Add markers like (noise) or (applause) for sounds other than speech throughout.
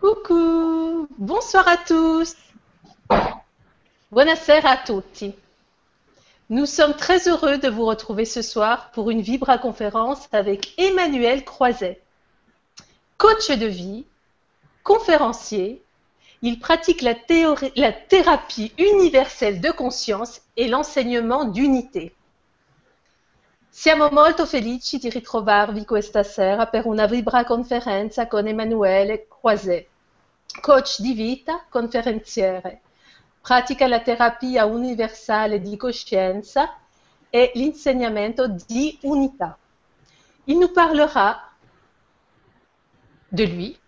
Coucou, bonsoir à tous. Buonasera a tutti. Nous sommes très heureux de vous retrouver ce soir pour une Vibra conférence avec Emmanuel Croiset. Coach de vie, conférencier, il pratique la, la thérapie universelle de conscience et l'enseignement d'unité. Siamo molto felici di ritrovarvi questa sera per una Vibra conferenza con Emanuele Croiset, coach di vita, conferenziere. Pratica la terapia universale di coscienza e l'insegnamento di unità. Il nous parlera de lui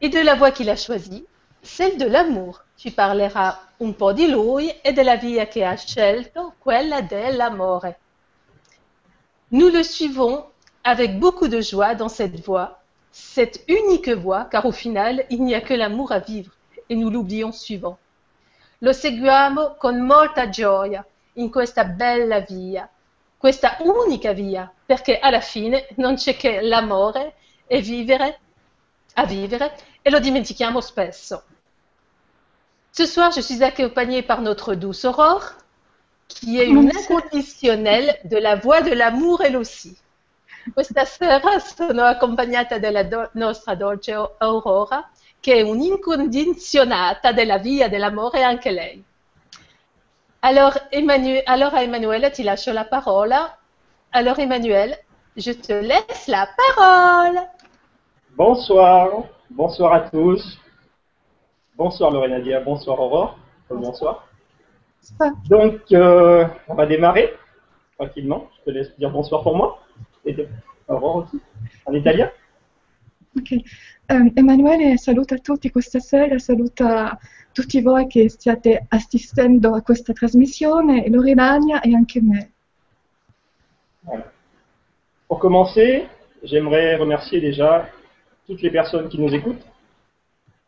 et de la voie qu'il a choisie, celle de l'amour. Ci parlerà un po' di lui e della via che ha scelto, quella dell'amore. Nous le suivons avec beaucoup de joie dans cette voie, cette unique voie, car au final, il n'y a que l'amour à vivre, et nous l'oublions souvent. Lo seguiamo con molta gioia in questa bella via, questa unica via, perché alla fine non c'è che l'amore e vivere, a vivere, e lo dimentichiamo spesso. Ce soir, je suis accompagnée par notre douce Aurore, qui est une inconditionnelle de la voix de l'amour elle aussi. Questa sera sono accompagnata dalla do nostra dolce Aurora, che è un'incondizionata della via dell'amore anche lei. Alors, Emmanuel, alors à Emmanuel, ti lascio la parola. Alors Emmanuel, je te laisse la parole. Bonsoir, bonsoir à tous. Bonsoir Lorena Dia, bonsoir Aurore, bonsoir. Donc, euh, on va démarrer tranquillement. Je te laisse dire bonsoir pour moi. Et au revoir aussi, en italien. Ok. Um, Emanuele saluta tutti questa sera, saluta tutti voi che stiate assistendo a questa trasmissione, Loredania e anche me. Voilà. Pour commencer, j'aimerais remercier déjà toutes les personnes qui nous écoutent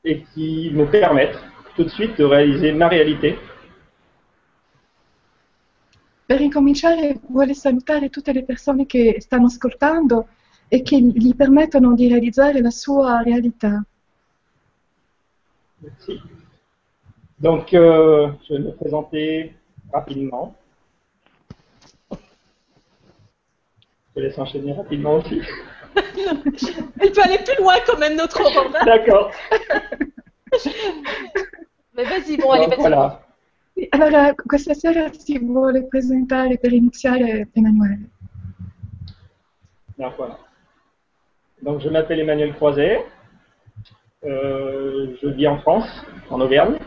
et qui me permettent tout de suite de réaliser ma réalité Per incominciare vuole salutare tutte le persone che stanno ascoltando e che gli permettono di realizzare la sua réalité. Merci. Donc, euh, je vais me présenter rapidement. Je te laisse enchaîner rapidement aussi. (laughs) Elle peut aller plus loin quand même, notre Aurore. D'accord. (laughs) Mais vas-y, bon, allez, vas-y. Voilà. Allora, questa sera si vuole presentare per iniziare Emanuele. Donc, voilà. Donc, je m'appelle Emmanuel Croiset. Euh, je vis en France, en Auvergne.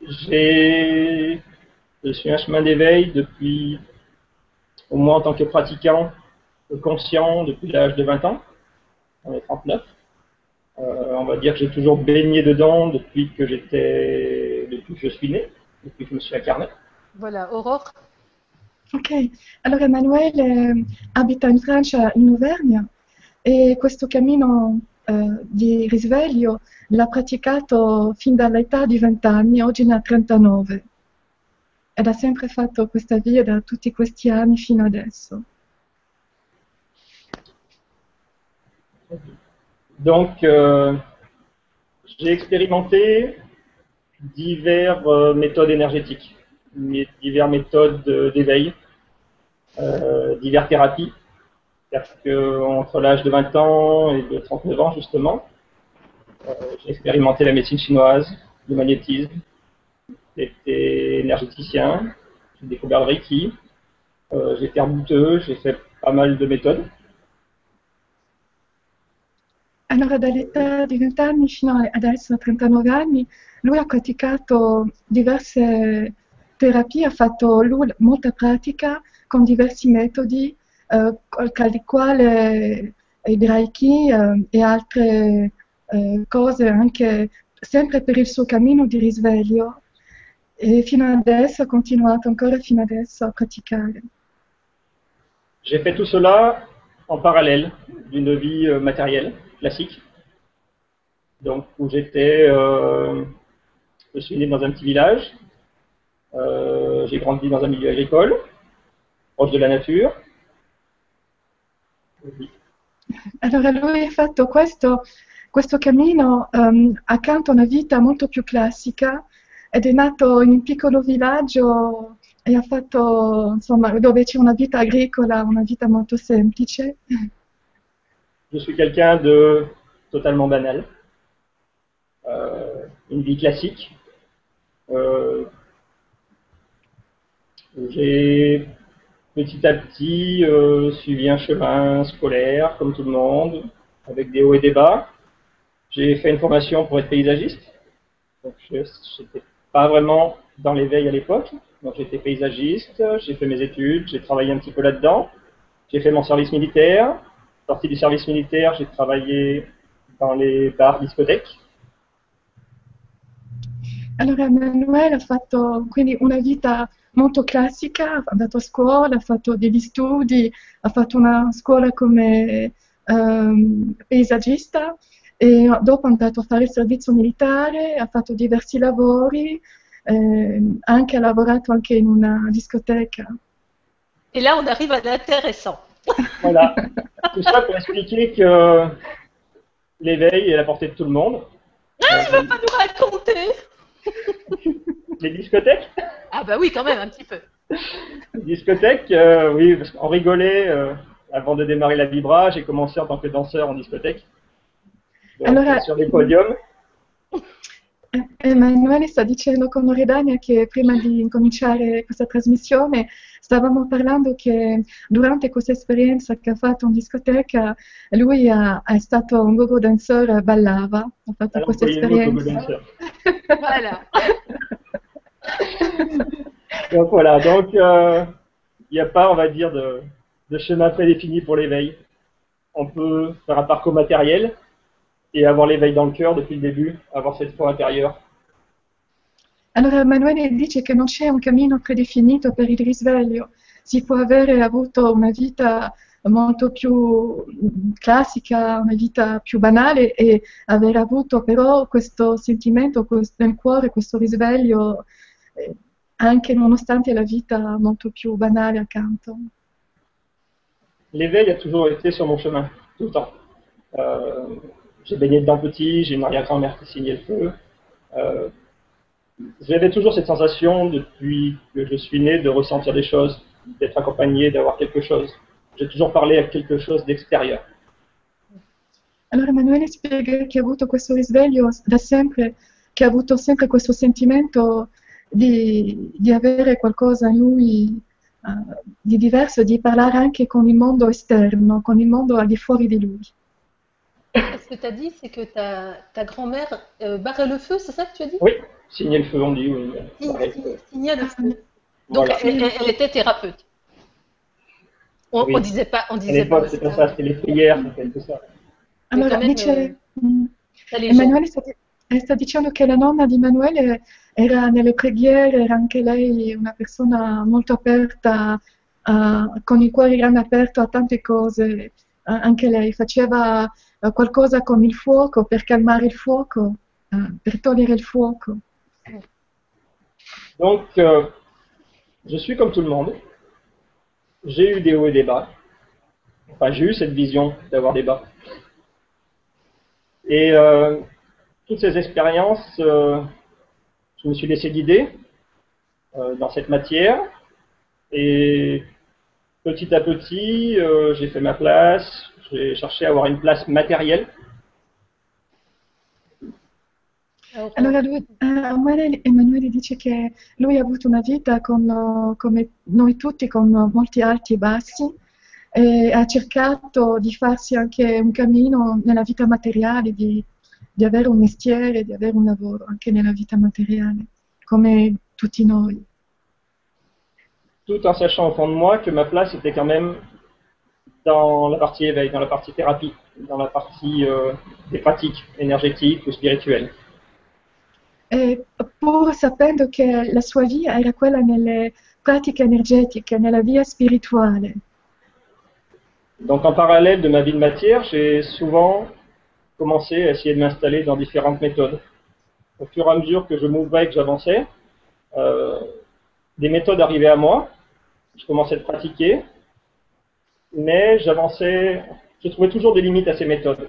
Je suis un chemin d'éveil depuis, au moins en tant que pratiquant conscient, depuis l'âge de 20 ans. On est 39. Euh, on va dire que j'ai toujours baigné dedans depuis que j'étais, depuis que je suis né, depuis que je me suis incarné. Voilà, Aurore. Ok, allora Emanuele eh, abita in Francia, in Auvergne, e questo cammino eh, di risveglio l'ha praticato fin dall'età di 20 anni, oggi ne ha 39. Ed ha sempre fatto questa via da tutti questi anni fino adesso. Donc, euh, j'ai expérimenté diverses euh, méthodes énergétiques, diverses méthodes d'éveil, euh, diverses thérapies. Parce que entre l'âge de 20 ans et de 39 ans, justement, euh, j'ai expérimenté la médecine chinoise, le magnétisme, j'étais énergéticien, j'ai découvert le Reiki, j'ai été rebouteux, j'ai fait pas mal de méthodes. Allora, dall'età di 20 anni fino adesso a 39 anni, lui ha praticato diverse terapie, ha fatto lui molta pratica con diversi metodi, eh, tra i quali il Reiki eh, e altre eh, cose anche sempre per il suo cammino di risveglio. E fino adesso ha continuato ancora fino adesso a praticare. J'ai fait tout cela en parallèle d'une vie euh, matérielle, classique. Donc, où j'étais, euh, je suis né dans un petit village, euh, j'ai grandi dans un milieu agricole, proche de la nature. Oui. Allora lui ha fatto questo questo cammino um, accanto a una vita molto più classica ed è nato in un piccolo villaggio e ha fatto, insomma, dove c'è una vita agricola, una vita molto semplice. Je suis quelqu'un de totalement banal, euh, une vie classique. Euh, J'ai petit à petit euh, suivi un chemin scolaire, comme tout le monde, avec des hauts et des bas. J'ai fait une formation pour être paysagiste. Donc, je n'étais pas vraiment dans l'éveil à l'époque. Donc, j'étais paysagiste, j'ai fait mes études, j'ai travaillé un petit peu là-dedans. J'ai fait mon service militaire. Sorti du service militaire, j'ai travaillé dans les bars, discothèques. Allora Emanuele ha fatto quindi una vita molto classica, ha andato a scuola, ha fatto degli studi, ha fatto una scuola come ehm, paesaggista e dopo è andato a fare il servizio militare, ha fatto diversi lavori, eh, anche ha lavorato anche in una discoteca. Et là, on arrive à l'intéressant. Voilà. Tout ça pour expliquer que l'éveil est à la portée de tout le monde. Ah, il va pas nous raconter (laughs) Les discothèques Ah bah oui, quand même, un petit peu. Les discothèques, euh, oui, parce qu'on rigolait euh, avant de démarrer la vibra. J'ai commencé en tant que danseur en discothèque. Donc, sur des podiums. Emanuele sta dicendo con Loredania che prima di incominciare questa trasmissione stavamo parlando che durante questa esperienza che ha fatto in discoteca lui ha- è stato un go-go dancer, ballava, ha fatto Alors, questa esperienza. Voilà. (laughs) Donc voilà, donc il n'y a pas, on va dire, de, de chemin prédéfini pour l'éveil. On peut faire un parcours matériel et avoir l'éveil dans le cœur depuis le début, avoir cette foi intérieure. Allora Emanuele dice che non c'è un cammino predefinito per il risveglio, si può avere avuto una vita molto più classica, una vita più banale e aver avuto però questo sentimento questo- nel cuore, questo risveglio eh, anche nonostante la vita molto più banale accanto. L'éveil a toujours été sur mon chemin, tout le temps. Euh, j'ai baigné dedans petit, j'ai une arrière-grand-mère qui signait le feu. Euh, J'avais toujours cette sensation, depuis que je suis né, de ressentir des choses, d'être accompagné, d'avoir quelque chose. J'ai toujours parlé à quelque chose d'extérieur. Allora Emanuele spiega che ha avuto questo risveglio da sempre, che ha avuto sempre questo sentimento di, di avere qualcosa in lui eh, di diverso, di parlare anche con il mondo esterno, con il mondo al di fuori di lui. Ce que tu as dit, c'est que ta, ta grand-mère euh, barrait le feu, c'est ça que tu as dit? Oui, signer le feu, on dit, oui. Signait le feu. Donc, Voilà. elle, était thérapeute. On, Oui. on disait pas, on À disait pas. l'époque, c'était ça, c'était les prières, tout ça. Allora même, dice, eh, Emanuele sta, sta dicendo che la nonna di Emanuele era nelle preghiere, era anche lei una persona molto aperta, eh, con il cuore grande aperto a tante cose. Eh, anche lei faceva qualcosa con il fuoco per calmare il fuoco, eh, per togliere il fuoco. Donc, euh, je suis comme tout le monde. J'ai eu des hauts et des bas. Enfin, j'ai eu cette vision d'avoir des bas. Et euh, toutes ces expériences, euh, je me suis laissé guider euh, dans cette matière. Et petit à petit, euh, j'ai fait ma place. J'ai cherché à avoir une place matérielle. Allora lui, eh, Emanuele, Emanuele dice che lui ha avuto una vita con, eh, come noi tutti, con molti alti e bassi, e ha cercato di farsi anche un cammino nella vita materiale, di, di avere un mestiere, di avere un lavoro anche nella vita materiale, come tutti noi. tout en sachant au fond de moi que ma place était quand même dans la partie éveil, dans la partie thérapie, dans la partie euh, des pratiques énergétiques ou spirituelles. E pur sapendo che la sua via era quella nelle pratiche energetiche, nella via spirituale. Donc en parallèle de ma vie de matière, j'ai souvent commencé à essayer de m'installer dans différentes méthodes. Au fur et à mesure que je m'ouvrais et que j'avançais, euh, des méthodes arrivaient à moi, je commençais de pratiquer, mais j'avançais, je trouvais toujours des limites à ces méthodes.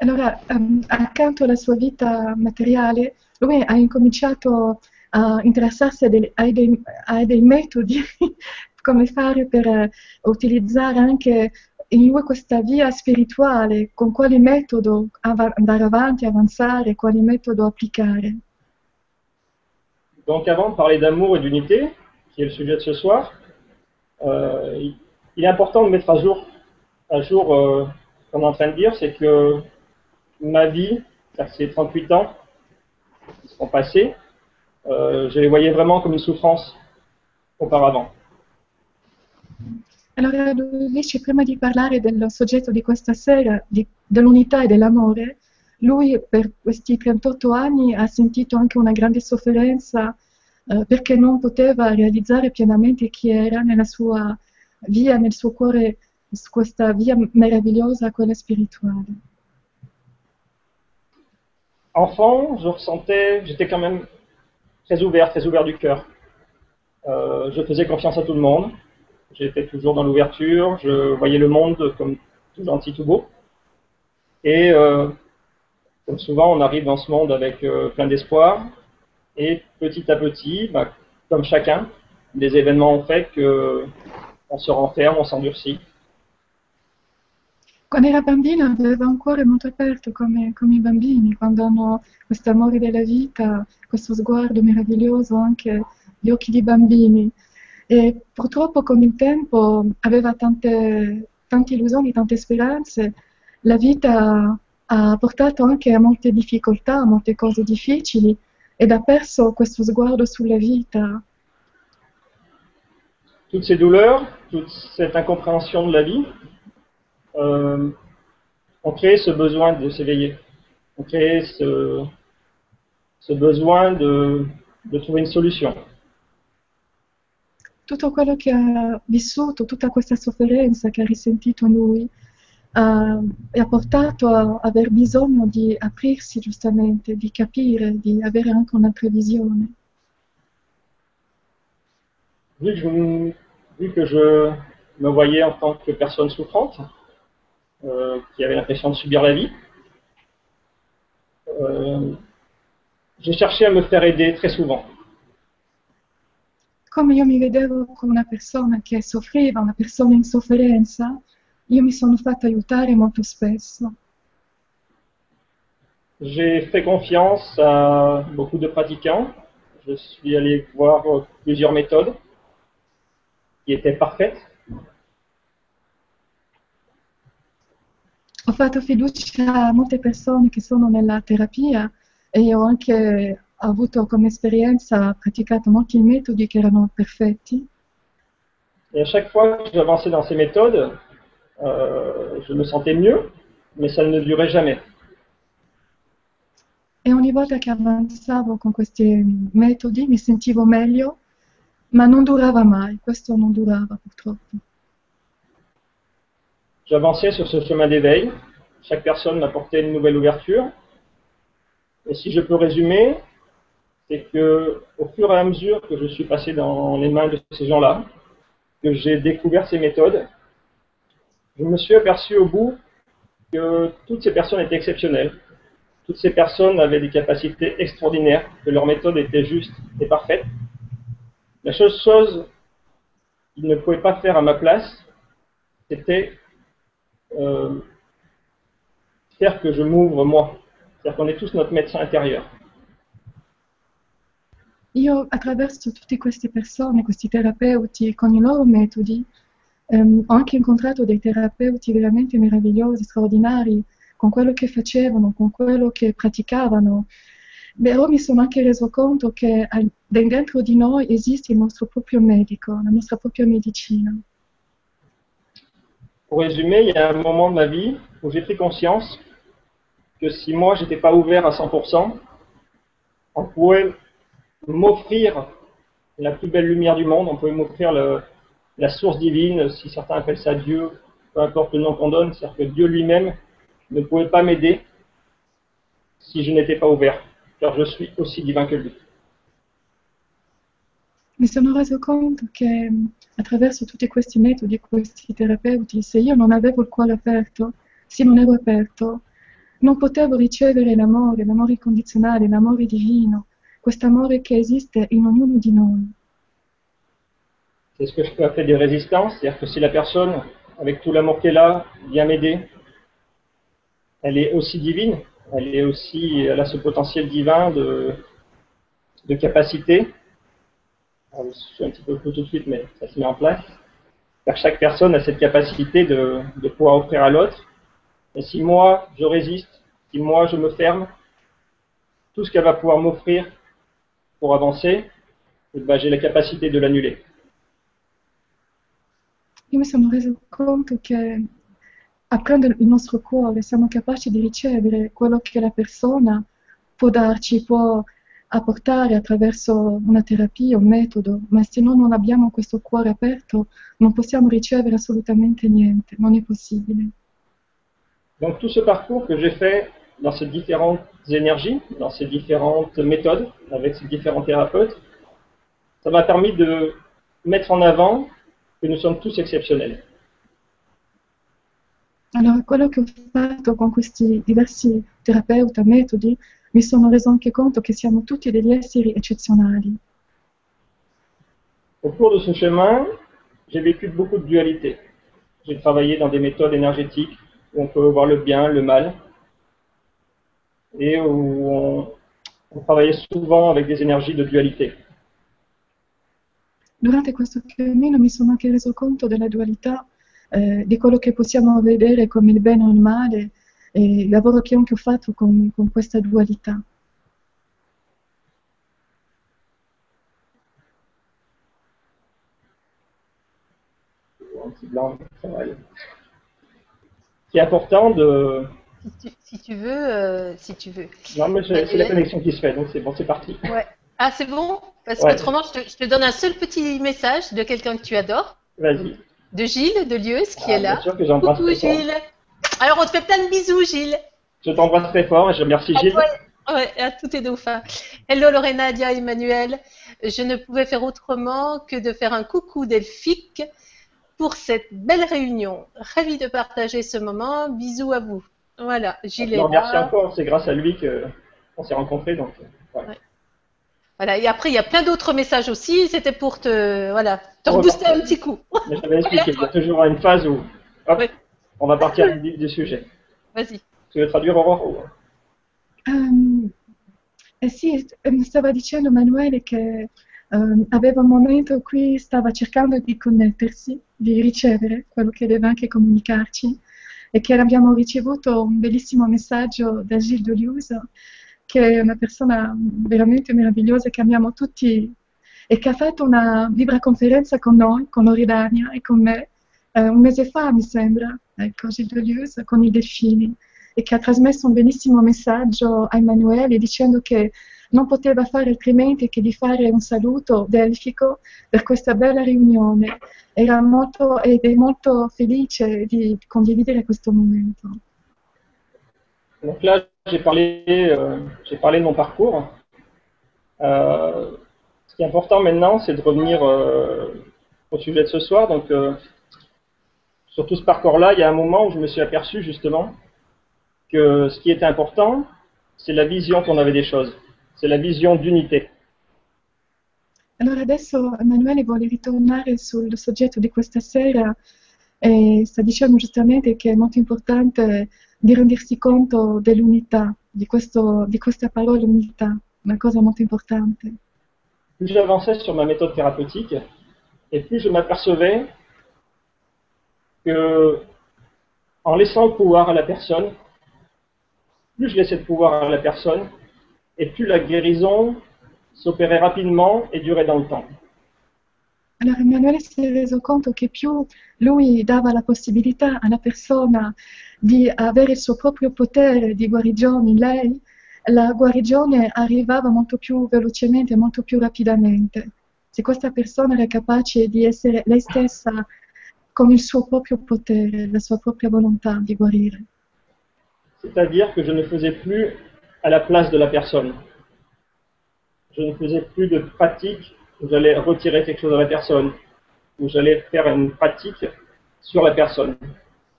Allora, um, accanto alla sua vita materiale, lui ha incominciato a interessarsi a dei, a dei, a dei metodi (laughs) come fare per utilizzare anche in lui questa via spirituale, con quale metodo andare avanti, avanzare, quale metodo applicare. Donc avant de parler d'amour et d'unité, qui est le sujet de ce soir, euh, il est important de mettre à jour, à jour euh, ce qu'on est en train de dire, c'est que ma vie, ces 38 ans qui sont passés, euh, je les voyais vraiment comme une souffrance auparavant. Allora lui dice, prima di parlare del soggetto di questa sera, dell'unità e dell'amore, lui per questi 38 anni ha sentito anche una grande sofferenza eh, perché non poteva realizzare pienamente chi era nella sua via, nel suo cuore, questa via meravigliosa, quella spirituale. Enfant, je ressentais, j'étais quand même très ouvert, très ouvert du cœur. Euh, je faisais confiance à tout le monde. J'étais toujours dans l'ouverture. Je voyais le monde comme tout gentil, tout beau. Et euh, comme souvent, on arrive dans ce monde avec euh, plein d'espoir. Et petit à petit, bah, comme chacun, des événements ont fait que on se renferme, on s'endurcit. Quando era bambina aveva un cuore molto aperto come, come i bambini, quando hanno questo amore della vita, questo sguardo meraviglioso, anche gli occhi di bambini. E purtroppo con il tempo aveva tante, tante illusioni, tante speranze. La vita ha portato anche a molte difficoltà, a molte cose difficili ed ha perso questo sguardo sulla vita. Toutes ces douleurs, toute cette incompréhension de la vie, euh, ont créé ce besoin de s'éveiller, ont créé ce, ce besoin de, de trouver une solution. Tutto quello che ha vissuto, tutta questa sofferenza che ha risentito lui, uh, ha portato a aver bisogno di aprirsi giustamente, di capire, di avere anche un'altra visione. Vu que, vu que je me voyais en tant que personne souffrante, euh, qui avait l'impression de subir la vie, euh, j'ai cherché à me faire aider très souvent. Come io mi vedevo come una persona che soffriva, una persona in sofferenza, io mi sono fatta aiutare molto spesso. J'ai fait confiance à beaucoup de pratiquants. Je suis allé voir plusieurs méthodes qui étaient parfaites. Ho fatto fiducia a molte persone che sono nella terapia e ho anche avuto come esperienza praticato molti metodi che erano perfetti. Et à chaque fois que j'avançais dans ces méthodes, euh, je me sentais mieux, mais ça ne durait jamais. E ogni volta che avanzavo con questi metodi mi sentivo meglio, ma non durava mai, questo non durava purtroppo. J'avançais sur ce chemin d'éveil, chaque personne m'apportait une nouvelle ouverture. Et si je peux résumer, c'est que au fur et à mesure que je suis passé dans les mains de ces gens-là, que j'ai découvert ces méthodes, je me suis aperçu au bout que toutes ces personnes étaient exceptionnelles. Toutes ces personnes avaient des capacités extraordinaires, que leur méthode était juste et parfaite. La seule chose qu'ils ne pouvaient pas faire à ma place, c'était euh, faire que je m'ouvre moi. C'est-à-dire qu'on est tous notre médecin intérieur. Io attraverso tutte queste persone, questi terapeuti, ehm, ho anche incontrato dei terapeuti veramente meravigliosi, straordinari, con quello che facevano, con quello che praticavano. Però mi sono anche reso conto che al- dentro di noi esiste il nostro proprio medico, la nostra propria medicina. Pour résumer, il y a un moment de ma vie où j'ai pris conscience que si moi j'étais pas ouvert à 100%, on pouvait m'offrir la plus belle lumière du monde, on pouvait m'offrir le- la source divine, si certains appellent ça Dieu, peu importe le nom qu'on donne, c'est-à-dire que Dieu lui-même ne pouvait pas m'aider si je n'étais pas ouvert, car je suis aussi divin que lui. Mi sono reso conto che attraverso tutti questi metodi, questi terapeuti, se io non avevo il cuore aperto, se non ero aperto, non potevo ricevere l'amore, l'amore incondizionale, l'amore divino, quest'amore che esiste in ognuno di noi. C'est ce que je peux appeler des résistances, c'est-à-dire que si la personne, avec tout l'amour qu'elle a, vient m'aider, elle est aussi divine, elle est aussi, elle a ce potentiel divin de, de capacité. Je suis un petit peu flou tout de suite, mais ça se met en place. Car chaque personne a cette capacité de, de pouvoir offrir à l'autre. Et si moi, je résiste, si moi, je me ferme, tout ce qu'elle va pouvoir m'offrir pour avancer, eh ben, j'ai la capacité de l'annuler. Io mi sono reso conto che aprendo il nostro cuore siamo capaci di ricevere quello che la persona può darci, può apportare attraverso una terapia, un metodo, ma se noi non abbiamo questo cuore aperto non possiamo ricevere assolutamente niente, non è possibile. Donc tout ce parcours que j'ai fait dans ces différentes énergies, dans ces différentes méthodes, avec ces différents thérapeutes, ça m'a permis de mettre en avant que nous sommes tous exceptionnels. Allora, quello che ho fatto con questi diversi terapeuti, metodi, mi sono reso anche conto che siamo tutti degli esseri eccezionali. Au cours de ce chemin, j'ai vécu beaucoup de dualité. J'ai travaillé dans des méthodes énergétiques où on peut voir le bien, le mal, et où on, on travaillait souvent avec des énergies de dualité. Durante questo cammino mi sono anche reso conto della dualità, eh, di quello che possiamo vedere come il bene o il male, e il lavoro che anche ho fatto con, con questa dualità. C'est important de... Si tu, si tu veux, euh, si tu veux. Non, mais c'est la connexion qui se fait, donc c'est bon, c'est parti. Ouais. Ah, c'est bon? Parce Ouais. qu'autrement, je te, je te donne un seul petit message de quelqu'un que tu adores, Vas-y. de Gilles de Lieus, qui Ah, est là. Bien sûr que j'embrasse Coucou. Gilles Alors, on te fait plein de bisous, Gilles Je t'embrasse très fort et je remercie À Gilles. toi, ouais, à tous tes dauphins. Hello Lorena, Nadia, Emmanuel. Je ne pouvais faire autrement que de faire un coucou delphique pour cette belle réunion. Ravi de partager ce moment. Bisous à vous. Voilà, Gilles Je remercie encore, c'est grâce à lui qu'on s'est rencontrés. Donc. Ouais. Voilà, et après, il y a plein d'autres messages aussi. C'était pour te, voilà, te Oh, rebooster un petit coup. Mais je t'avais expliqué, (laughs) il y a toujours une phase où hop, Ouais. on va partir du sujet. Vas-y. Tu veux traduire Aurore ou- Ehm, eh sì, ehm, stava dicendo Emanuele che ehm, aveva un momento in cui stava cercando di connettersi, di ricevere quello che deve anche comunicarci e che abbiamo ricevuto un bellissimo messaggio da Gilles Deleuze, che è una persona veramente meravigliosa che amiamo tutti e che ha fatto una vibra-conferenza con noi, con Loredania e con me, eh, un mese fa mi sembra, ecco, Gilles Deleuze, con i delfini e che ha trasmesso un bellissimo messaggio a Emanuele dicendo che non poteva fare altrimenti che di fare un saluto delfico per questa bella riunione. Era molto, ed è molto felice di condividere questo momento. Là, j'ai parlé, euh, parlé de mon parcours. Euh, ce qui est important maintenant, c'est de revenir euh, au sujet de ce soir. Donc, sur tout ce parcours-là, il y a un moment où je me suis aperçu justement que ce qui était important, c'est la vision qu'on avait des choses. C'est la vision d'unité. Allora adesso Emanuele vuole ritornare sul soggetto di questa sera e sta dicendo giustamente che è molto importante di rendersi conto dell'unità, di, questo, di questa parola unità, una cosa molto importante. Plus j'avançais sur ma méthode thérapeutique, et plus je m'apercevais que en laissant le pouvoir à la personne, plus je laissais le pouvoir à la personne, et plus la guérison s'opérait rapidement et durait dans le temps. Allora Emanuele si è reso conto che più lui dava la possibilità alla persona di avere il suo proprio potere di guarigione in lei, la guarigione arrivava molto più velocemente, molto più rapidamente. Se questa persona era capace di essere lei stessa con il suo proprio potere, la sua propria volontà di guarire. C'est-à-dire que je ne faisais plus à la place de la personne. Je ne faisais plus de pratique où j'allais retirer quelque chose à la personne, où j'allais faire une pratique sur la personne.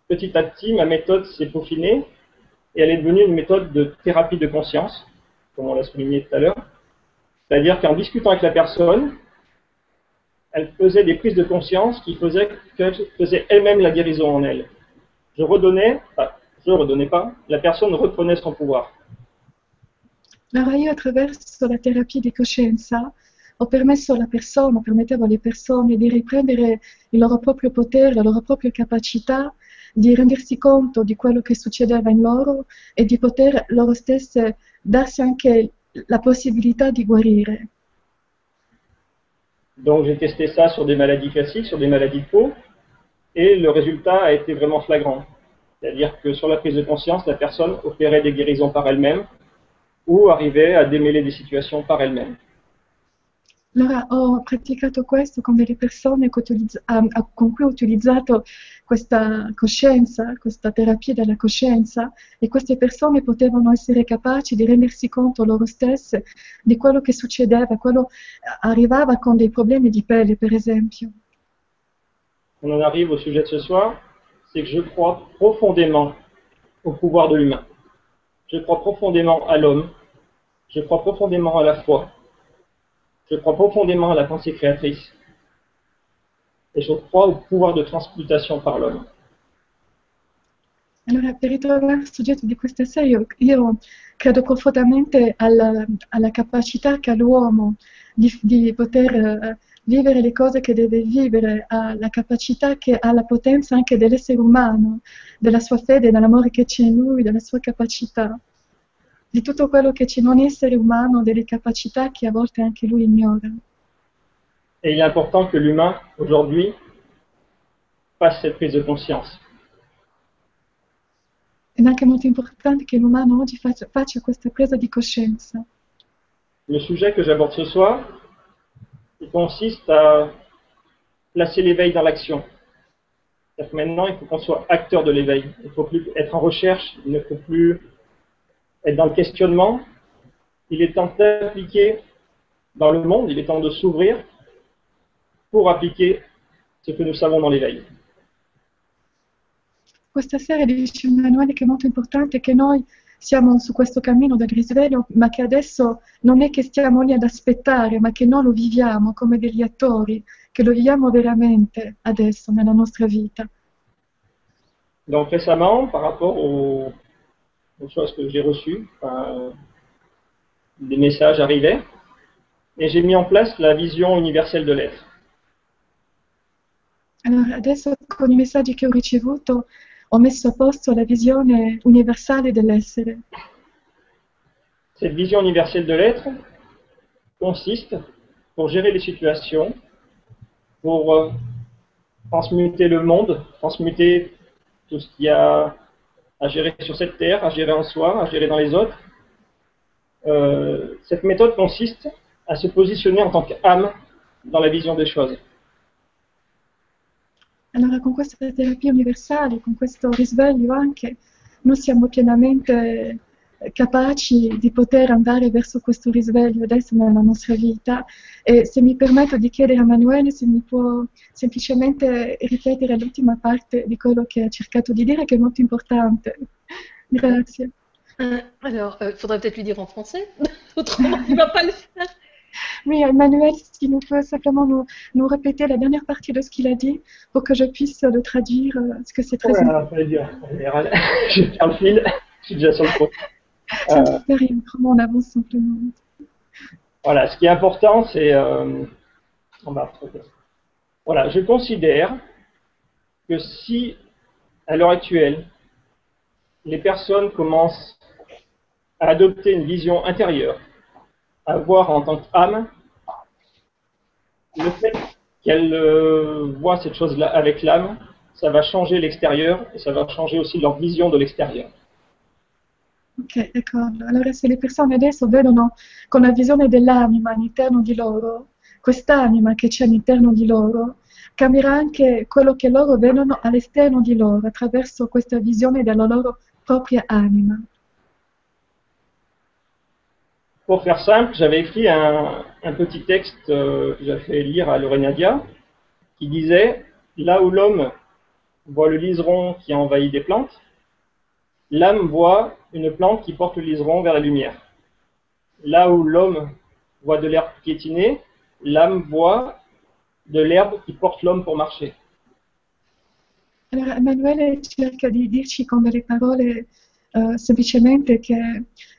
Petit à petit, ma méthode s'est peaufinée et elle est devenue une méthode de thérapie de conscience, comme on l'a souligné tout à l'heure. C'est-à-dire qu'en discutant avec la personne, elle faisait des prises de conscience qui faisaient qu'elle faisait elle-même la guérison en elle. Je redonnais, enfin, je ne redonnais pas, la personne reprenait son pouvoir. Allora io attraverso la terapia di coscienza ho permesso alla persona, permettevo alle persone di riprendere il loro proprio potere, la loro propria capacità di rendersi conto di quello che succedeva in loro e di poter loro stesse darsi anche la possibilità di guarire. Donc j'ai testé ça sur des maladies classiques, sur des maladies de peau, et le résultat a été vraiment flagrant. C'est-à-dire que sur la prise de conscience, la personne opérait des guérisons par elle-même ou arrivait à démêler des situations par elle-même. Allora ho praticato questo con delle persone ah, con cui ho utilizzato questa coscienza, questa terapia della coscienza e queste persone potevano essere capaci di rendersi conto loro stesse di quello che succedeva, quello arrivava con dei problemi di pelle per esempio. On en arrive au sujet de ce soir, c'est que je crois profondément au pouvoir de l'humain. Je crois profondément à l'homme. Je crois profondément à la foi. Je crois profondément à la pensée créatrice. Et je crois au pouvoir de transmutation par l'homme. Allora, per ritornare al soggetto di questa sera, io, io credo profondamente alla, alla capacità che ha l'uomo di, di poter eh, vivere le cose che deve vivere, alla capacità che ha la potenza anche dell'essere umano, della sua fede, dell'amore che c'è in lui, della sua capacità, di tutto quello che c'è in un essere umano, delle capacità che a volte anche lui ignora. Et il est important que l'humain, aujourd'hui, fasse cette prise de conscience. Ed è anche molto importante che l'umano oggi faccia, faccia questa presa di coscienza. Le sujet que j'aborde ce soir, il consiste à placer l'éveil dans l'action. Maintenant, il faut qu'on soit acteur de l'éveil. Il ne faut plus être en recherche, il ne faut plus être dans le questionnement. Il est temps d'appliquer dans le monde, il est temps de s'ouvrir pour appliquer ce que nous savons dans l'éveil. Questa sera dice Emanuele che è molto importante che noi siamo su questo cammino del risveglio, ma che adesso non è che stiamo lì ad aspettare, ma che noi lo viviamo come degli attori, che lo viviamo veramente adesso nella nostra vita. Donc récemment, par rapport aux, aux choses que j'ai reçues, enfin, des messages arrivaient, et j'ai mis en place la vision universelle de l'être. Allora, adesso con i messaggi che ho ricevuto ho messo a posto la visione universale dell'essere. Cette vision universelle de l'être consiste, pour gérer les situations, pour euh, transmuter le monde, transmuter tout ce qu'il y a à gérer sur cette terre, à gérer en soi, à gérer dans les autres. Euh, cette méthode consiste à se positionner en tant qu'âme dans la vision des choses. Allora, con questa terapia universale, con questo risveglio anche, noi siamo pienamente capaci di poter andare verso questo risveglio adesso nella nostra vita. E se mi permetto di chiedere a Manuele se mi può semplicemente ripetere l'ultima parte di quello che ha cercato di dire, che è molto importante. Grazie. Euh, alors, il faudrait peut-être lui dire en français, (laughs) autrement il ne va pas le faire. Oui, Emmanuel, s'il nous peut simplement nous, nous répéter la dernière partie de ce qu'il a dit pour que je puisse le traduire, euh, parce que c'est très en général, (laughs) je perds le fil, je suis déjà sur le. (laughs) On avance simplement. Voilà, ce qui est important, c'est. euh. Voilà, je considère que si, à l'heure actuelle, les personnes commencent à adopter une vision intérieure, à voir en tant qu'âme, le fait qu'elles euh, voient cette chose-là avec l'âme, ça va changer l'extérieur et ça va changer aussi leur vision de l'extérieur. Ok, d'accordo. Allora se le persone adesso vedono con la visione dell'anima all'interno di loro, quest'anima che c'è all'interno di loro, cambierà anche quello che loro vedono all'esterno di loro attraverso questa visione della loro propria anima. Pour faire simple, j'avais écrit un, un petit texte euh, que j'avais fait lire à Lorenadia qui disait Là où l'homme voit le liseron qui envahit des plantes, l'âme voit une plante qui porte le liseron vers la lumière. Là où l'homme voit de l'herbe piétiner, l'âme voit de l'herbe qui porte l'homme pour marcher. Allora, Emanuele cerca di dirci con delle parole eh, semplicemente che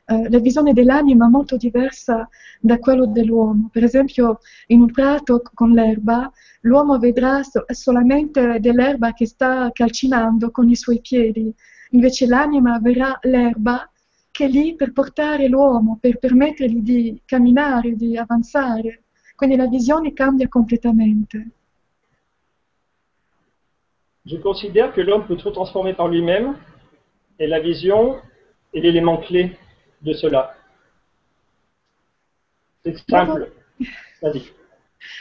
eh, la visione dell'anima è molto diversa da quello dell'uomo. Per esempio, in un prato con l'erba, l'uomo vedrà so- solamente dell'erba che sta calcinando con i suoi piedi, invece l'anima verrà l'erba che è lì per portare l'uomo, per permettergli di camminare, di avanzare. Quindi la visione cambia completamente. Je considère que l'homme peut tout transformer par lui-même, et la vision est l'élément clé de cela. C'est simple. Vas-y.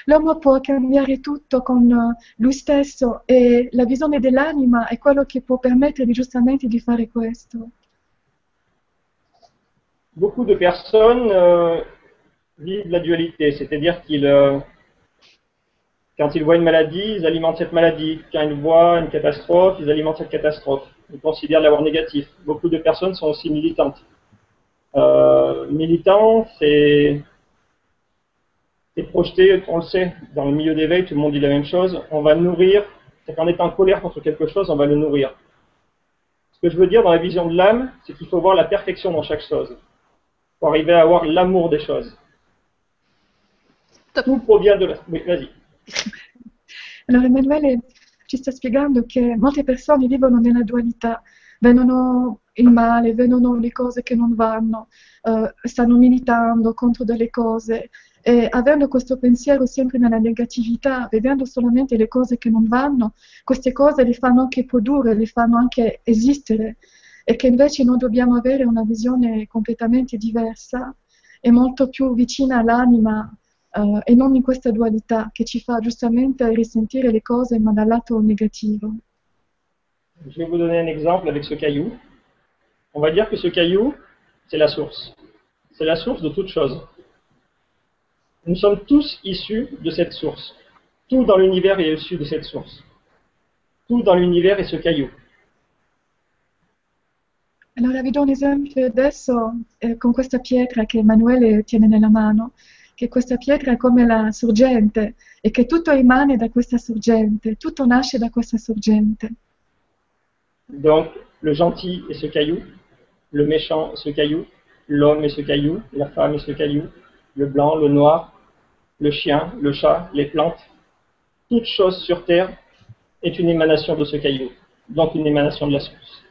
L'uomo può cambiare tutto con eh, lui stesso e la visione dell'anima è quello che può permettergli giustamente di fare questo. Beaucoup de personnes euh, vivent la dualité, c'est-à-dire qu'ils, euh, quand ils voient une maladie, ils alimentent cette maladie. Quand ils voient une catastrophe, ils alimentent cette catastrophe. Ils considèrent l'avoir négatif. Beaucoup de personnes sont aussi militantes. Euh, c'est c'est projeté, on le sait, dans le milieu d'éveil, tout le monde dit la même chose. On va nourrir, c'est qu'en étant en colère contre quelque chose, on va le nourrir. Ce que je veux dire dans la vision de l'âme, c'est qu'il faut voir la perfection dans chaque chose. Pour arriver à avoir l'amour des choses. Tout provient de la... Oui, vas-y. (laughs) Allora Emanuele ci sta spiegando che molte persone vivono nella dualità, vedono il male, vedono le cose che non vanno, eh, stanno militando contro delle cose e avendo questo pensiero sempre nella negatività, vedendo solamente le cose che non vanno, queste cose le fanno anche produrre, le fanno anche esistere e che invece noi dobbiamo avere una visione completamente diversa e molto più vicina all'anima eh, e non in questa dualità che ci fa giustamente risentire le cose ma dal lato negativo. Je vais vous donner un exemple avec ce caillou. On va dire que ce caillou, c'est la source. C'est la source de toute chose. Nous sommes tous issus de cette source. Tout dans l'univers est issu de cette source. Tout dans l'univers est ce caillou. Allora vi do un esempio adesso eh, con questa pietra che Emanuele tiene nella mano, che questa pietra è come la sorgente e che tutto emane da questa sorgente, tutto nasce da questa sorgente? Donc, le gentil est ce caillou, le méchant est ce caillou, l'homme est ce caillou, la femme est ce caillou, le blanc, le noir, le chien, le chat, les plantes. Toute chose sur Terre est une émanation de ce caillou, donc une émanation de la source.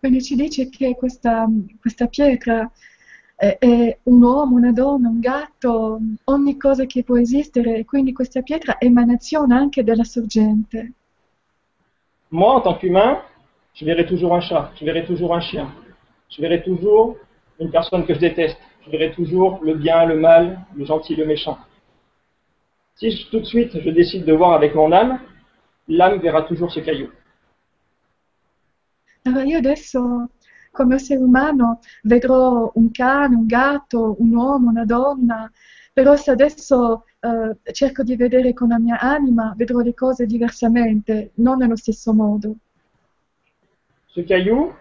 Quindi ci dice che questa, questa pietra è, è un uomo, una donna, un gatto, ogni cosa che può esistere, e quindi questa pietra è emanazione anche della sorgente. Moi, en tant qu'humain, je verrai toujours un chat, je verrai toujours un chien, je verrai toujours une personne que je déteste, je verrai toujours le bien, le mal, le gentil, le méchant. Si je- tout de suite je décide de voir avec mon âme, l'âme verra toujours ce caillou. Io adesso, come essere umano, vedrò un cane, un gatto, un uomo, una donna, però se adesso eh, cerco di vedere con la mia anima, vedrò le cose diversamente, non nello stesso modo. Ce caillou,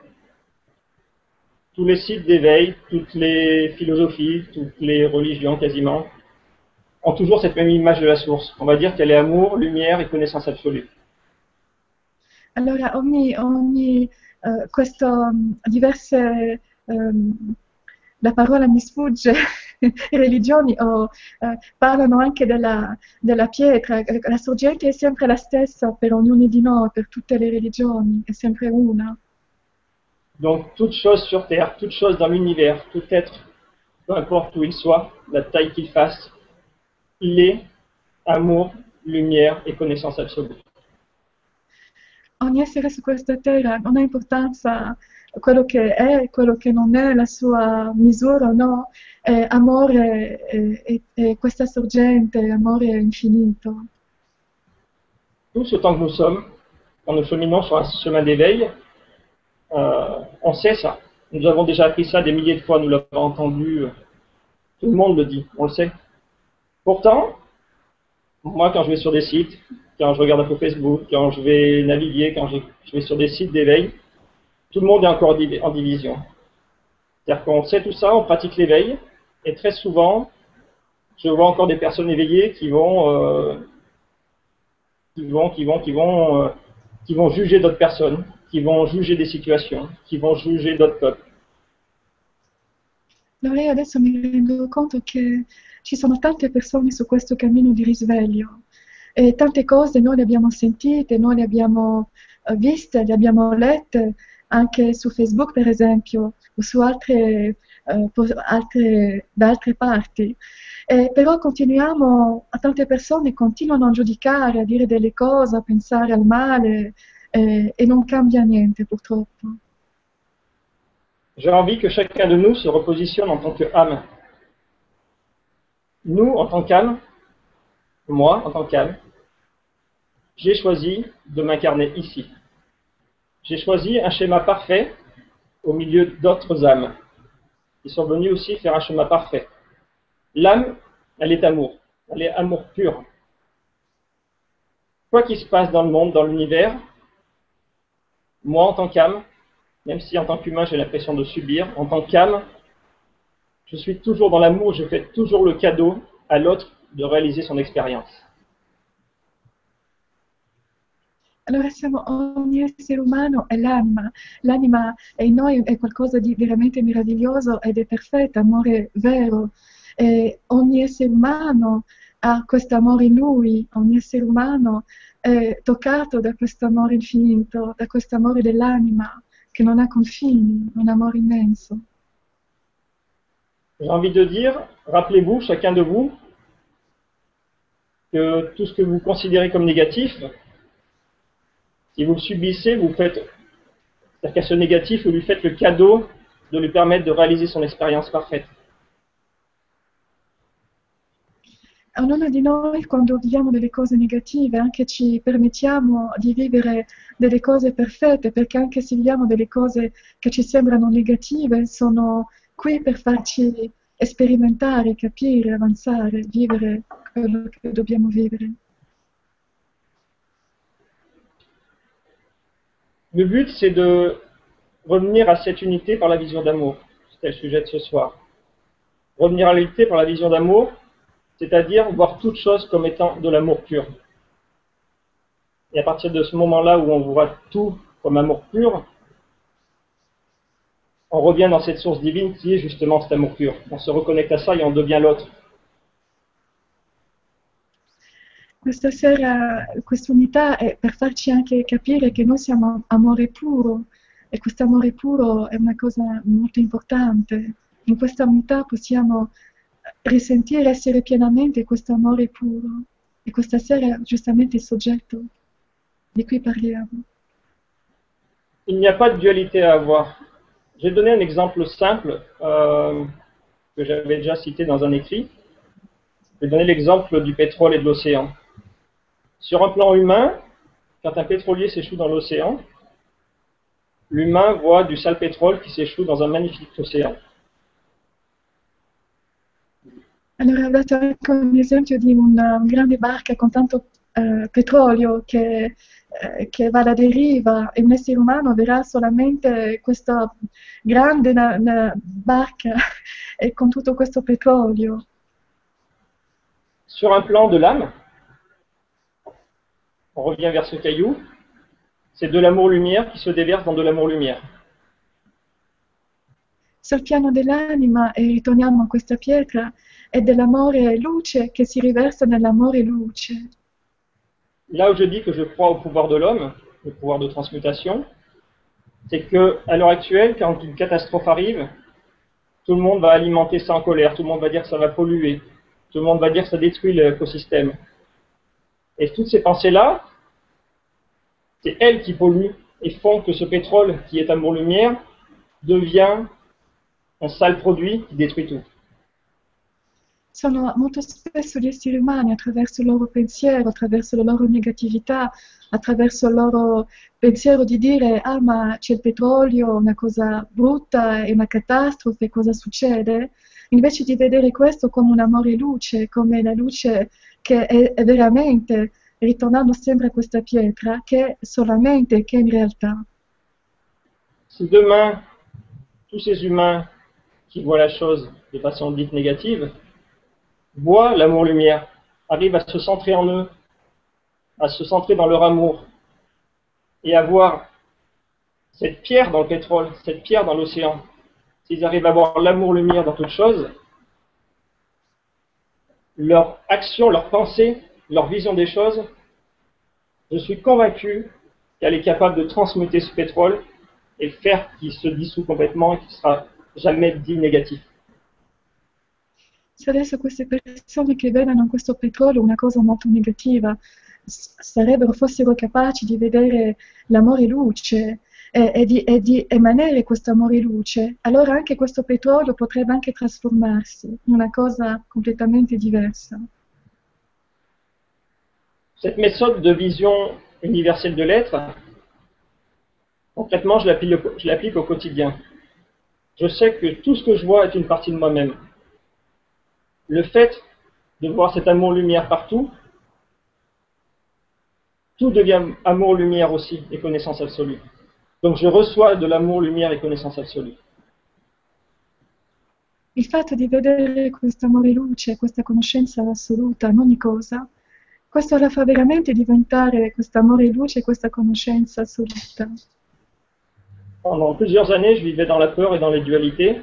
tous les sites d'éveil, toutes les philosophies, toutes les religions quasiment, ont toujours cette même image de la source. On va dire qu'elle est amour, lumière et connaissance absolue. Allora ogni, ogni eh, questo mh, diverse, ehm, la parola mi (laughs) religioni o, eh, parlano anche della, della pietra, la sorgente è sempre la stessa per ognuno di noi, per tutte le religioni, è sempre una. Donc toute chose sur Terre, toute chose dans l'univers, tout être, peu importe où il soit, la taille qu'il fasse, il est amour, lumière et connaissance absolue. Ogni essere su questa terra non ha importanza quello che è, quello che non è, la sua misura, no? È amore e, e- e questa sorgente, è amore infinito. Tous autant que nous sommes, quand nous cheminons sur un chemin d'éveil, on sait ça. Nous avons déjà appris ça des milliers de fois, nous l'avons entendu, euh, tout le monde le dit, on le sait. Pourtant, moi quand je vais sur des sites, quand je regarde un Facebook, quand je vais naviguer, quand je, vais sur des sites d'éveil, tout le monde est encore en division. C'est-à-dire qu'on sait tout ça, on pratique l'éveil, et très souvent, je vois encore des personnes éveillées qui vont, euh, euh, qui vont juger d'autres personnes, qui vont juger des situations, qui vont juger d'autres. Allora adesso mi rendo conto che ci sono tante persone su questo cammino di risveglio e tante cose noi le abbiamo sentite, noi le abbiamo eh, viste, le abbiamo lette anche su Facebook per esempio o su altre, eh, altre, da altre parti. Eh, però continuiamo, tante persone continuano a giudicare, a dire delle cose, a pensare al male eh, e non cambia niente purtroppo. J'ai envie que chacun de nous se repositionne en tant qu'âme. Nous, en tant qu'âme, moi, en tant qu'âme, j'ai choisi de m'incarner ici. J'ai choisi un schéma parfait au milieu d'autres âmes qui sont venues aussi faire un schéma parfait. L'âme, elle est amour, elle est amour pur. Quoi qu'il se passe dans le monde, dans l'univers, moi en tant qu'âme, même si en tant qu'humain j'ai l'impression de subir, en tant qu'âme, je suis toujours dans l'amour, je fais toujours le cadeau à l'autre de réaliser son expérience. Allora siamo, ogni essere umano è l'anima, l'anima in noi è qualcosa di veramente meraviglioso ed è perfetto, amore vero. E ogni essere umano ha questo amore in lui, ogni essere umano è toccato da questo amore infinito, da questo amore dell'anima che non ha confini, un amore immenso. J'ai envie de dire, rappelez-vous, chacun de vous, que tout ce que vous considérez comme négatif, si vous le subissez, vous faites, c'est-à-dire qu'à ce négatif, vous lui faites le cadeau de lui permettre de réaliser son expérience parfaite. Ognuno di noi quando viviamo delle cose negative anche ci permettiamo di vivere delle cose perfette perché anche se viviamo delle cose che ci sembrano negative sono qui per farci sperimentare, capire, avanzare, vivere quello che dobbiamo vivere. Le but c'est de revenir à cette unité par la vision d'amour. C'était le sujet de ce soir. Revenir à l'unité par la vision d'amour, c'est-à-dire voir toute chose comme étant de l'amour pur. Et à partir de ce moment-là où on voit tout comme amour pur, on revient dans cette source divine qui est justement cet amour pur. On se reconnecte à ça et on devient l'autre. Questa sera questa unità è per farci anche capire che noi siamo amore puro e questo amore puro è una cosa molto importante. In questa unità possiamo E. Il n'y a pas de dualité à avoir. J'ai donné un exemple simple euh, que j'avais déjà cité dans un écrit. Je vais donner l'exemple du pétrole et de l'océan. Sur un plan humain, quand un pétrolier s'échoue dans l'océan, l'humain voit du sale pétrole qui s'échoue dans un magnifique océan. Allora, ho dato anche un esempio di una grande barca con tanto eh, petrolio che, eh, che, va alla deriva e un essere umano verrà solamente questa grande na, na barca (laughs) e con tutto questo petrolio. Sur un plan de l'âme, on revient vers ce caillou, c'est de l'amour-lumière qui se déverse dans de l'amour-lumière. Sul piano dell'anima, e ritorniamo a questa pietra, è dell'amore luce che si riversa nell'amore luce. Là où je dis que je crois au pouvoir de l'homme, le pouvoir de transmutation, c'est que à l'heure actuelle, quand une catastrophe arrive, tout le monde va alimenter ça en colère, tout le monde va dire que ça va polluer, tout le monde va dire que ça détruit l'écosystème. Et toutes ces pensées-là, c'est elles qui polluent et font que ce pétrole qui est amour-lumière devient un sale produit qui détruit tout. Sono molto spesso gli esseri umani attraverso il loro pensiero, attraverso la loro negatività, attraverso il loro pensiero di dire ah ma c'è il petrolio, una cosa brutta, è una catastrofe, cosa succede? Invece di vedere questo come un amore luce, come la luce che è, è veramente, ritornando sempre a questa pietra, che è solamente, che è in realtà. si demain, tous ces humains qui voient la chose de façon dite négative, voient l'amour-lumière, arrivent à se centrer en eux, à se centrer dans leur amour, et à voir cette pierre dans le pétrole, cette pierre dans l'océan, s'ils arrivent à voir l'amour-lumière dans toute chose, leur action, leur pensée, leur vision des choses, je suis convaincu qu'elle est capable de transmuter ce pétrole et faire qu'il se dissout complètement et qu'il sera jamais dit négatif. Se adesso queste persone che vedono questo petrolio una cosa molto negativa sarebbero, fossero capaci di vedere l'amore luce e, e, di, e di emanare questo amore luce, allora anche questo petrolio potrebbe anche trasformarsi in una cosa completamente diversa. Cette méthode de vision universelle de l'être, concrètement, je l'applique au quotidien. Je sais que tout ce que je vois est une partie de moi-même. Le fait de voir cet amour-lumière partout, tout devient amour-lumière aussi et connaissance absolue. Donc je reçois de l'amour, lumière et connaissance absolue. Il fatto di vedere questo amore luce, questa conoscenza assoluta in ogni cosa, questo la fa veramente diventare questo amore luce questa conoscenza assoluta. Pendant plusieurs années, je vivais dans la peur et dans les dualités.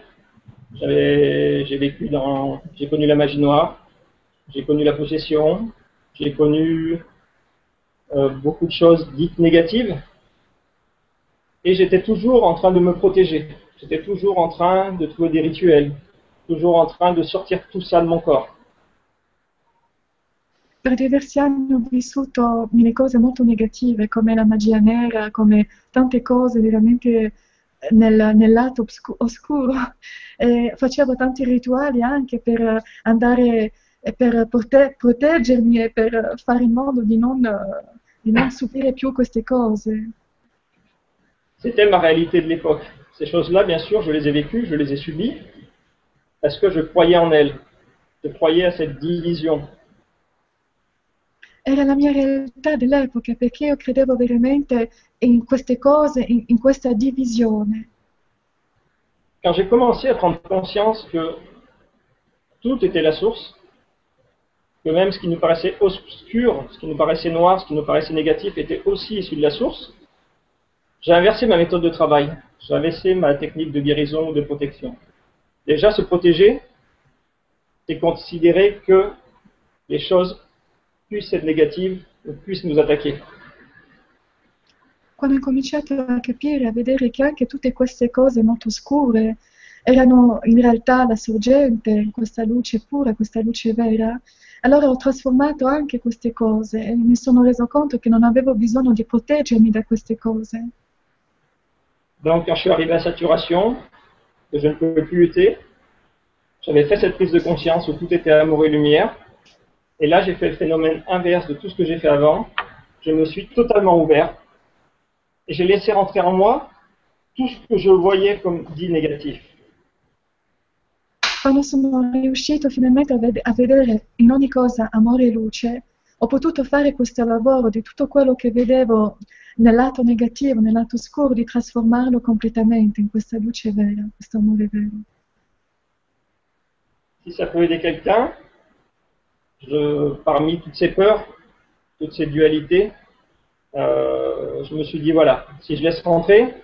J'ai vécu dans, j'ai connu la magie noire, j'ai connu la possession, j'ai connu euh, beaucoup de choses dites négatives, et j'étais toujours en train de me protéger. J'étais toujours en train de trouver des rituels, toujours en train de sortir tout ça de mon corps. Per diversi anni ho vissuto delle cose molto negative, come la magia nera, come tante cose veramente nel, nel lato oscuro. (laughs) E facevo tanti rituali anche per andare, per prote proteggermi e per fare in modo di non, di non subire più queste cose. C'était ma réalité de l'époque. Ces choses-là, bien sûr, je les ai vécues, je les ai subies, parce que je croyais en elles. Je croyais à cette division. Era la mia realtà dell'epoca perché io credevo veramente in queste cose, in, in questa divisione. Quand j'ai commencé à prendre conscience que tout était la source, que même ce qui nous paraissait obscur, ce qui nous paraissait noir, ce qui nous paraissait négatif était aussi issu de la source, j'ai inversé ma méthode de travail. J'ai inversé ma technique de guérison ou de protection. Déjà, se protéger, c'est considérer que les choses puissent être négatives ou puissent nous attaquer. Quando ho cominciato a capire, a vedere che anche tutte queste cose molto scure erano in realtà la sorgente, questa luce pura, questa luce vera, allora ho trasformato anche queste cose e mi sono reso conto che non avevo bisogno di proteggermi da queste cose. Donc, quand je suis arrivé à saturation, que je ne pouvais plus lutter, j'avais fait cette prise de conscience où tout était amour et lumière. Et là, j'ai fait le phénomène inverse de tout ce que j'ai fait avant. Je me suis totalement ouvert et j'ai laissé rentrer en moi tout ce que je voyais comme dit négatif. Quando sono riuscito finalmente a vedere in ogni cosa amore e luce, ho potuto fare questo lavoro di tutto quello che vedevo nel lato negativo, nel lato scuro, di trasformarlo completamente in questa luce vera, questo amore vero. Si ça peut aider quelqu'un, je, parmi toutes ces peurs, toutes ces dualités, euh, je me suis dit voilà, si je laisse rentrer,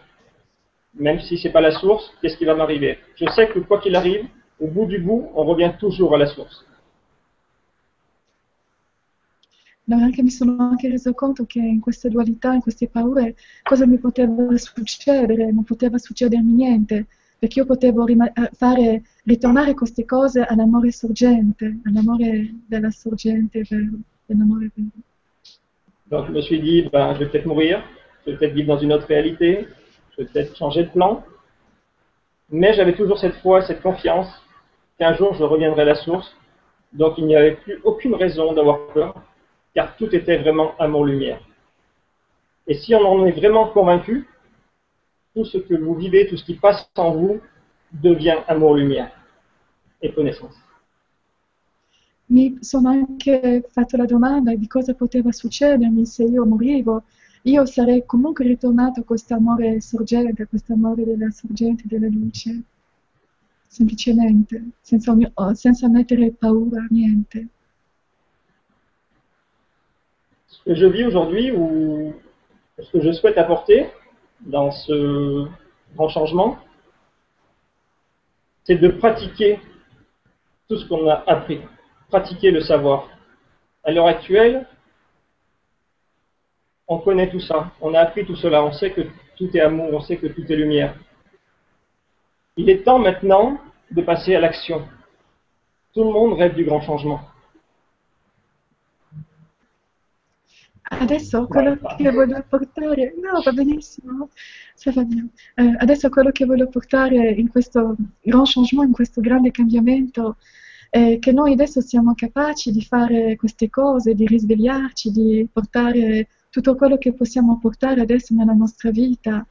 même si c'est pas la source, qu'est-ce qui va m'arriver? Je sais que quoi qu'il arrive, au bout du bout, on revient toujours à la source. allora anche mi sono anche reso conto che in queste dualità, in queste paure, cosa mi poteva succedere? Non poteva succedermi niente, perché io potevo eh, fare ritornare queste cose all'amore sorgente, all'amore della sorgente dell'amore vero. Donc je me suis dit, ben, je vais peut-être mourir, je vais peut-être vivre dans une autre réalité, je vais peut-être changer de plan, mais j'avais toujours cette foi, cette confiance qu'un jour je reviendrai à la source, donc il n'y avait plus aucune raison d'avoir peur, car tout était vraiment amour-lumière. Et si on en est vraiment convaincu, tout ce que vous vivez, tout ce qui passe en vous, devient amour-lumière e connaissance. Mi sono anche fatto la domanda di cosa poteva succedermi se io morivo io sarei comunque ritornato a questo amore sorgente, a questo amore della sorgente della luce, semplicemente, senza, senza mettere paura a niente. Ce que je vis aujourd'hui ou ce que je souhaite apporter dans ce grand changement, c'est de pratiquer tout ce qu'on a appris, pratiquer le savoir. À l'heure actuelle, on connaît tout ça, on a appris tout cela, on sait que tout est amour, on sait que tout est lumière. Il est temps maintenant de passer à l'action. Tout le monde rêve du grand changement. Adesso quello che voglio portare, no va benissimo, va. Eh, adesso quello che voglio portare in questo grand changement, in questo grande cambiamento, è che noi adesso siamo capaci di fare queste cose, di risvegliarci, di portare tutto quello che possiamo portare adesso nella nostra vita,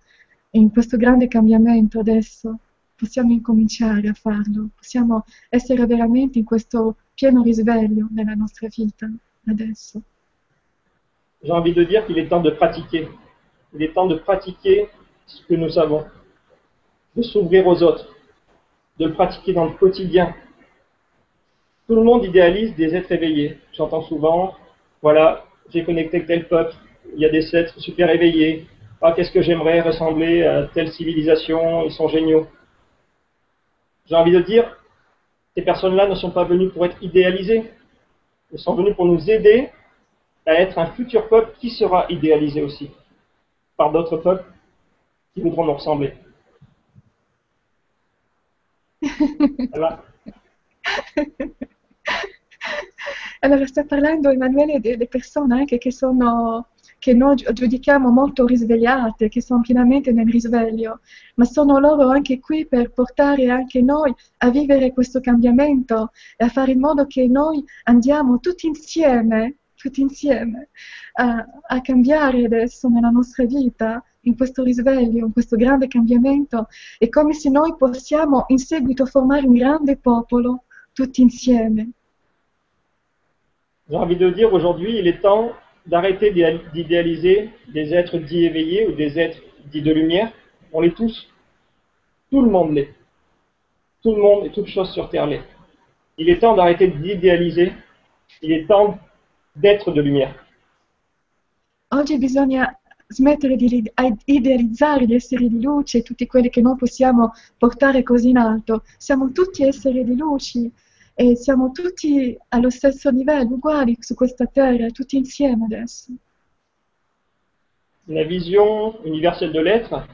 in questo grande cambiamento adesso, possiamo incominciare a farlo, possiamo essere veramente in questo pieno risveglio nella nostra vita adesso. J'ai envie de dire qu'il est temps de pratiquer. Il est temps de pratiquer ce que nous savons, de s'ouvrir aux autres, de le pratiquer dans le quotidien. Tout le monde idéalise des êtres éveillés. J'entends souvent, voilà, j'ai connecté tel peuple, il y a des êtres super éveillés. Ah, qu'est-ce que j'aimerais ressembler à telle civilisation, ils sont géniaux. J'ai envie de dire, ces personnes-là ne sont pas venues pour être idéalisées. Elles sont venues pour nous aider à être un futur peuple qui sera idéalisé aussi par d'autres peuples qui voudront nous ressembler. (laughs) Voilà. Allora, sta parlando Emanuele delle persone anche che, sono, che noi giudichiamo molto risvegliate, che sono pienamente nel risveglio, ma sono loro anche qui per portare anche noi a vivere questo cambiamento e a fare in modo che noi andiamo tutti insieme, tutti insieme a, a cambiare adesso nella nostra vita, in questo risveglio, in questo grande cambiamento, è come se noi possiamo in seguito formare un grande popolo tutti insieme. J'ai envie de dire aujourd'hui, il est temps d'arrêter d'idéaliser des êtres dits éveillés ou des êtres dits de lumière. On les tous. Tout le monde l'est. Tout le monde et toute chose sur Terre l'est. Il est temps d'arrêter d'idéaliser. Il est temps d'être de lumière. Oggi bisogna smettere di idealizzare gli esseri di luce, tutti quelli che noi possiamo portare così in alto. Siamo tutti esseri di luce e siamo tutti allo stesso livello, uguali su questa terra, tutti insieme adesso. La vision universelle de l'être,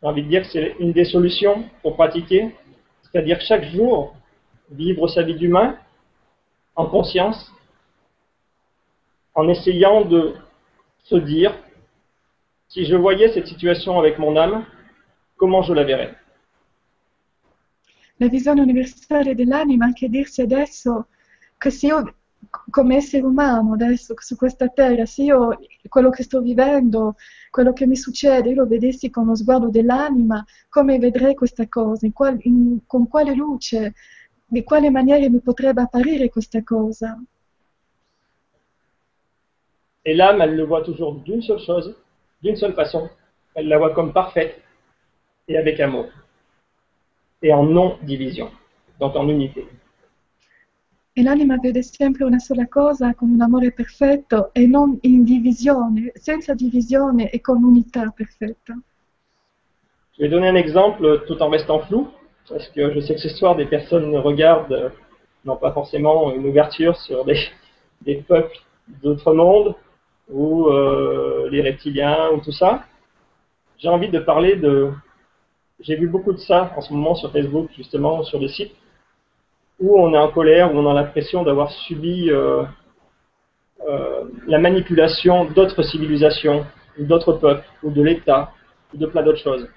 j'ai envie de dire que c'est une des solutions pour pratiquer, c'est-à-dire chaque jour vivre sa vie d'humain en conscience, en essayant de se dire, si je voyais cette situation avec mon âme, comment je la verrais la visione universale dell'anima, anche dirsi adesso che se io come essere umano adesso su questa terra, se io quello che sto vivendo, quello che mi succede, io lo vedessi con lo sguardo dell'anima, come vedrei questa cosa, in qual, in, con quale luce, di quale maniera mi potrebbe apparire questa cosa. Et l'âme, elle le voit toujours d'une seule chose, d'une seule façon. Elle la voit comme parfaite et avec amour. et en non-division, donc en unité. E l'anima vede sempre una sola cosa con un amore perfetto e non in divisione, senza divisione e con unità perfetta. Je vais donner un exemple tout en restant flou, parce que je sais que ce soir des personnes regardent, non pas forcément une ouverture sur des, des peuples d'autres mondes, ou euh, les reptiliens, ou tout ça. J'ai envie de parler de, j'ai vu beaucoup de ça en ce moment sur Facebook, justement, sur des sites, où on est en colère, où on a l'impression d'avoir subi euh, euh, la manipulation d'autres civilisations, d'autres peuples, ou de l'État, ou de plein d'autres choses.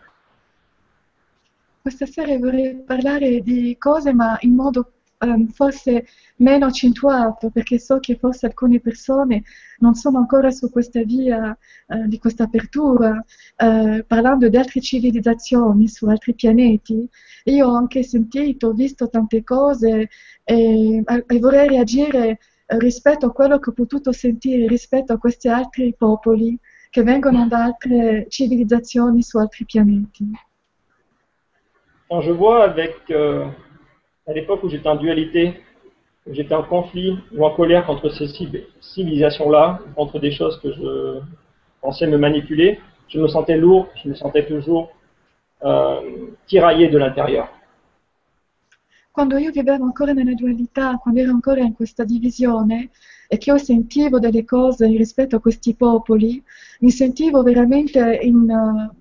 Questa sera vorrei parlare di cose, ma in modo um, forse meno accentuato, perché so che forse alcune persone non sono ancora su questa via uh, di questa apertura, uh, parlando di altre civilizzazioni su altri pianeti. Io ho anche sentito, visto tante cose e, e vorrei reagire rispetto a quello che ho potuto sentire rispetto a questi altri popoli che vengono da altre civilizzazioni su altri pianeti. Quand je vois avec, euh, à l'époque où j'étais en dualité, où j'étais en conflit ou en colère contre ces civ- civilisations-là, contre des choses que je pensais me manipuler, je me sentais lourd, je me sentais toujours euh, tiraillé de l'intérieur. Quando io vivevo ancora nella dualità, quando ero ancora in questa divisione e che io sentivo delle cose rispetto a questi popoli, mi sentivo veramente in,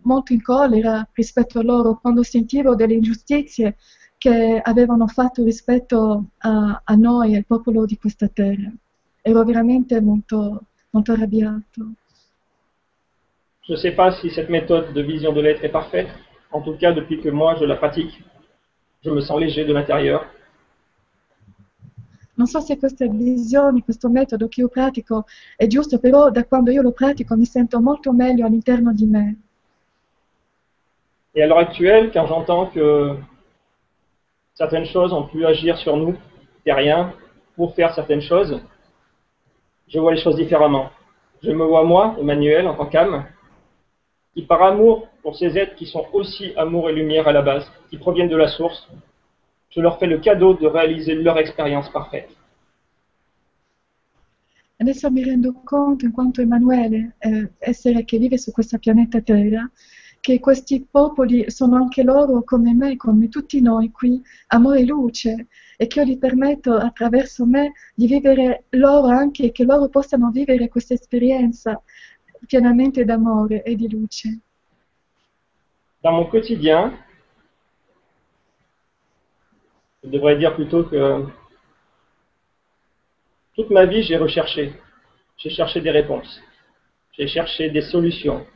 molto in collera rispetto a loro, quando sentivo delle ingiustizie che avevano fatto rispetto a, a noi, al popolo di questa terra. Ero veramente molto, molto arrabbiato. Je ne sais pas si cette méthode de vision de l'être est parfaite. En tout cas, depuis que moi je la pratique, je me sens léger de l'intérieur. Non so se questa visione, questo metodo che io pratico è giusto, però da quando io lo pratico mi sento molto meglio all'interno di me. Et à l'heure actuelle, quand j'entends que certaines choses ont pu agir sur nous, terriens, pour faire certaines choses, je vois les choses différemment. Je me vois moi, Emmanuel, en tant qu'âme, qui par amour pour ces êtres qui sont aussi amour et lumière à la base, qui proviennent de la source, je leur fais le cadeau de réaliser leur expérience parfaite. Che questi popoli sono anche loro come me, come tutti noi qui, amore e luce, e che io gli permetto attraverso me di vivere loro anche, che loro possano vivere questa esperienza pienamente d'amore e di luce. Dans mon quotidien, je devrais dire plutôt que toute ma vie, j'ai recherché. J'ai cherché des réponses. J'ai cherché des solutions.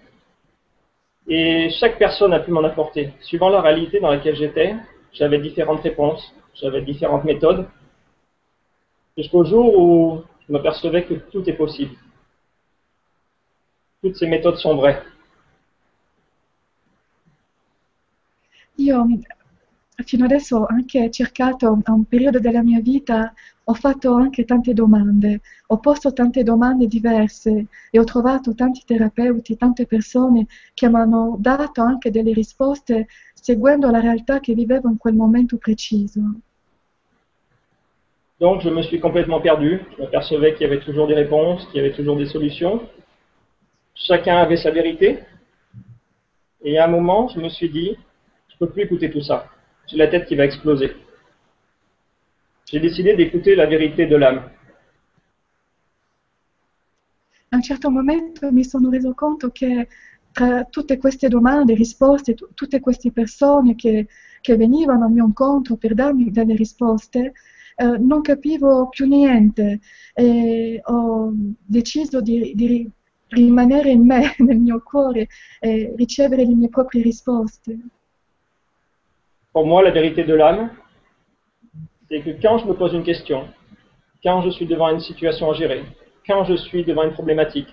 Et chaque personne a pu m'en apporter. Suivant la réalité dans laquelle j'étais, j'avais différentes réponses, j'avais différentes méthodes, jusqu'au jour où je m'apercevais que tout est possible. Toutes ces méthodes sont vraies. Fino adesso anche cercato, a un periodo della mia vita, ho fatto anche tante domande, ho posto tante domande diverse e ho trovato tanti terapeuti, tante persone che mi hanno dato anche delle risposte seguendo la realtà che vivevo in quel momento preciso. Donc je me suis complètement perdu. Je m'apercevais qu'il y avait toujours des réponses, qu'il y avait toujours des solutions. Chacun avait sa vérité. Et à un moment, je me suis dit, je peux plus écouter tout ça. J'ai la tête qui va exploser. J'ai décidé d'écouter la vérité de l'âme. A un certo momento mi sono reso conto che tra tutte queste domande, risposte, tu- tutte queste persone che, che venivano al mio incontro per darmi delle risposte, eh, non capivo più niente e ho deciso di, di ri- rimanere in me, (laughs) nel mio cuore e ricevere le mie proprie risposte. Pour moi, la vérité de l'âme, c'est que quand je me pose une question, quand je suis devant une situation à gérer, quand je suis devant une problématique,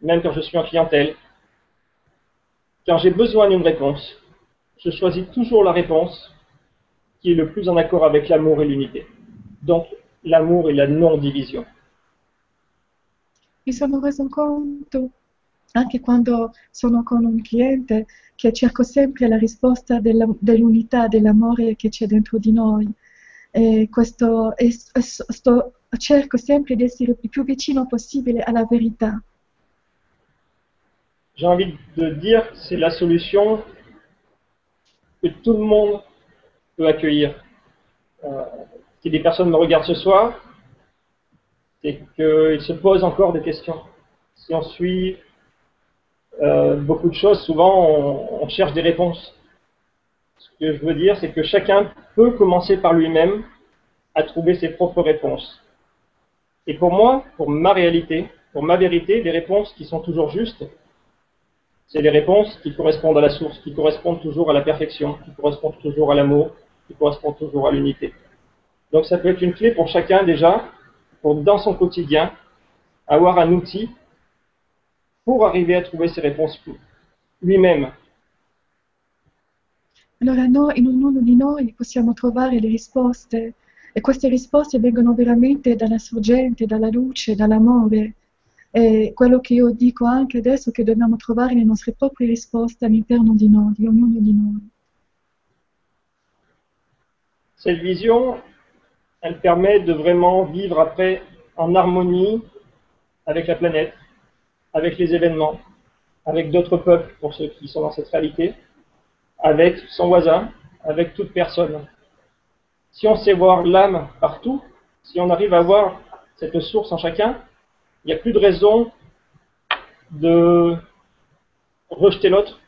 même quand je suis en clientèle, quand j'ai besoin d'une réponse, je choisis toujours la réponse qui est le plus en accord avec l'amour et l'unité. Donc, l'amour et la non-division. Mi sono reso conto, anche quando sono con un cliente, che cerco sempre la risposta della- dell'unità, dell'amore che c'è dentro di noi. E questo, e e sto- cerco sempre di essere il più vicino possibile alla verità. J'ai envie de dire que c'est la solution que tout le monde peut accueillir. Euh, si des personnes me regardent ce soir, c'est qu'ils se posent encore des questions. Si on suit euh, beaucoup de choses, souvent on, on cherche des réponses. Ce que je veux dire, c'est que chacun peut commencer par lui-même à trouver ses propres réponses. Et pour moi, pour ma réalité, pour ma vérité, les réponses qui sont toujours justes, c'est les réponses qui correspondent à la source, qui correspondent toujours à la perfection, qui correspondent toujours à l'amour, qui correspondent toujours à l'unité. Donc ça peut être une clé pour chacun déjà, pour dans son quotidien, avoir un outil pour arriver à trouver ses réponses lui-même. Allora noi, in ognuno di noi possiamo trovare le risposte E queste risposte vengono veramente dalla sorgente, dalla luce, dall'amore. E quello che io dico anche adesso è che dobbiamo trovare le nostre proprie risposte all'interno di noi, di ognuno di noi. Cette vision, elle permet de vraiment vivre après en harmonie avec la planète, avec les événements, avec d'autres peuples pour ceux qui sont dans cette réalité, avec son voisin, avec toute personne. Si on sait voir l'âme partout, si on arrive à voir cette source en chacun, il n'y a plus de raison de rejeter l'autre,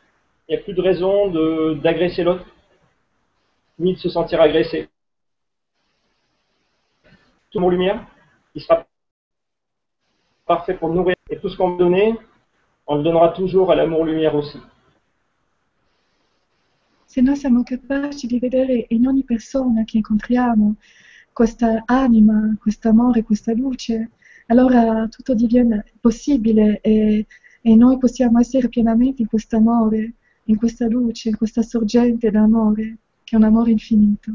il n'y a plus de raison d'agresser l'autre, ni de se sentir agressé. Tout mon lumière, il sera parfait pour nourrir. Et tout ce qu'on veut donner, on le donnera toujours à l'amour-lumière aussi. Se noi siamo capaci di vedere in ogni persona che incontriamo questa anima, questo amore, questa luce, allora tutto diviene possibile e, e noi possiamo essere pienamente in questo amore, in questa luce, in questa sorgente d'amore, che è un amore infinito.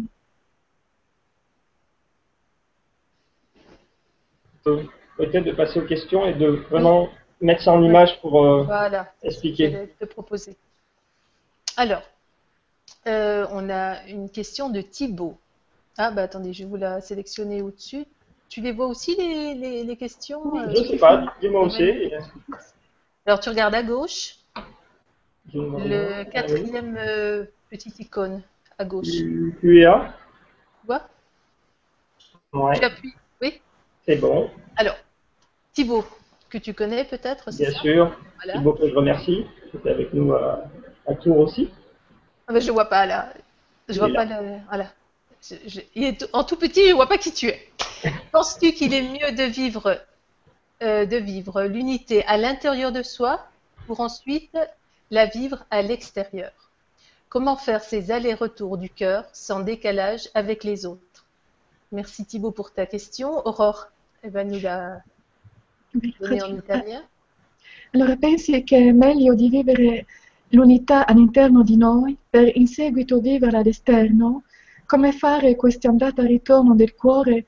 Euh, Peut-être de passer aux questions et de vraiment mettre ça en image pour euh, Voilà. expliquer. te proposer. Alors, euh, on a une question de Thibaut. Ah, bah attendez, je vais vous la sélectionner au-dessus. Tu les vois aussi, les, les- les questions euh, Je ne sais pas, dis-moi aussi. Alors, tu regardes à gauche, le Ah quatrième euh, petite icône à gauche. oui. Q- QA, Tu vois? Ouais, Tu appuies. Oui? C'est bon, Alors, Thibaut, que tu connais peut-être, c'est bien ça sûr. Voilà. Thibaut que je remercie, qui était avec nous à, à Tours aussi. Ah ben, je vois pas là. Je vois pas le. Voilà. Je- je- il est en tout petit, je vois pas qui tu es. (laughs) Penses-tu qu'il est mieux de vivre, euh, de vivre l'unité à l'intérieur de soi pour ensuite la vivre à l'extérieur? Comment faire ces allers-retours du cœur sans décalage avec les autres? Merci Thibaut pour ta question. Aurore, elle va nous la. Allora pensi che è meglio di vivere l'unità all'interno di noi per in seguito viverla all'esterno? Come fare questa andata e ritorno del cuore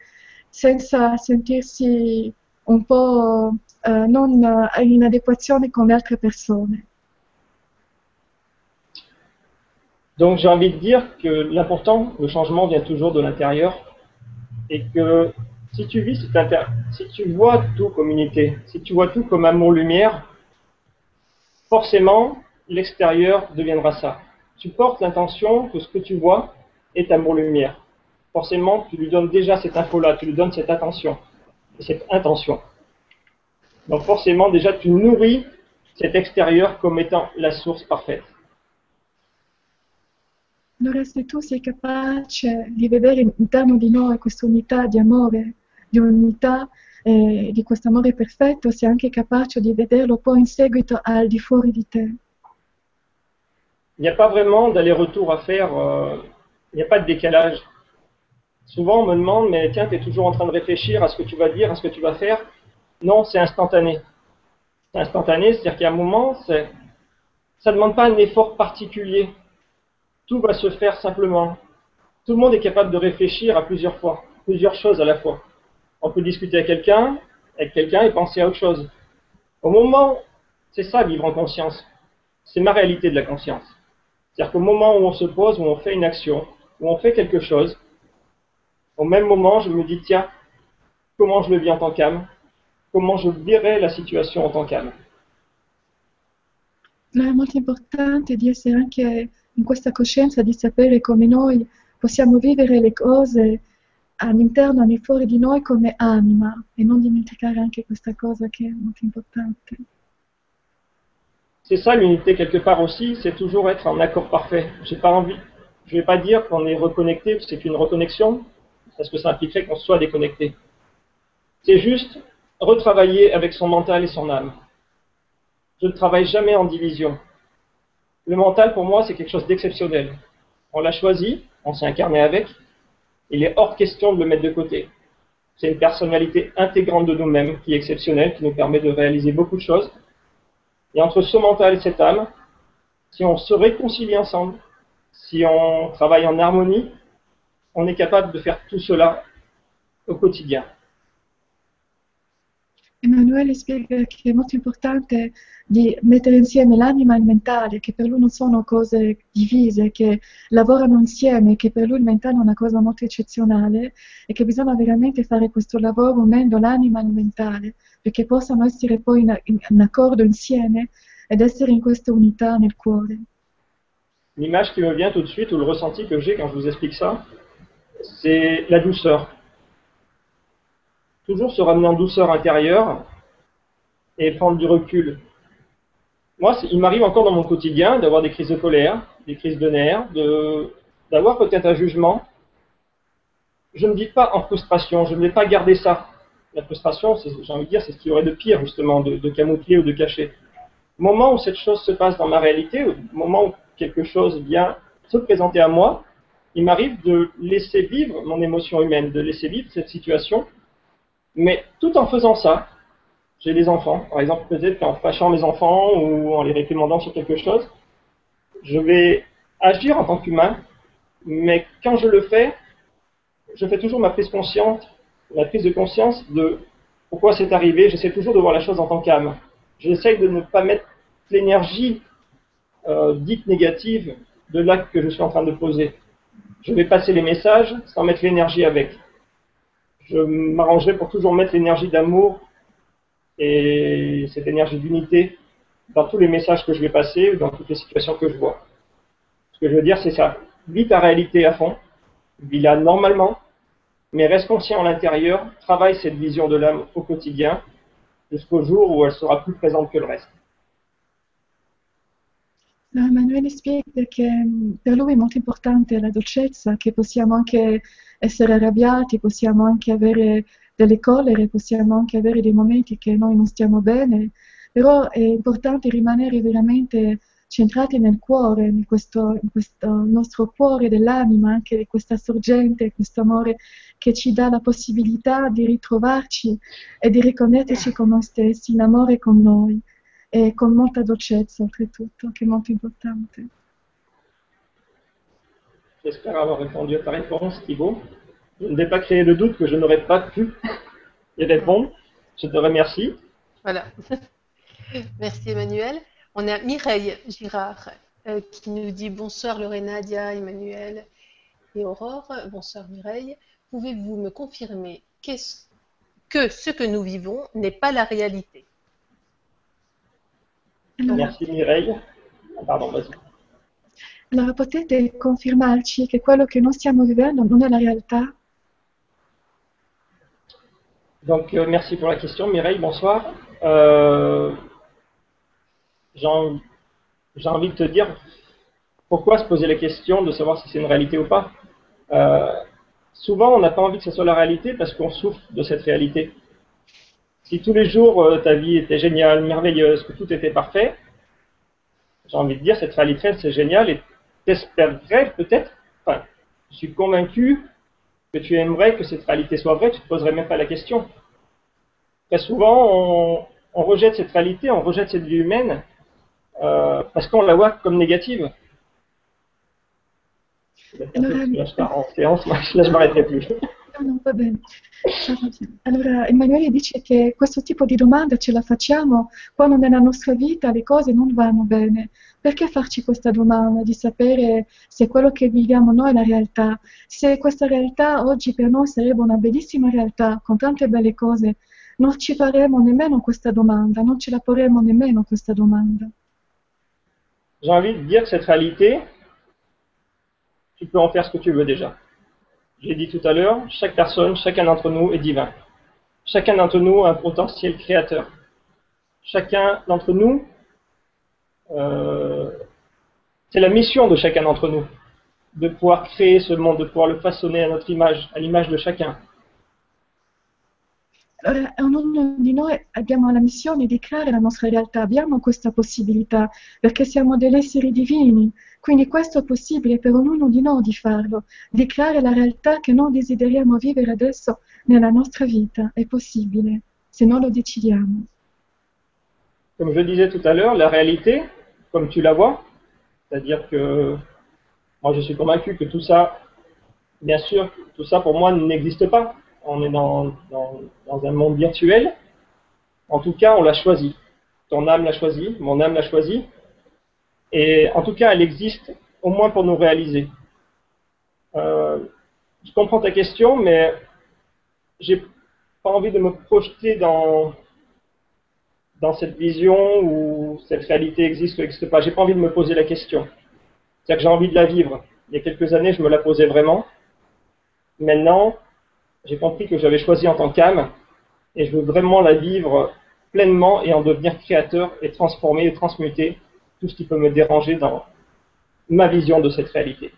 senza sentirsi un po' eh, non eh, in adeguazione con le altre persone? Donc j'ai envie de dire que l'important, le changement vient toujours de l'intérieur et que si tu vis cet inter... si tu vois tout comme unité, si tu vois tout comme amour-lumière, forcément l'extérieur deviendra ça. Tu portes l'intention que ce que tu vois est amour-lumière. Forcément, tu lui donnes déjà cette info-là, tu lui donnes cette attention, et cette intention. Donc forcément, déjà, tu nourris cet extérieur comme étant la source parfaite. Noi di unità eh, di questo amore perfetto, anche capace di vederlo poi in seguito al di fuori di te. Il n'y a pas vraiment d'aller-retour à faire, euh, il n'y a pas de décalage. Souvent, on me demande, mais tiens, tu es toujours en train de réfléchir à ce que tu vas dire, à ce que tu vas faire. Non, c'est instantané. C'est instantané, c'est-à-dire qu'il y a un moment, ça ne demande pas un effort particulier. Tout va se faire simplement. Tout le monde est capable de réfléchir à plusieurs fois, plusieurs choses à la fois. On peut discuter avec quelqu'un, avec quelqu'un et penser à autre chose. Au moment, c'est ça vivre en conscience. C'est ma réalité de la conscience. C'est-à-dire qu'au moment où on se pose, où on fait une action, où on fait quelque chose, au même moment, je me dis, tiens, comment je le vis en tant qu'âme? Comment je verrai la situation en tant qu'âme? Anche in questa coscienza, di sapere come noi possiamo vivere le cose all'interno al di fuori di noi come anima e non dimenticare anche questa cosa che è molto importante. C'est ça l'unité quelque part aussi, c'est toujours être en accord parfait. J'ai pas envie, je vais pas dire qu'on est reconnecté, c'est une reconnexion, parce que ça impliquerait qu'on soit déconnecté. C'est juste retravailler avec son mental et son âme. Je ne travaille jamais en division. Le mental, pour moi, c'est quelque chose d'exceptionnel. On l'a choisi, on s'est incarné avec, il est hors question de le mettre de côté. C'est une personnalité intégrante de nous-mêmes qui est exceptionnelle, qui nous permet de réaliser beaucoup de choses. Et entre ce mental et cette âme, si on se réconcilie ensemble, si on travaille en harmonie, on est capable de faire tout cela au quotidien. Emanuele spiega che è molto importante di mettere insieme l'anima e il mentale, che per lui non sono cose divise, che lavorano insieme, che per lui il mentale è una cosa molto eccezionale e che bisogna veramente fare questo lavoro unendo l'anima e il mentale, perché possano essere poi in, in, in accordo insieme ed essere in questa unità nel cuore. L'image qui me vient tout de suite, ou le ressenti que j'ai quand je vous explique ça, c'est la douceur. Toujours se ramener en douceur intérieure et prendre du recul. Moi, il m'arrive encore dans mon quotidien d'avoir des crises de colère, des crises de nerfs, d'avoir peut-être un jugement. Je ne vis pas en frustration, je ne vais pas garder ça. La frustration, j'ai envie de dire, c'est ce qu'il y aurait de pire, justement, de, de camoufler ou de cacher. Au moment où cette chose se passe dans ma réalité, au moment où quelque chose vient se présenter à moi, il m'arrive de laisser vivre mon émotion humaine, de laisser vivre cette situation, mais tout en faisant ça, j'ai des enfants, par exemple peut-être qu'en fâchant mes enfants ou en les réprimandant sur quelque chose, je vais agir en tant qu'humain, mais quand je le fais, je fais toujours ma prise consciente, la prise de conscience de pourquoi c'est arrivé, j'essaie toujours de voir la chose en tant qu'âme. J'essaie de ne pas mettre l'énergie euh, dite négative de l'acte que je suis en train de poser. Je vais passer les messages sans mettre l'énergie avec. Je m'arrangerai pour toujours mettre l'énergie d'amour et cette énergie d'unité dans tous les messages que je vais passer, dans toutes les situations que je vois. Ce que je veux dire, c'est ça. Vis ta réalité à fond, vis-la normalement, mais reste conscient à l'intérieur, travaille cette vision de l'âme au quotidien, jusqu'au jour où elle sera plus présente que le reste. No, Emanuele spiega che per lui è molto importante la dolcezza, che possiamo anche essere arrabbiati, possiamo anche avere delle collere, possiamo anche avere dei momenti che noi non stiamo bene, però è importante rimanere veramente centrati nel cuore, in questo, in questo nostro cuore dell'anima, anche di questa sorgente, questo amore che ci dà la possibilità di ritrovarci e di riconnetterci con noi stessi, in amore con noi e con molta dolcezza oltretutto, che è molto importante. J'espère avoir répondu à ta réponse, Thibault. Je ne vais pas créer le doute que je n'aurais pas pu y répondre. Je te remercie. Voilà. (laughs) Merci Emmanuel. On a Mireille Girard euh, qui nous dit bonsoir Lorena, Dia, Emmanuel et Aurore. Bonsoir Mireille. Pouvez-vous me confirmer que ce que nous vivons n'est pas la réalité? Merci Mireille. Pardon, vas-y. Allora potete confermarci che quello che noi stiamo vivendo non è la realtà? Donc, euh, merci pour la question, Mireille. Bonsoir. Euh, J'ai envie, de te dire pourquoi se poser la question de savoir si c'est une réalité ou pas. Euh, souvent, on n'a pas envie que ce soit la réalité parce qu'on souffre de cette réalité. Si tous les jours ta vie était géniale, merveilleuse, que tout était parfait, j'ai envie de dire cette réalité c'est génial et t'espérerais peut-être, enfin, je suis convaincu que tu aimerais que cette réalité soit vraie, tu ne te poserais même pas la question. Très souvent, on, on rejette cette réalité, on rejette cette vie humaine euh, parce qu'on la voit comme négative. Allora, Emanuele dice che questo tipo di domanda ce la facciamo quando nella nostra vita le cose non vanno bene. Perché farci questa domanda di sapere se quello che viviamo noi è la realtà? Se questa realtà oggi per noi sarebbe una bellissima realtà con tante belle cose, non ci faremo nemmeno questa domanda, non ce la porremo nemmeno questa domanda. J'ai envie de dire que cette réalité, tu peux en faire ce que tu veux déjà. J'ai dit tout à l'heure, chaque personne, chacun d'entre nous est divin. Chacun d'entre nous a un potentiel créateur. Chacun d'entre nous, euh, c'est la mission de chacun d'entre nous, de pouvoir créer ce monde, de pouvoir le façonner à notre image, à l'image de chacun. Allora, ognuno di noi abbiamo la missione di creare la nostra realtà, abbiamo questa possibilità, perché siamo degli esseri divini, quindi questo è possibile per ognuno di noi di farlo, di creare la realtà che noi desideriamo vivere adesso nella nostra vita, è possibile, se non lo decidiamo. Comme je disais tout à l'heure, la réalité, comme tu la vois, c'est-à-dire que moi je suis convaincu que tout ça, bien sûr, tout ça pour moi n'existe pas. on est dans, un monde virtuel. En tout cas, on l'a choisi. Ton âme l'a choisi, mon âme l'a choisi. Et en tout cas, elle existe au moins pour nous réaliser. Euh, je comprends ta question, mais j'ai pas envie de me projeter dans, dans cette vision où cette réalité existe ou n'existe pas. J'ai pas envie de me poser la question. C'est-à-dire que j'ai envie de la vivre. Il y a quelques années, je me la posais vraiment. Maintenant, j'ai compris que j'avais choisi en tant qu'âme et je veux vraiment la vivre pleinement et en devenir créateur et transformer et transmuter tout ce qui peut me déranger dans ma vision de cette réalité.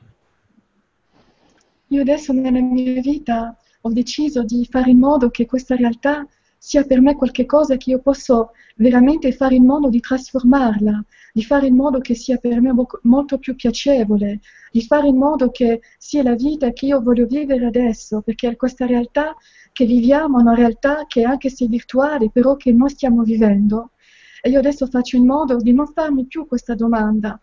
Io adesso nella mia vita ho deciso di fare in modo che questa realtà sia per me qualcosa che io posso veramente fare in modo di trasformarla, di fare in modo che sia per me molto più piacevole, di fare in modo che sia la vita che io voglio vivere adesso, perché questa realtà che viviamo è una realtà che anche se virtuale, però che noi stiamo vivendo. E io adesso faccio in modo di non farmi più questa domanda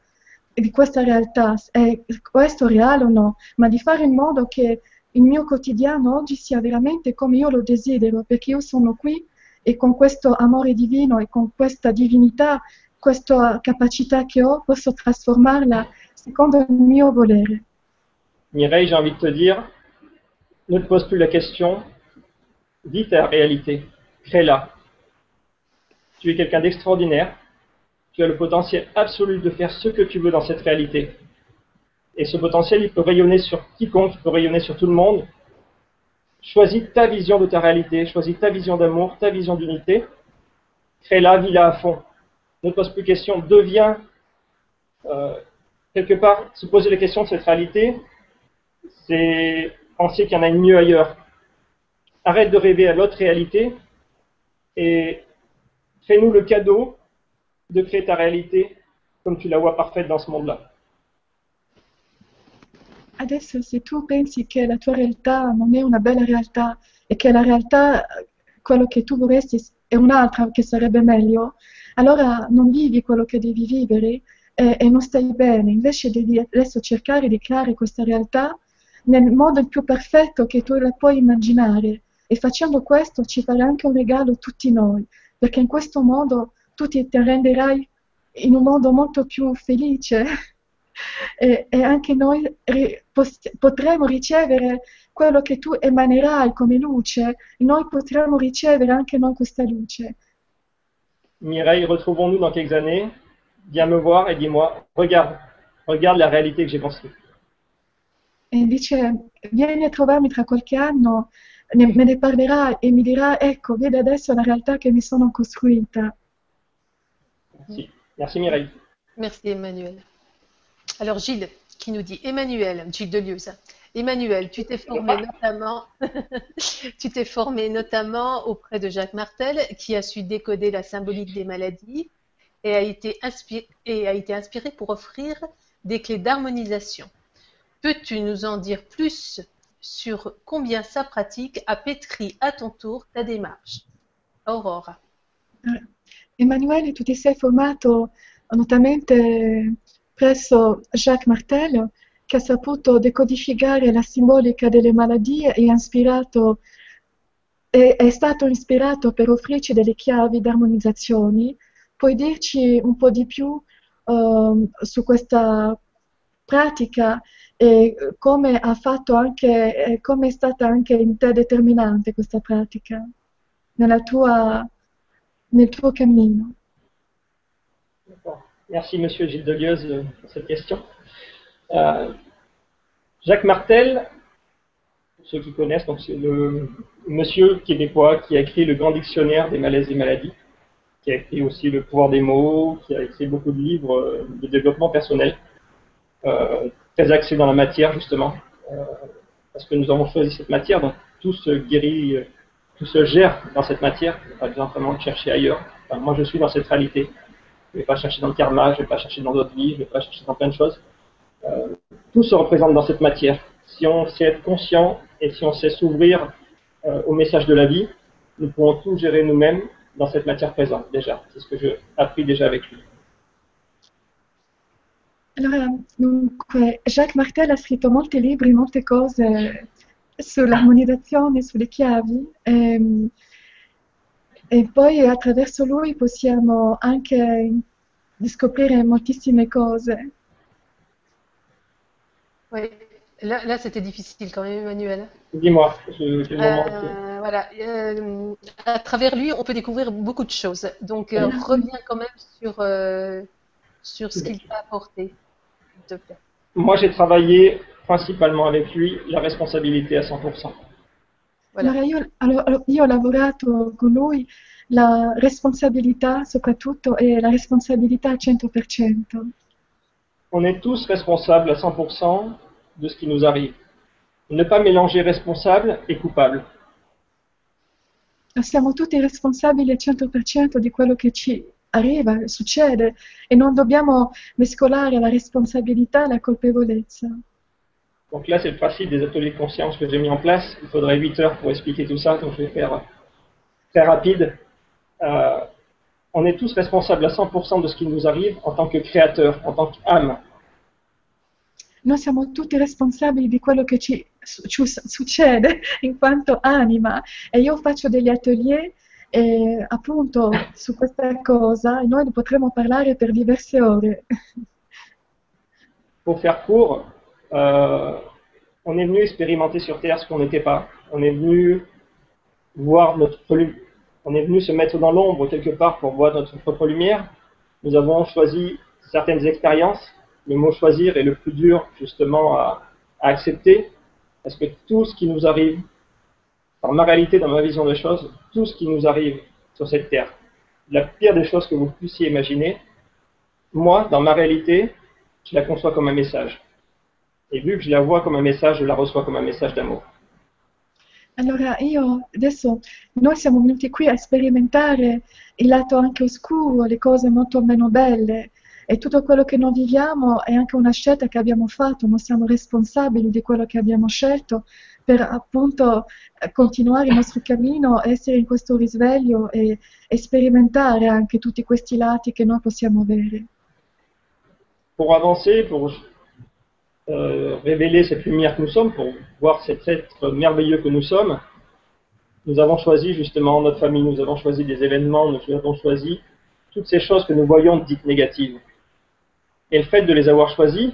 di questa realtà, è questo reale o no, ma di fare in modo che il mio quotidiano oggi sia veramente come io lo desidero, perché io sono qui e con questo amore divino e con questa divinità, questa capacità che ho, posso trasformarla secondo il mio volere. Mireille, j'ai envie de te dire, ne te pose plus la question, vis ta réalité, crée-la. Tu es quelqu'un d'extraordinaire, tu as le potentiel absolu de faire ce que tu veux dans cette réalité. Et ce potentiel, il peut rayonner sur quiconque, il peut rayonner sur tout le monde. Choisis ta vision de ta réalité, choisis ta vision d'amour, ta vision d'unité. Crée-la, vis-la à fond. Ne pose plus de questions, deviens euh, quelque part, se poser la question de cette réalité, c'est penser qu'il y en a une mieux ailleurs. Arrête de rêver à l'autre réalité et fais-nous le cadeau de créer ta réalité comme tu la vois parfaite dans ce monde-là. Adesso se tu pensi che la tua realtà non è una bella realtà e che la realtà, quello che tu vorresti è un'altra che sarebbe meglio, allora non vivi quello che devi vivere e, e non stai bene. Invece devi adesso cercare di creare questa realtà nel modo più perfetto che tu la puoi immaginare. E facendo questo ci farai anche un regalo a tutti noi, perché in questo modo tu ti renderai in un mondo molto più felice e, e, anche noi ri, potremo ricevere quello che tu emanerai come luce, noi potremo ricevere anche noi questa luce. Mireille, retrouvons-nous dans quelques années. Viens me voir et dis-moi, regarde, regarde la réalité que j'ai construite. E dice, vieni a trovarmi tra qualche anno, ne, me ne parlerà e mi dirà, ecco, vedi adesso la realtà che mi sono costruita. Merci. Merci Mireille. Merci Emmanuel. Alors Gilles qui nous dit Emmanuel, Gilles Delieuse. Emmanuel, tu t'es formé notamment, (laughs) tu t'es formé notamment auprès de Jacques Martel, qui a su décoder la symbolique des maladies et a été inspiré, et a été inspiré pour offrir des clés d'harmonisation. Peux-tu nous en dire plus sur combien sa pratique a pétri à ton tour ta démarche? Aurora. Emanuele, tu ti sei formato notoriamente presso Jacques Martel, che ha saputo decodificare la simbolica delle maladie e ispirato, è, è stato ispirato per offrirci delle chiavi d'armonizzazione. Puoi dirci un po' di più uh, su questa pratica e come anche, come è stata anche in te determinante questa pratica tua nel tuo cammino. Merci, Monsieur Gilles Delieuse, pour cette question. Euh, Jacques Martel, pour ceux qui connaissent, c'est le monsieur québécois qui a écrit le grand dictionnaire des malaises et maladies, qui a écrit aussi Le pouvoir des mots, qui a écrit beaucoup de livres euh, de développement personnel, euh, très axés dans la matière justement, parce que nous avons choisi cette matière, donc tout se guérit tout se gère dans cette matière, pas besoin vraiment de chercher ailleurs. moi, je suis dans cette réalité. Je ne vais pas chercher dans le karma, je ne vais pas chercher dans d'autres vies, je ne vais pas chercher dans plein de choses. Euh, tout se représente dans cette matière. Si on sait être conscient et si on sait s'ouvrir euh, au message de la vie, nous pourrons tout gérer nous-mêmes dans cette matière présente déjà. C'est ce que j'ai appris déjà avec lui. Allora, dunque, Jacques Martel ha scritto molti libri, molte cose sull'armonizzazione, sulle chiavi. E, e poi attraverso lui possiamo anche scoprire moltissime cose. Oui, là, là c'était difficile quand même, Emmanuel. Dis-moi, Euh, voilà, euh, à travers lui, on peut découvrir beaucoup de choses. Donc, euh, reviens quand même sur, euh, sur ce qu'il t'a apporté, s'il te plaît. Moi, j'ai travaillé principalement avec lui la responsabilité à 100%. Allora io, allora, io ho lavorato con lui la responsabilità soprattutto e la responsabilità al 100%. On est tous responsables à 100% de ce qui nous arrive. Ne pas mélanger responsable et coupable. Siamo tutti responsabili al 100% di quello che ci arriva, succede e non dobbiamo mescolare la responsabilità e la colpevolezza. Donc là, c'est le principe des ateliers de conscience que j'ai mis en place. Il faudrait 8 heures pour expliquer tout ça, donc je vais faire très rapide. Euh, on est tous responsables à 100% de ce qui nous arrive en tant que créateur, en tant qu'âme. Noi siamo tutti responsabili di quello che ci, ci succede (laughs) in quanto anima e io faccio degli atelier e appunto su questa cosa e noi ne potremo parlare per diverse ore. Pour faire court, euh, on est venu expérimenter sur Terre ce qu'on n'était pas. On est venu voir notre on est venu se mettre dans l'ombre quelque part pour voir notre propre lumière. Nous avons choisi certaines expériences. Le mot choisir est le plus dur justement à, à accepter parce que tout ce qui nous arrive, dans ma réalité, dans ma vision des choses, tout ce qui nous arrive sur cette terre, la pire des choses que vous puissiez imaginer, moi, dans ma réalité, je la conçois comme un message. Et vu que je la vois comme un message, je la reçois comme un message d'amour. Allora io adesso noi siamo venuti qui a sperimentare il lato anche oscuro, le cose molto meno belle e tutto quello che noi viviamo è anche una scelta che abbiamo fatto, noi siamo responsabili di quello che abbiamo scelto per appunto continuare il nostro cammino, essere in questo risveglio e, e sperimentare anche tutti questi lati che noi possiamo avere. Pour avancer, pour euh, révéler cette lumière que nous sommes, pour voir cet être merveilleux que nous sommes, nous avons choisi justement notre famille, nous avons choisi des événements, nous avons choisi toutes ces choses que nous voyons dites négatives. Et le fait de les avoir choisis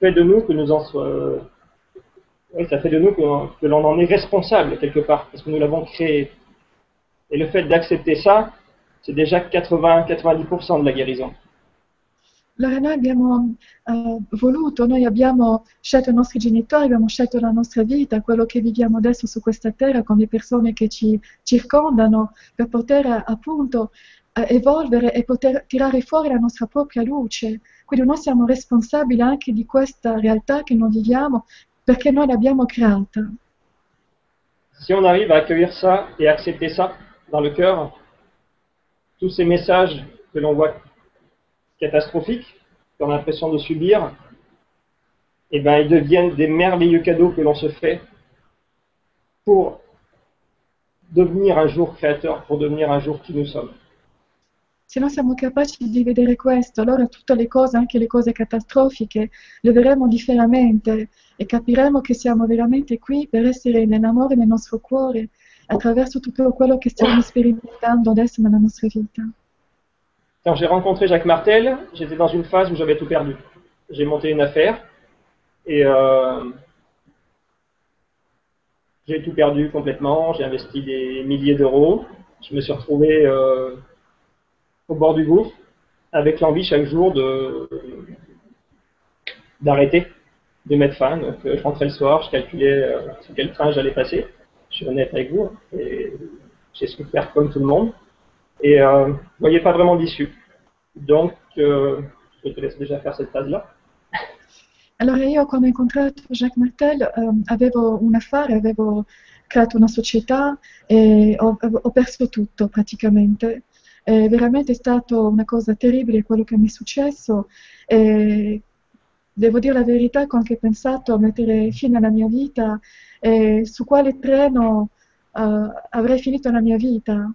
fait de nous que nous en soyons. Oui, ça fait de nous que l'on en est responsable quelque part, parce que nous l'avons créé. Et le fait d'accepter ça, c'est déjà 80-90% de la guérison. Allora noi abbiamo eh, voluto, noi abbiamo scelto i nostri genitori, abbiamo scelto la nostra vita, quello che viviamo adesso su questa terra con le persone che ci circondano per poter appunto eh, evolvere e poter tirare fuori la nostra propria luce. Quindi noi siamo responsabili anche di questa realtà che noi viviamo perché noi l'abbiamo creata. Si on arrive à accueillir ça et accepter ça dans le cœur, tous ces messages que l'on voit catastrophiques, qu'on a l'impression de subir, eh ben, ils deviennent des merveilleux cadeaux que l'on se fait pour devenir un jour créateur, pour devenir un jour qui nous sommes. Se noi siamo capaci di vedere questo, allora tutte le cose, anche le cose catastrofiche, le vedremo differamente e capiremo che siamo veramente qui per essere nell'amore nel nostro cuore attraverso tutto quello che stiamo sperimentando adesso nella nostra vita. Quand j'ai rencontré Jacques Martel, j'étais dans une phase où j'avais tout perdu. J'ai monté une affaire et euh, j'ai tout perdu complètement. J'ai investi des milliers d'euros. Je me suis retrouvé euh, au bord du gouffre avec l'envie chaque jour de d'arrêter, de mettre fin. Donc euh, je rentrais le soir, je calculais sur quel train j'allais passer. Je suis honnête avec vous. Et j'ai souffert comme tout le monde. Et euh, je voyais pas vraiment d'issue. Donc, euh, je te laisse déjà faire cette phase-là. Allora io quando ho incontrato Jacques Martel ehm, avevo un affare, avevo creato una società e ho, ho perso tutto praticamente. È veramente stata una cosa terribile quello che mi è successo e devo dire la verità ho anche pensato a mettere fine alla mia vita e su quale treno eh, avrei finito la mia vita.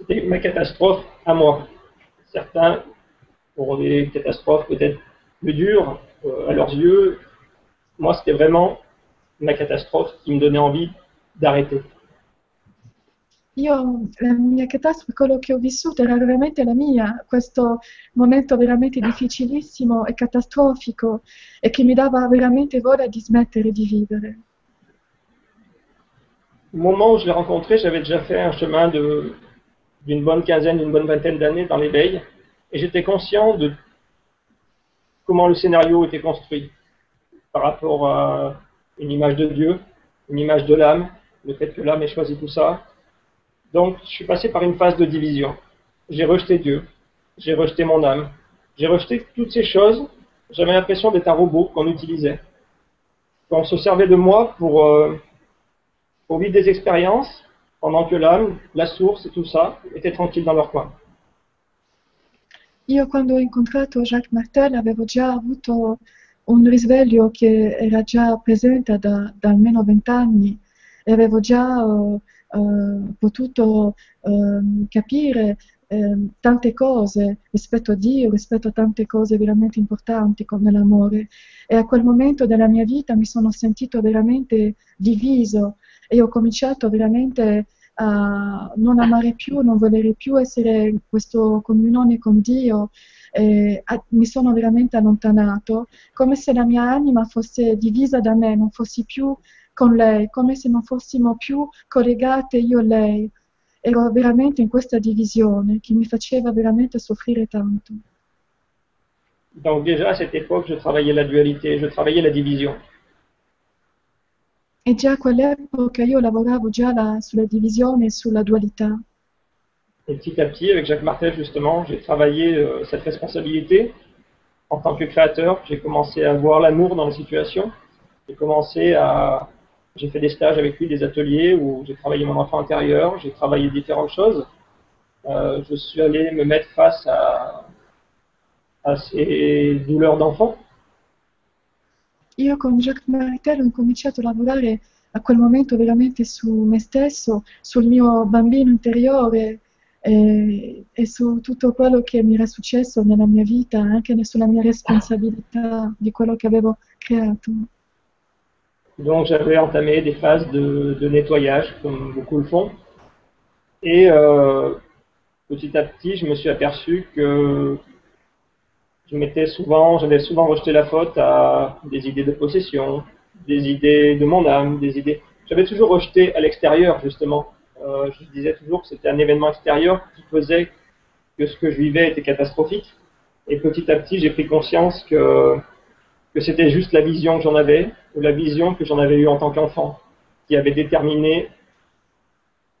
C'était ma catastrophe à moi. Certains auront des catastrophes peut-être plus dures euh, à leurs yeux. Moi, c'était vraiment ma catastrophe qui me donnait envie d'arrêter. Io, la mia catastrofe, quello che ho vissuto era veramente la mia, questo momento veramente difficilissimo e catastrofico e che mi dava veramente voglia di smettere di vivere. Au moment où je l'ai rencontré, j'avais déjà fait un chemin de, d'une bonne quinzaine, d'une bonne vingtaine d'années dans l'éveil, et j'étais conscient de comment le scénario était construit par rapport à une image de Dieu, une image de l'âme, le fait que l'âme ait choisi tout ça. Donc, je suis passé par une phase de division. J'ai rejeté Dieu, j'ai rejeté mon âme, j'ai rejeté toutes ces choses. J'avais l'impression d'être un robot qu'on utilisait. Qu'on se servait de moi pour, euh, pour vivre des expériences, pendant que l'âme, la source et tout ça étaient tranquilles dans leur coin. Io quando ho incontrato Jacques Martel avevo già avuto un risveglio che era già presente da, da almeno vent'anni e avevo già uh, potuto uh, capire ehm, tante cose rispetto a Dio, rispetto a tante cose veramente importanti come l'amore. E a quel momento della mia vita mi sono sentito veramente diviso e ho cominciato veramente a non amare più, non volere più essere in questa comunione con Dio. Eh, a, mi sono veramente allontanato, come se la mia anima fosse divisa da me, non fossi più con lei, come se non fossimo più collegate io e lei. Ero veramente in questa divisione che mi faceva veramente soffrire tanto. Donc déjà cette époque, je travaillais la dualité, je travaillais la division. E già a quell'epoca io lavoravo già la- sulla divisione e sulla dualità. Et petit à petit, avec Jacques Martel, justement, j'ai travaillé euh, cette responsabilité. En tant que créateur, j'ai commencé à voir l'amour dans la situation. J'ai commencé à... J'ai fait des stages avec lui, des ateliers où j'ai travaillé mon enfant intérieur, j'ai travaillé différentes choses. Euh, je suis allé me mettre face à ces douleurs d'enfant. Io con Jacques Martel ho cominciato a lavorare a quel momento veramente su me stesso, sul mio bambino interiore e, e su tutto quello che mi era successo nella mia vita, anche sulla mia responsabilità di quello che avevo creato. Donc j'avais entamé des phases de, de nettoyage, comme beaucoup le font. Et euh, petit à petit, je me suis aperçu que je m'étais souvent, j'avais souvent rejeté la faute à des idées de possession, des idées de mon âme, des idées. J'avais toujours rejeté à l'extérieur, justement. Euh, je disais toujours que c'était un événement extérieur qui faisait que ce que je vivais était catastrophique. Et petit à petit, j'ai pris conscience que, que c'était juste la vision que j'en avais, ou la vision que j'en avais eue en tant qu'enfant, qui avait déterminé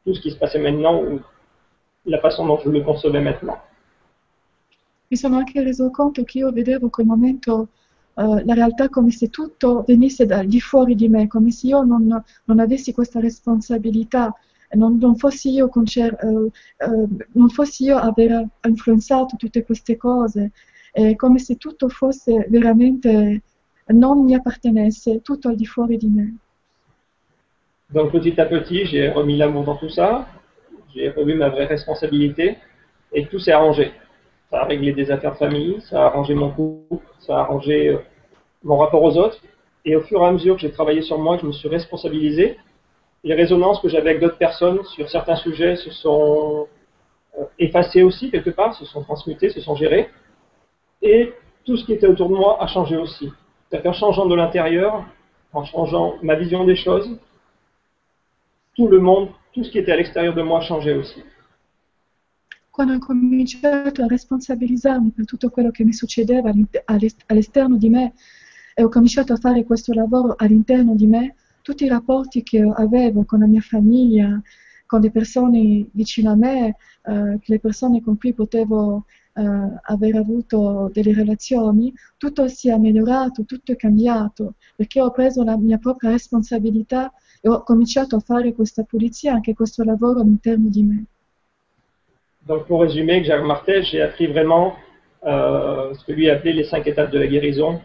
tout ce qui se passait maintenant, ou la façon dont je le concevais maintenant. Mi sono anche reso conto che io vedevo quel momento eh, la realtà come se tutto venisse da di fuori di me, come se io non, non avessi questa responsabilità, non, non fossi io, concer- eh, eh, non fossi io aver influenzato tutte queste cose, è come se tutto fosse veramente non mi appartenesse, tutto al di fuori di me. Donc petit à petit, j'ai remis l'amour dans tout ça, j'ai revu ma vraie responsabilité, et tout s'est arrangé. Ça a réglé des affaires de famille, ça a arrangé mon couple, ça a arrangé euh, mon rapport aux autres. Et au fur et à mesure que j'ai travaillé sur moi, que je me suis responsabilisé, les résonances que j'avais avec d'autres personnes sur certains sujets se sont euh, effacées aussi quelque part, se sont transmutées, se sont gérées. Et tout ce qui était autour de moi a changé aussi. C'est-à-dire qu'en changeant de l'intérieur, en changeant ma vision des choses, tout le monde, tout ce qui était à l'extérieur de moi changé aussi. Quando ho cominciato a responsabilizzarmi per tutto quello che mi succedeva all'esterno di me e ho cominciato a fare questo lavoro all'interno di me, tutti i rapporti che avevo con la mia famiglia, con le persone vicino a me, eh, le persone con cui potevo eh, aver avuto delle relazioni, tutto si è migliorato, tutto è cambiato, perché ho preso la mia propria responsabilità e ho cominciato a fare questa pulizia, anche questo lavoro all'interno di me. Donc pour résumer, Jacques Martel, j'ai appris vraiment euh, ce que lui appelait les cinq étapes de la guérison.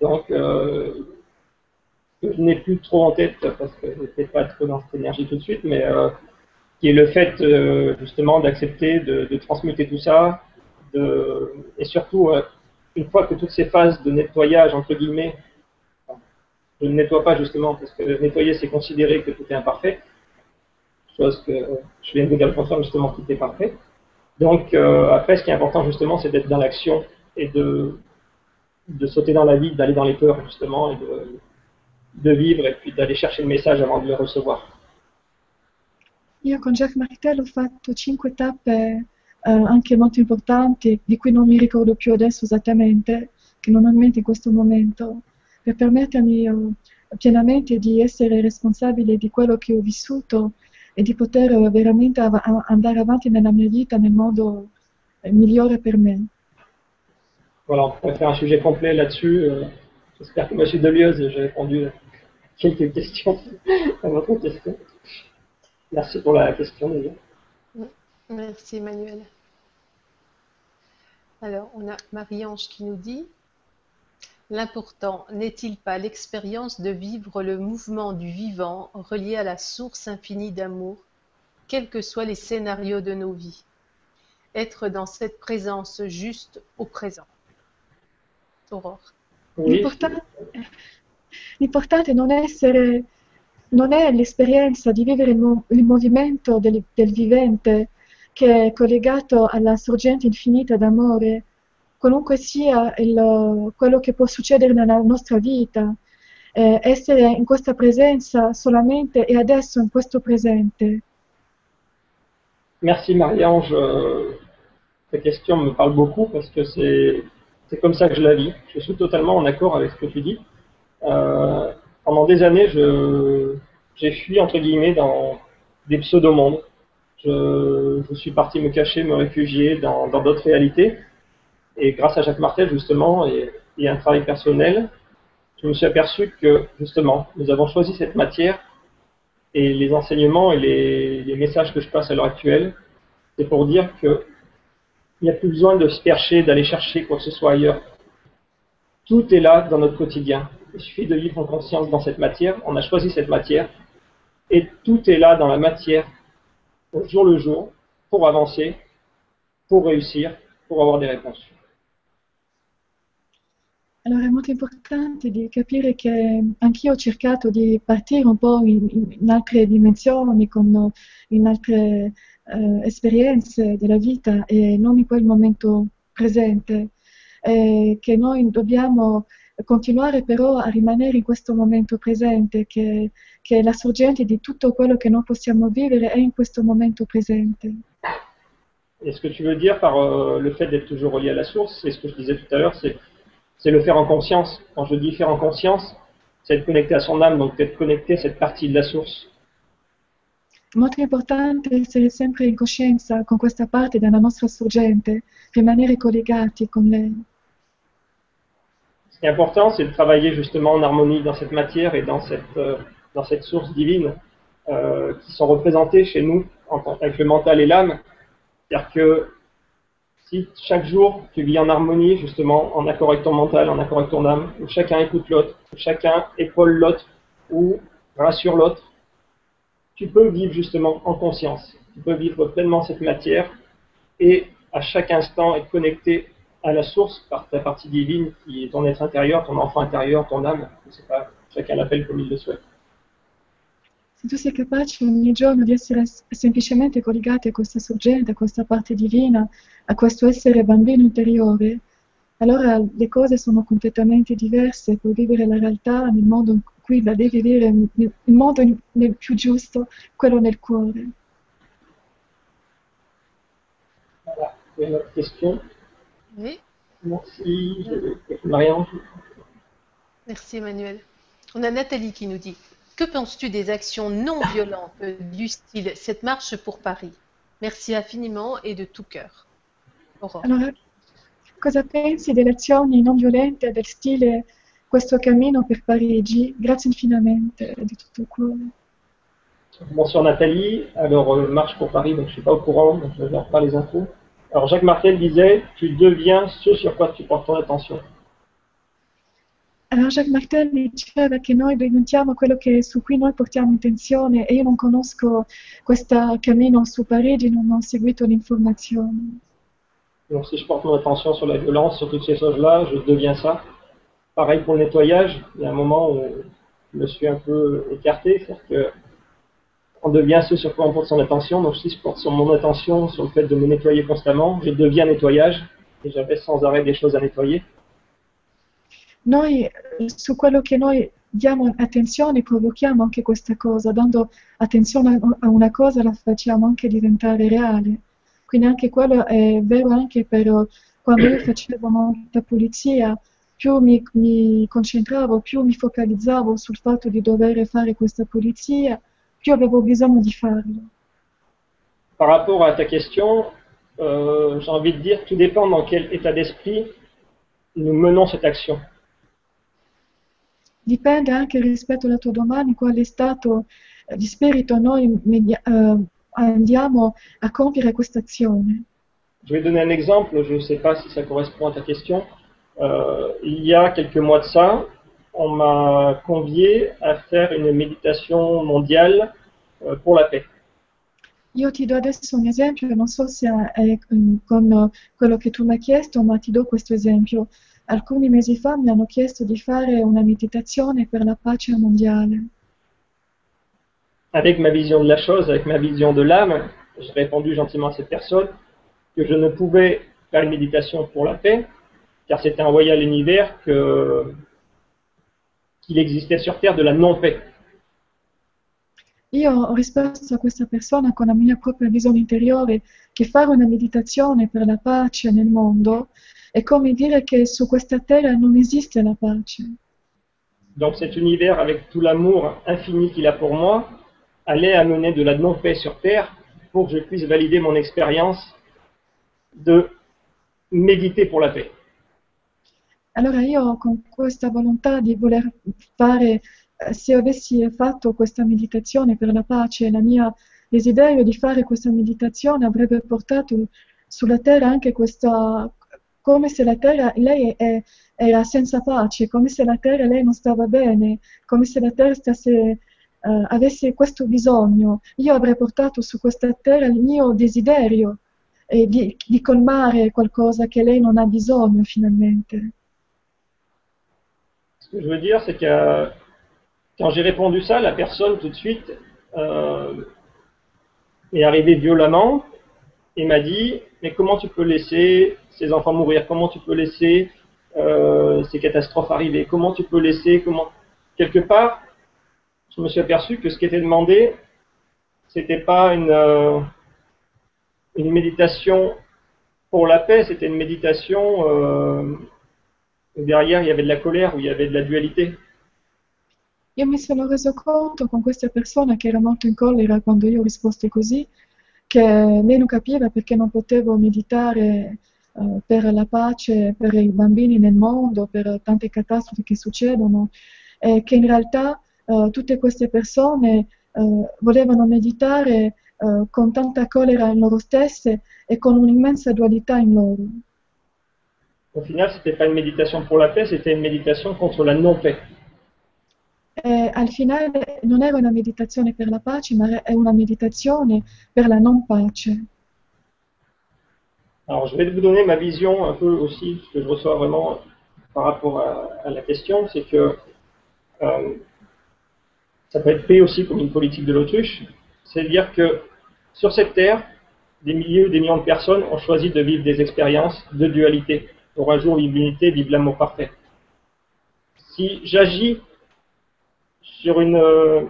Donc euh, que je n'ai plus trop en tête parce que je n'étais pas trop dans cette énergie tout de suite, mais euh, qui est le fait euh, justement d'accepter de, transmuter tout ça, et surtout une fois que toutes ces phases de nettoyage entre guillemets, je ne nettoie pas justement, parce que nettoyer, c'est considérer que tout est imparfait, chose que je viens de dire contraire, justement, tout est parfait. Donc, euh, après, ce qui est important, justement, c'est d'être dans l'action et de, de sauter dans la vie, d'aller dans les peurs, justement, et de, de vivre, et puis d'aller chercher le message avant de le recevoir. Io con Jack Martel ho fatto cinque tappe eh, anche molto importanti, di cui non mi ricordo più adesso esattamente, che non ho in mente in questo momento, per permettermi eh, pienamente di essere responsabile di quello che ho vissuto e di poter eh, veramente av- andare avanti nella mia vita nel modo eh, migliore per me. Voilà, on pourrait faire un sujet complet là-dessus. Euh, J'espère que M. Delieuse, j'ai répondu à quelques questions (laughs) à votre question. Merci pour la question déjà. Merci Emmanuel. Alors, on a Marie-Ange qui nous dit L'important n'est-il pas l'expérience de vivre le mouvement du vivant relié à la source infinie d'amour, quels que soient les scénarios de nos vies? Être dans cette présence juste au présent. Aurore. Oui, L'importante, non, essere, non è l'esperienza di vivere il, mo- il movimento del, del vivente che è collegato alla sorgente infinita d'amore, qualunque sia il- quello che può succedere nella nostra vita, eh, essere in questa presenza solamente e adesso in questo presente. Merci Marie-Ange. Euh, Ta question me parle beaucoup parce que c'est comme ça que je la vis. Je suis totalement en accord avec ce que tu dis. Euh, pendant des années, j'ai fui entre guillemets dans des pseudo-mondes. Je, je suis parti me cacher, me réfugier dans d'autres réalités. Et grâce à Jacques Martel justement et, un travail personnel, je me suis aperçu que justement nous avons choisi cette matière et les enseignements et les, les messages que je passe à l'heure actuelle, c'est pour dire que il n'y a plus besoin de se percher, d'aller chercher quoi que ce soit ailleurs. Tout est là dans notre quotidien. Il suffit de vivre en conscience dans cette matière. On a choisi cette matière. Et tout est là dans la matière, au jour le jour, pour avancer, pour réussir, pour avoir des réponses. Allora è molto importante di capire che anch'io ho cercato di partire un po' in, in altre dimensioni, con, in altre eh, esperienze della vita e non in quel momento presente, e che noi dobbiamo continuare però a rimanere in questo momento presente, che, che la sorgente di tutto quello che noi possiamo vivere è in questo momento presente. Et ce que tu veux dire par euh, le fait d'être toujours relié à la source, c'est ce que je disais tout à l'heure, c'est c'est le faire en conscience. Quand je dis faire en conscience, c'est être connecté à son âme, donc être connecté à cette partie de la source. Molto importante essere sempre in coscienza con questa parte della nostra sorgente, rimanere collegati con lei. Ce qui est important, c'est de travailler justement en harmonie dans cette matière et dans cette, euh, dans cette source divine euh, qui sont représentées chez nous en avec le mental et l'âme. C'est-à-dire que si chaque jour tu vis en harmonie, justement, en accord avec ton mental, en accord avec ton âme, où chacun écoute l'autre, où chacun épaule l'autre ou rassure l'autre, tu peux vivre justement en conscience. Tu peux vivre pleinement cette matière et à chaque instant être connecté à la source par ta partie divine qui est ton être intérieur, ton enfant intérieur, ton âme. Je sais pas, chacun l'appelle comme il le souhaite. Se tu sei capace ogni giorno di essere semplicemente collegati a questa sorgente, a questa parte divina, a questo essere bambino interiore, allora le cose sono completamente diverse, puoi vivere la realtà nel modo in cui la devi vivere, nel il modo in- nel più giusto, quello nel cuore. Voilà. Une autre question. Oui, Merci. Marianne. merci Emmanuel. On a Nathalie qui nous dit Que penses-tu des actions non violentes du style Cette marche pour Paris Merci infiniment et de tout cœur. Aurore. Allora, cosa pensi delle azioni non violente del stile questo cammino per Parigi? Grazie infinamente di tutto il cuore. Bonsoir Nathalie. Alors, euh, marche pour Paris, donc je suis pas au courant, donc je ne regarde pas les infos. Alors, Jacques Martel disait Tu deviens ce sur quoi tu portes ton attention. Allora Jacques Martel diceva che noi diventiamo quello che, su cui noi portiamo intenzione e io non conosco questo cammino su Parigi, non ho seguito l'informazione. Donc, si je porte mon attention sur la violence, sur toutes ces choses-là, je deviens ça. Pareil pour le nettoyage. Il y a un moment où je me suis un peu écarté, c'est-à-dire que on devient ce sur quoi on porte son attention. Donc si je porte sur mon attention sur le fait de me nettoyer constamment, je deviens nettoyage e j'avais sans arrêt des choses a nettoyer. Noi su quello che noi diamo attenzione provochiamo anche questa cosa, dando attenzione a una cosa la facciamo anche diventare reale. Quindi anche quello è vero anche per quando io facevo molta pulizia, più mi, mi concentravo, più mi focalizzavo sul fatto di dover fare questa pulizia, più avevo bisogno di farlo. Par rapport à ta question, euh, j'ai envie de dire, tout dépend dans quel état d'esprit nous menons cette action. Dipende anche rispetto alla tua domanda in quale stato di spirito noi media, uh, andiamo a compiere questa azione. Je vais donner un exemple, je ne sais pas si ça correspond à ta question. Euh, il y a quelques mois de ça, on m'a convié à faire une méditation mondiale euh, pour la paix. Io ti do adesso un esempio, non so se è con quello che tu mi hai chiesto, ma ti do questo esempio. Alcuni mesi per la pace mondiale. Avec ma vision de la chose, avec ma vision de l'âme, j'ai répondu gentiment à cette personne que je ne pouvais faire une méditation pour la paix, car c'était un à l'univers qu'il existait sur Terre de la non-paix. Io ho risposto a questa persona con la mia propria visione interiore che fare una meditazione per la pace nel mondo è come dire che su questa terra non esiste la pace. Donc cet univers avec tout l'amour infini qu'il a pour moi allait amener de la non-paix sur terre pour que je puisse valider mon expérience de méditer pour la paix. Allora io con questa volontà di voler fare se avessi fatto questa meditazione per la pace, la mia desiderio di fare questa meditazione avrebbe portato sulla terra anche questa, come se la terra, lei è, era senza pace, come se la terra lei non stava bene, come se la terra stesse, uh, avesse questo bisogno. Io avrei portato su questa terra il mio desiderio eh, di, di colmare qualcosa che lei non ha bisogno finalmente. Ce que je veux dire, c'est que Quand j'ai répondu ça, la personne tout de suite euh, est arrivée violemment et m'a dit Mais comment tu peux laisser ces enfants mourir? Comment tu peux laisser euh, ces catastrophes arriver? Comment tu peux laisser comment? Quelque part, je me suis aperçu que ce qui était demandé, c'était pas une, euh, une méditation pour la paix, c'était une méditation derrière il y avait de la colère, où il y avait de la dualité. Io mi sono reso conto con questa persona che era molto in collera quando io ho risposto così, che lei non capiva perché non potevo meditare uh, per la pace, per i bambini nel mondo, per tante catastrofi che succedono, e che in realtà uh, tutte queste persone uh, volevano meditare con tanta collera in loro stesse e con un'immensa dualità in loro. Au final, ce n'était pas une méditation pour la paix, c'était une méditation contre la non-paix. E al finale non era una meditazione per la pace, ma è una meditazione per la non pace. Alors, je vais vous donner ma vision un peu aussi, ce que je reçois vraiment par rapport à, la question, c'est que euh, ça peut être pris aussi comme une politique de l'autruche. C'est-à-dire que sur cette terre, des milliers ou des millions de personnes ont choisi de vivre des expériences de dualité, pour un jour vivre l'unité, vivre l'amour parfait. Si j'agis sur une, euh,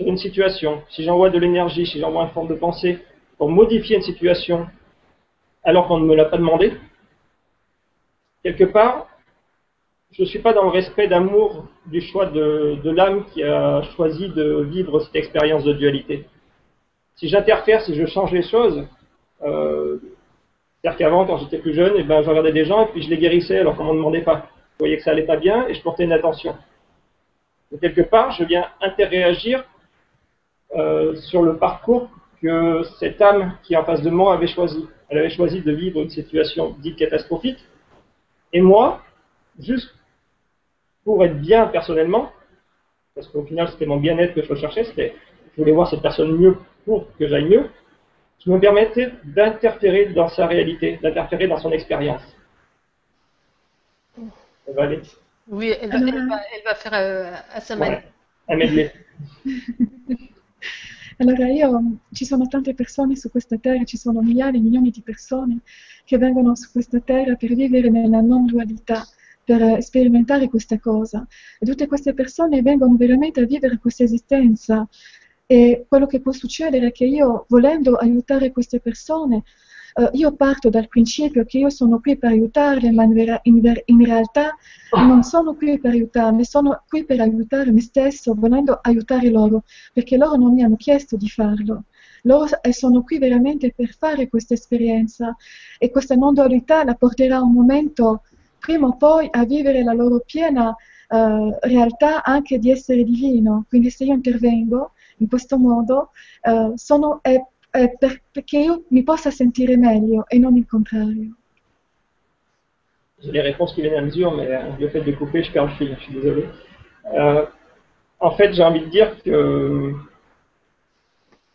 une situation, si j'envoie de l'énergie, si j'envoie une forme de pensée pour modifier une situation alors qu'on ne me l'a pas demandé, quelque part, je ne suis pas dans le respect d'amour du choix de, de l'âme qui a choisi de vivre cette expérience de dualité. Si j'interfère, si je change les choses, euh, c'est-à-dire qu'avant, quand j'étais plus jeune, eh ben, je regardais des gens et puis je les guérissais alors qu'on ne m'en demandait pas. Je voyais que ça allait pas bien et je portais une attention quelque part, je viens interréagir euh, sur le parcours que cette âme qui est en face de moi avait choisi. Elle avait choisi de vivre une situation dite catastrophique. Et moi, juste pour être bien personnellement, parce qu'au final c'était mon bien-être que je recherchais, c'était je voulais voir cette personne mieux pour que j'aille mieux, je me permettais d'interférer dans sa réalité, d'interférer dans son expérience. Oui, elle va, elle va, elle va faire euh, à sa manière. Ouais, un medley. (laughs) Allora io, ci sono tante persone su questa terra, ci sono migliaia e milioni di persone che vengono su questa terra per vivere nella non dualità, per eh, sperimentare questa cosa. E tutte queste persone vengono veramente a vivere questa esistenza. E quello che può succedere è che io, volendo aiutare queste persone, eh, io parto dal principio che io sono qui per aiutarle, ma in, vera- in ver- in realtà non sono qui per aiutarle, sono qui per aiutare me stesso, volendo aiutare loro, perché loro non mi hanno chiesto di farlo. Loro sono qui veramente per fare questa esperienza e questa non dualità la porterà un momento, prima o poi, a vivere la loro piena eh, realtà anche di essere divino. Quindi se io intervengo in questo modo, eh, sono, è, è per- perché io mi possa sentire meglio e non il contrario. J'ai les réponses qui viennent à mesure, mais euh, le fait de couper, je perds le fil, je suis désolé. Euh, en fait, j'ai envie de dire que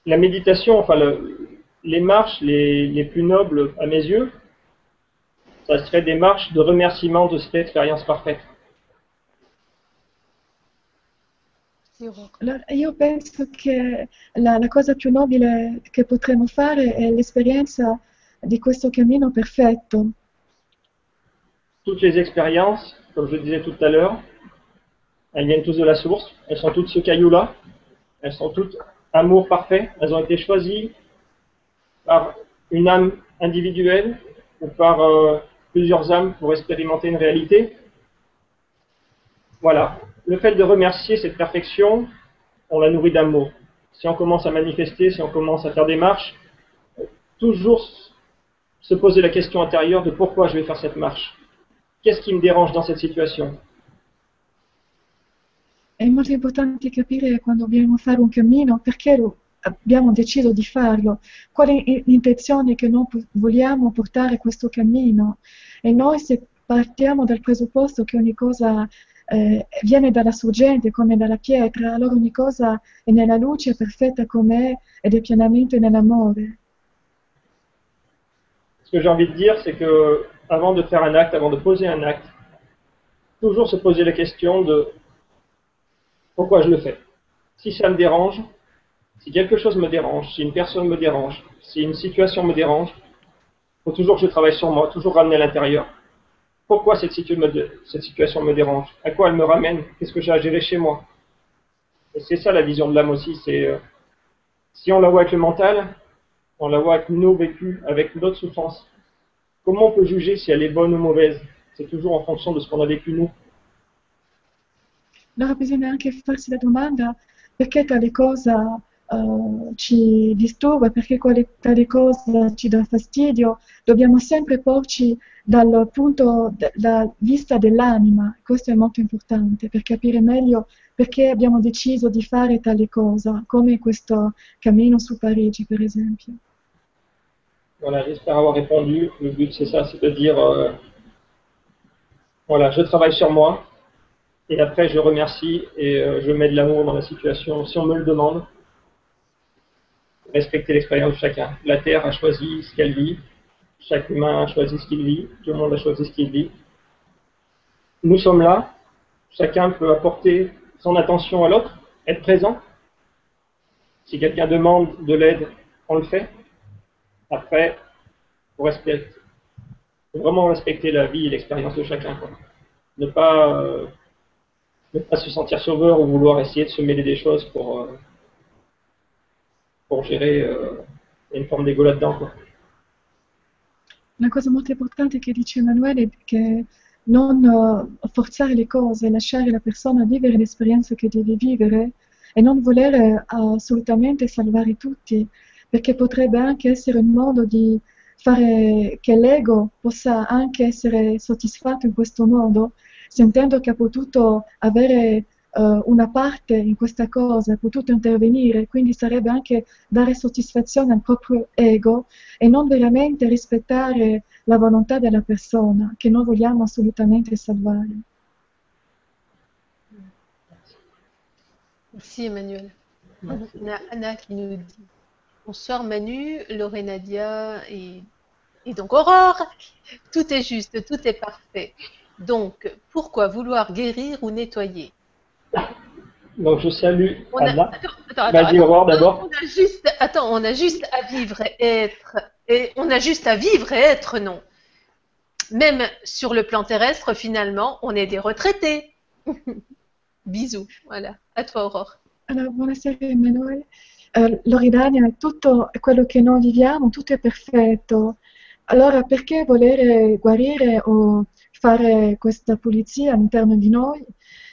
la méditation, enfin le- les marches les, les plus nobles à mes yeux, ça serait des marches de remerciement de cette expérience parfaite. Allora, io penso che la, la cosa più nobile che potremmo fare è l'esperienza di questo cammino perfetto. Toutes les expériences, comme je le disais tout à l'heure, elles viennent tous de la source, elles sont toutes ce caillou-là, elles sont toutes amour parfait, elles ont été choisies par une âme individuelle ou par euh, plusieurs âmes pour expérimenter une réalité. Voilà, le fait de remercier cette perfection, on la nourrit d'amour. Si on commence à manifester, si on commence à faire des marches, toujours se poser la question intérieure de pourquoi je vais faire cette marche. Qu'est-ce qui me dérange dans cette situation? È molto importante capire quando dobbiamo fare un cammino perché abbiamo deciso di farlo, qual è l'intenzione che noi vogliamo portare questo cammino? E noi se partiamo dal presupposto che ogni cosa eh, viene dalla sorgente come dalla pietra, allora ogni cosa è nella luce perfetta com'è ed è pienamente nell'amore. Ce que j'ai envie de dire, c'est que avant de faire un acte, avant de poser un acte, toujours se poser la question de pourquoi je le fais. Si ça me dérange, si quelque chose me dérange, si une personne me dérange, si une situation me dérange, il faut toujours que je travaille sur moi, toujours ramener à l'intérieur. Pourquoi cette, situation me dérange? À quoi elle me ramène? Qu'est-ce que j'ai à gérer chez moi? C'est ça la vision de l'âme aussi. Euh, si on la voit avec le mental, on la voit avec nos vécus, avec notre souffrance. Comment on peut juger si elle est bonne ou mauvaise? C'est toujours en fonction de ce qu'on a vécu nous. La eh, ci disturba, perché quale, tale cosa ci dà fastidio. Dobbiamo sempre porci dal punto della vista dell'anima, questo è molto importante per capire meglio perché abbiamo deciso di fare tale cosa, come questo cammino su Parigi per esempio. Voilà, j'espère avoir répondu. Le but, c'est ça, c'est de dire, euh, voilà, je travaille sur moi, et après, je remercie et euh, je mets de l'amour dans la situation. Si on me le demande, respecter l'expérience de chacun. La Terre a choisi ce qu'elle vit, chaque humain a choisi ce qu'il vit, tout le monde a choisi ce qu'il vit. Nous sommes là, chacun peut apporter son attention à l'autre, être présent. Si quelqu'un demande de l'aide, on le fait. Après, faut respecter, faut vraiment respecter la vie et l'expérience de chacun. Ne pas, euh, ne pas se sentir sauveur ou vouloir essayer de se mêler des choses pour, euh, pour gérer. euh, une forme d'ego là-dedans. Una cosa molto importante che dice Emanuele è che non eh, forzare le cose, lasciare la persona vivere l'esperienza che deve vivere e non voler eh, assolutamente salvare tutti, perché potrebbe anche essere un modo di fare che l'ego possa anche essere soddisfatto in questo modo, sentendo che ha potuto avere eh, una parte in questa cosa, ha potuto intervenire, quindi sarebbe anche dare soddisfazione al proprio ego e non veramente rispettare la volontà della persona che noi vogliamo assolutamente salvare. Merci Emmanuel. On a Anna qui nous dit Bonsoir Manu, Lauré Nadia et, et donc Aurore. Tout est juste, tout est parfait. Donc, pourquoi vouloir guérir ou nettoyer? (laughs) Donc, je salue On a- Anna. attends, attends, Vas-y, attends, Aurore, attends, d'abord. On a juste, attends, on a juste à vivre et être, et on a juste à vivre et être, non. Même sur le plan terrestre, finalement, on est des retraités. (laughs) Bisous, voilà. À toi, Aurore. Allora, buonasera Emanuele. Eh, Loredania, tutto quello che noi viviamo, tutto è perfetto. Allora, perché voler guarire o fare questa pulizia all'interno di noi?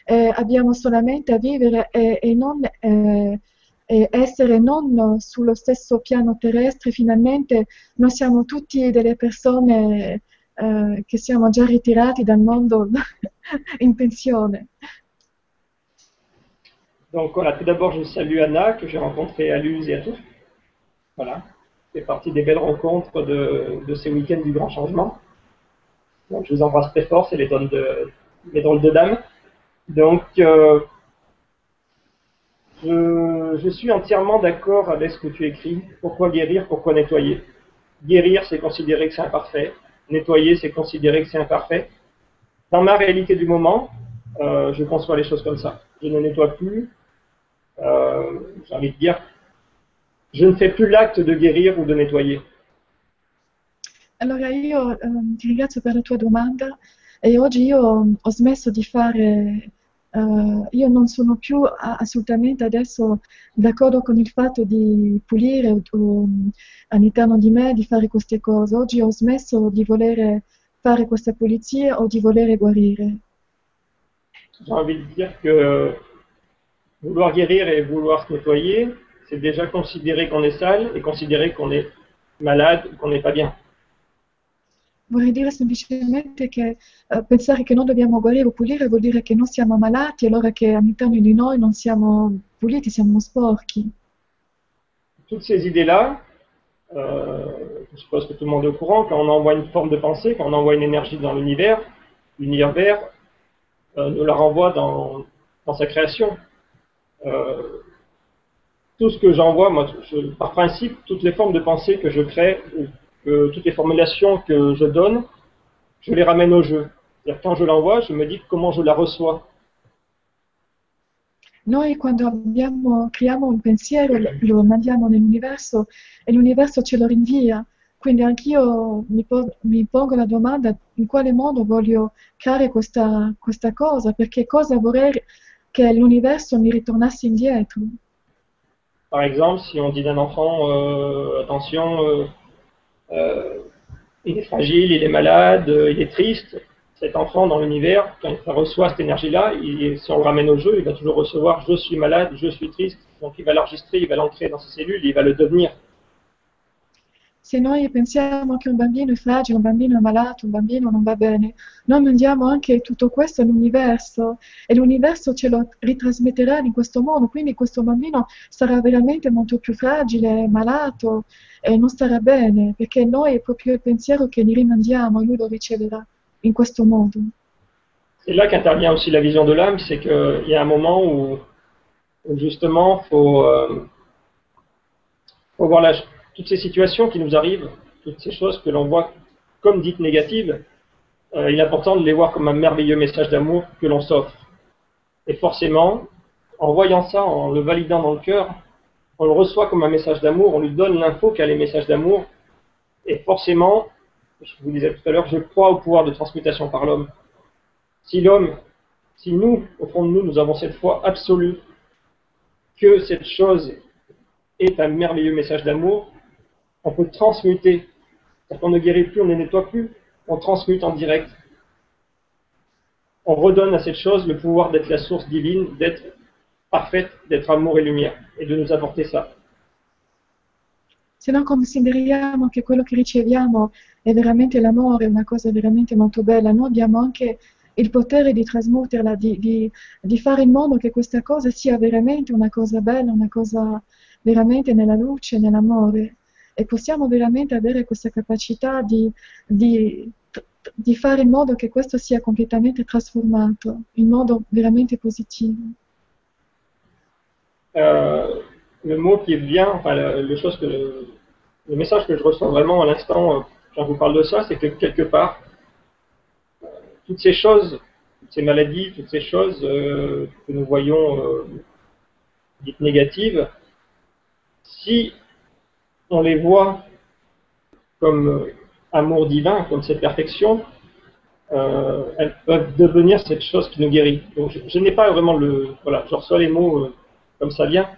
Eh, abbiamo solamente a vivere e, e non, eh, e essere non sullo stesso piano terrestre. Finalmente noi siamo tutti delle persone eh, che siamo già ritirati dal mondo (laughs) in pensione. Donc voilà, tout d'abord, je salue Anna, que j'ai rencontrée à Luz et à tous. Voilà, c'est partie des belles rencontres de, de ces week-ends du grand changement. Donc je vous embrasse très fort, c'est les drôles de, les drôles de dames. Donc, euh, je, suis entièrement d'accord avec ce que tu écris. Pourquoi guérir, pourquoi nettoyer? Guérir, c'est considérer que c'est imparfait. Nettoyer, c'est considérer que c'est imparfait. Dans ma réalité du moment, euh, je conçois les choses comme ça. Je ne nettoie plus. Euh, J'ai envie de dire, je ne fais plus l'acte de guérir ou de nettoyer. Allora io ehm, ti ringrazio per la tua domanda e oggi io ho smesso di fare, eh, io non sono più assolutamente adesso d'accordo con il fatto di pulire o- all'interno di me, di fare queste cose. Oggi ho smesso di voler fare questa pulizia o di voler guarire. J'ai envie de dire que vouloir guérir et vouloir se nettoyer, c'est déjà considérer qu'on est sale et considérer qu'on est malade qu'on n'est pas bien. Vorrei dire semplicemente che eh, pensare che non dobbiamo guarire o pulire vuol dire che non siamo malati, allora che all'interno di noi non siamo puliti, siamo sporchi. Toutes ces idées-là, euh, je suppose que tout le monde est au courant, quand on envoie une forme de pensée, quand on envoie une énergie dans l'univers, l'univers euh, nous la renvoie dans, dans sa création. Euh, tout ce que j'envoie, moi, je- par principe, toutes les formes de pensée que je crée, que, toutes les formulations que je donne, je les ramène au jeu. C'est-à-dire quand je l'envoie, je me dis comment je la reçois. Noi quando abbiamo, creiamo un pensiero lo, mandiamo nell'universo e l'universo ce lo rinvia. Quindi anch'io mi, mi pongo la domanda in quale modo voglio creare questa, questa cosa, perché cosa vorrei che l'universo mi ritornasse indietro? Par exemple, si on dit d'un enfant, euh, attention, euh, euh, il est fragile, il est malade, euh, il est triste, cet enfant dans l'univers, quand il reçoit cette énergie-là, si on le ramène au jeu, il va toujours recevoir je suis malade, je suis triste, donc il va l'enregistrer, il va l'ancrer dans ses cellules, il va le devenir. Se noi pensiamo che un bambino è fragile, un bambino è malato, un bambino non va bene, noi mandiamo anche tutto questo all'universo e l'universo ce lo ritrasmetterà in questo modo, quindi questo bambino sarà veramente molto più fragile, malato e non starà bene, perché noi è proprio il pensiero che gli rimandiamo lui lo riceverà in questo modo. C'est là qu'intervient aussi la vision de l'âme, c'est qu'il y a un moment où, justement, faut, euh, faut voir la- toutes ces situations qui nous arrivent, toutes ces choses que l'on voit comme dites négatives, euh, il est important de les voir comme un merveilleux message d'amour que l'on s'offre. Et forcément, en voyant ça, en le validant dans le cœur, on le reçoit comme un message d'amour, on lui donne l'info qu'a les messages d'amour, et forcément, je vous disais tout à l'heure, je crois au pouvoir de transmutation par l'homme. Si l'homme, si nous, au fond de nous, nous avons cette foi absolue que cette chose est un merveilleux message d'amour, on peut transmuter. Qu'on ne guérit plus, on ne nettoie plus, on transmute en direct. On redonne à cette chose le pouvoir d'être la source divine, d'être parfaite, d'être amour et lumière, et de nous apporter ça. Se non consideriamo che quello che riceviamo è veramente l'amore, una cosa veramente molto bella, noi abbiamo anche il potere di trasmuterla, di, di- di fare in modo che questa cosa sia veramente una cosa bella, una cosa veramente nella luce, nell'amore. E possiamo veramente avere questa capacità di, di- di fare in modo che questo sia completamente trasformato, in modo veramente positivo? Euh, le mot qui vient, enfin, le, le chose que le, message que je ressens vraiment à l'instant euh, quand je vous parle de ça, c'est que quelque part, euh, toutes ces choses, toutes ces maladies, toutes ces choses que nous voyons dites négatives, si on les voit comme amour divin, comme cette perfection, euh, elles peuvent devenir cette chose qui nous guérit. Donc je, n'ai pas vraiment le... Voilà, je reçois les mots euh, comme ça vient.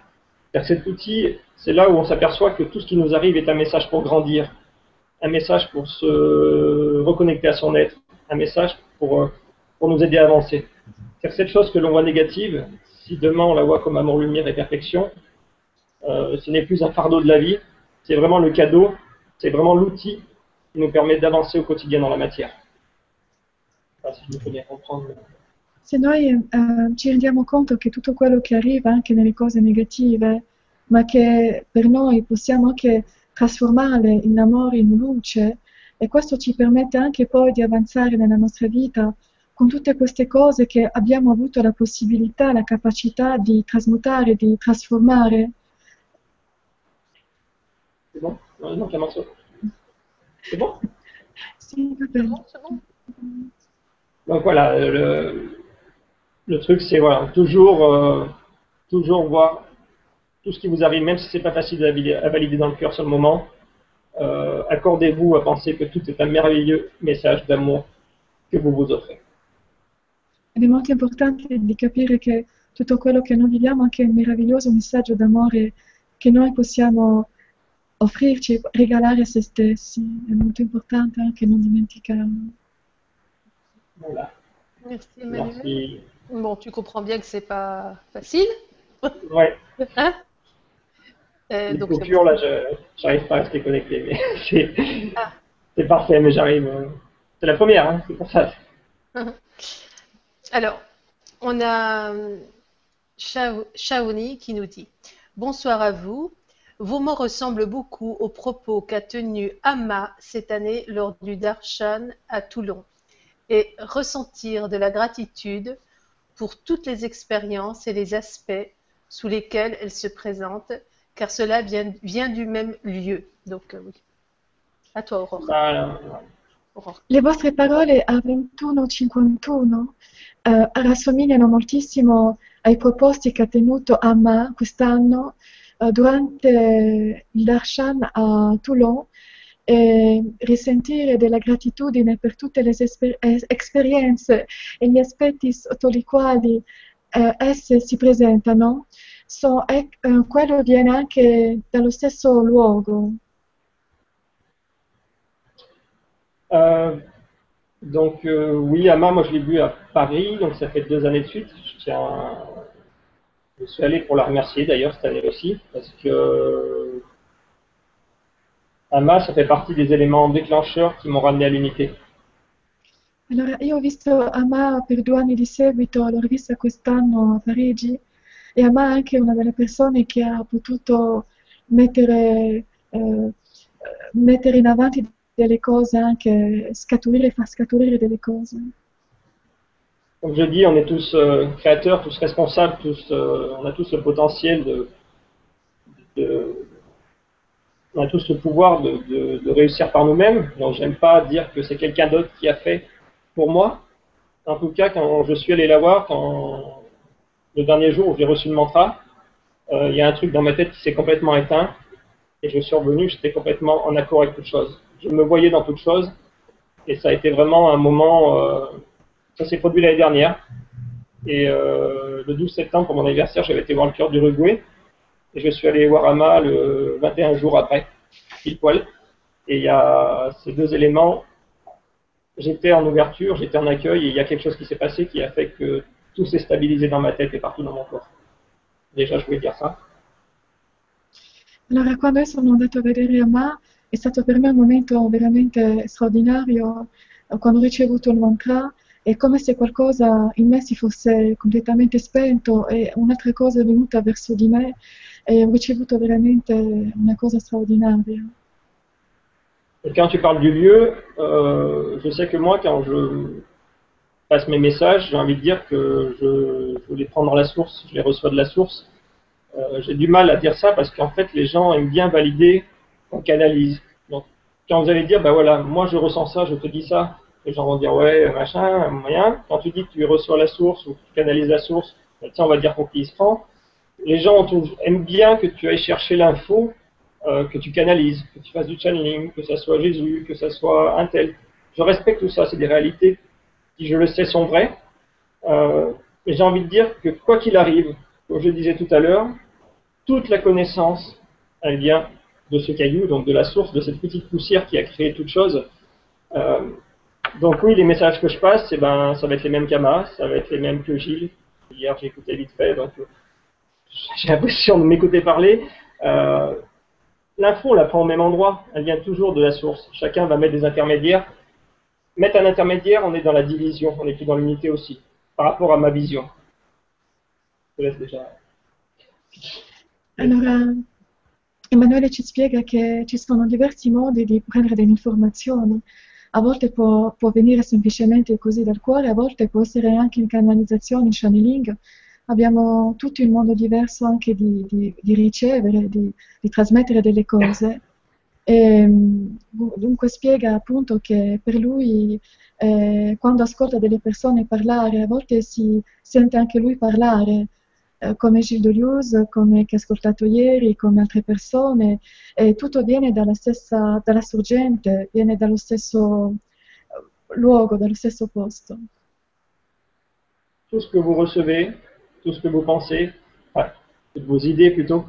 Car cet outil, c'est là où on s'aperçoit que tout ce qui nous arrive est un message pour grandir, un message pour se reconnecter à son être, un message pour, euh, pour nous aider à avancer. C'est cette chose que l'on voit négative, si demain on la voit comme amour, lumière et perfection, ce n'est plus un fardeau de la vie, c'est vraiment le cadeau, c'est vraiment l'outil qui nous permet d'avancer au quotidien dans la matière. Se noi eh, ci rendiamo conto che tutto quello che arriva anche nelle cose negative, ma che per noi possiamo anche trasformarle in amore, in luce, e questo ci permette anche poi di avanzare nella nostra vita con tutte queste cose che abbiamo avuto la possibilità, la capacità di trasmutare, di trasformare. C'est bon Non, non, C'est bon va bene. C'est bon, Donc voilà, le, le truc c'est voilà, toujours, euh, toujours voir tout ce qui vous arrive, même si c'est pas facile à valider, dans le cœur sur le moment. Euh, accordez-vous à penser que tout est un merveilleux message d'amour che vous vous offrez. Ed è molto importante di capire che tutto quello che noi viviamo anche è un meraviglioso messaggio d'amore che noi possiamo offrirci, regalare a se stessi. È molto importante anche non dimenticarlo. Voilà. Merci Emmanuel. Bon, tu comprends bien que c'est pas facile. Ouais. (laughs) hein? Euh, donc coupures, là, je n'arrive pas à rester connecté, mais (laughs) ah. c'est parfait, mais j'arrive. Euh, c'est la première, hein, c'est pour ça. (laughs) Alors, on a euh, Shaoni qui nous dit Bonsoir à vous. Vos mots ressemblent beaucoup aux propos qu'a tenu Amma cette année lors du Darshan à Toulon et ressentir de la gratitude pour toutes les expériences et les aspects sous lesquels elle se présente, car cela vient, vient du même lieu. Donc, euh, oui. A toi, Aurora. Bah, Aurora. Le vostre parole a 21-51 eh, rassomigliano moltissimo ai proposti che ha tenuto Amma quest'anno eh, durante il Darshan a Toulon e risentire della gratitudine per tutte le esper- esperienze e gli aspetti sotto i quali eh, esse si presentano, so, eh, quello viene anche dallo stesso luogo. Euh, donc euh, oui, Ama, moi je l'ai vu à Paris, donc ça fait deux années de suite. Je, tiens, je suis allé pour la remercier d'ailleurs cette année aussi, parce que Amma, ça fait partie des éléments déclencheurs qui m'ont ramené à l'unité. Allora, io ho visto Amma per due anni di seguito, l'ho rivista quest'anno a Parigi e Amma è anche una delle persone che ha potuto mettere, eh, mettere in avanti delle cose, anche scaturire, far scaturire delle cose. Comme je dis, on est tous euh, créateurs, tous responsables, tous, euh, on a tous le potentiel de, de on a tous le pouvoir de, réussir par nous-mêmes. Donc, j'aime pas dire que c'est quelqu'un d'autre qui a fait pour moi. En tout cas, quand je suis allé la voir, quand le dernier jour où j'ai reçu le mantra, euh, il y a un truc dans ma tête qui s'est complètement éteint. Et je suis revenu, j'étais complètement en accord avec toute chose. Je me voyais dans toute chose. Et ça a été vraiment un moment. Ça s'est produit l'année dernière. Et euh, le 12 septembre, pour mon anniversaire, j'avais été voir le cœur du Uruguay. Et je suis allé voir Ama le 21 jours après, pile poil. Et il y a ces deux éléments. J'étais en ouverture, j'étais en accueil, et il y a quelque chose qui s'est passé qui a fait que tout s'est stabilisé dans ma tête et partout dans mon corps. Déjà, je voulais dire ça. Allora, quando sono andato a vedere Ama, è stato per me un momento veramente straordinario. Quando ho ricevuto il mantra, è come se qualcosa in me si fosse completamente spento e un'altra cosa è venuta verso di me et ho ricevuto veramente una cosa straordinaria. Quand tu parles du lieu, euh, je sais que moi, quand je passe mes messages, j'ai envie de dire que je, je, les prends la source, je les reçois de la source. Euh, j'ai du mal à dire ça parce qu'en fait, les gens aiment bien valider qu'on canalise. Donc, quand vous allez dire, bah voilà, moi je ressens ça, je te dis ça, Les gens vont dire ouais, machin, moyen. Quand tu dis que tu reçois la source ou que tu canalises la source, ben, tiens, on va dire il se prend. Les gens aiment bien que tu ailles chercher l'info, euh, que tu canalises, que tu fasses du channeling, que ça soit Jésus, que ça soit un tel. Je respecte tout ça, c'est des réalités qui, je le sais, sont vraies. Euh, mais j'ai envie de dire que quoi qu'il arrive, comme je disais tout à l'heure, toute la connaissance, elle vient de ce caillou, donc de la source, de cette petite poussière qui a créé toute chose. Euh, donc oui, les messages que je passe, ben, ça va être les mêmes qu'Ama, ça va être les mêmes que Gilles. Hier, j'ai écouté vite fait, donc euh, (laughs) j'ai l'impression de m'écouter parler. Euh, L'info, on la prend au même endroit, elle vient toujours de la source. Chacun va mettre des intermédiaires. Mettre un intermédiaire, on est dans la division, on n'est plus dans l'unité aussi, par rapport à ma vision. Je laisse déjà. Allora, Emanuele ci spiega che ci sono diversi modi di prendere delle informazioni. A volte può, può, venire semplicemente così dal cuore, a volte può essere anche in canalizzazione, in channeling. Abbiamo tutto un modo diverso anche di, di, di ricevere, di, di, trasmettere delle cose. E, dunque spiega appunto che per lui eh, quando ascolta delle persone parlare, a volte si sente anche lui parlare, come Gilles Deleuze, come che ascoltato ieri, come altre persone, e tutto viene dalla stessa, dalla sorgente, viene dallo stesso eh, luogo, dallo stesso posto. Tout ce que vous recevez, tout ce que vous pensez, vos idées plutôt,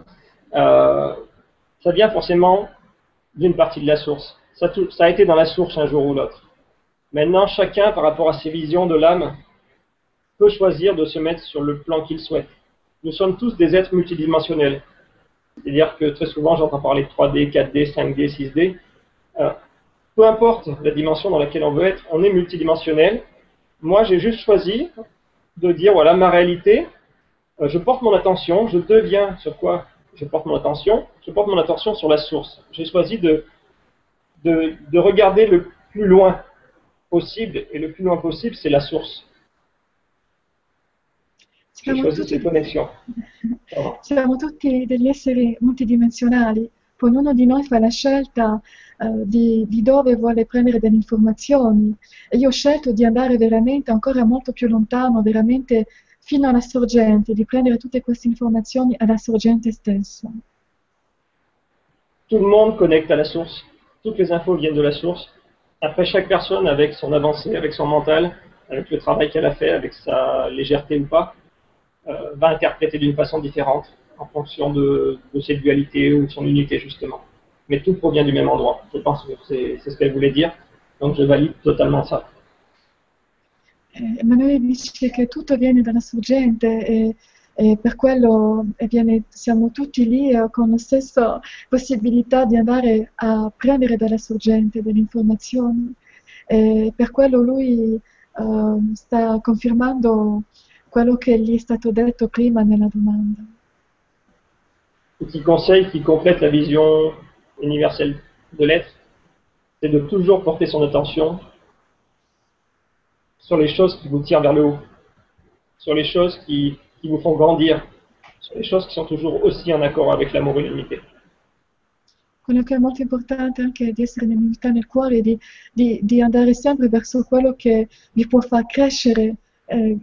euh, ça vient forcément d'une partie de la source. Ça, tout, ça a été dans la source un jour ou l'autre. Maintenant, chacun, par rapport à ses visions de l'âme, peut choisir de se mettre sur le plan qu'il souhaite nous sommes tous des êtres multidimensionnels. C'est-à-dire que très souvent, j'entends parler de 3D, 4D, 5D, 6D. peu importe la dimension dans laquelle on veut être, on est multidimensionnel. Moi, j'ai juste choisi de dire, voilà, ma réalité, euh, je porte mon attention, je deviens sur quoi je porte mon attention? Je porte mon attention sur la source. J'ai choisi de, de, de regarder le plus loin possible, et le plus loin possible, c'est la source. Siamo tutti, siamo tutti, degli esseri multidimensionali, poi ognuno di noi fa la scelta uh, di, di, dove vuole prendere delle informazioni. E io ho scelto di andare veramente ancora molto più lontano, veramente fino alla sorgente, di prendere tutte queste informazioni alla sorgente stessa. Tout le monde connecte à la source, toutes les infos viennent de la source. Après, chaque personne, avec son avancée, avec son mental, avec le travail qu'elle a fait, avec sa légèreté ou pas, euh, va interpréter d'une façon différente en fonction de, de, ses dualités ou de son unité justement. Mais tout provient du même endroit. Je pense que c'est ce qu'elle voulait dire. Donc je valide totalement ça. Emanuele dice che tutto viene dalla sorgente e, e per quello viene, siamo tutti lì eh, con la stessa possibilità di andare a prendere dalla sorgente delle informazioni. E per quello lui uh, sta confermando quello che gli è stato detto prima nella domanda. Petit conseil qui complète la vision universelle de l'être, c'est de toujours porter son attention sur les choses qui vous tirent vers le haut, sur les choses qui, qui vous font grandir, sur les choses qui sont toujours aussi en accord avec l'amour et l'unité. Quello che è molto importante anche di essere nell'unità nel cuore, di, di, di andare sempre verso quello che vi può far crescere, eh,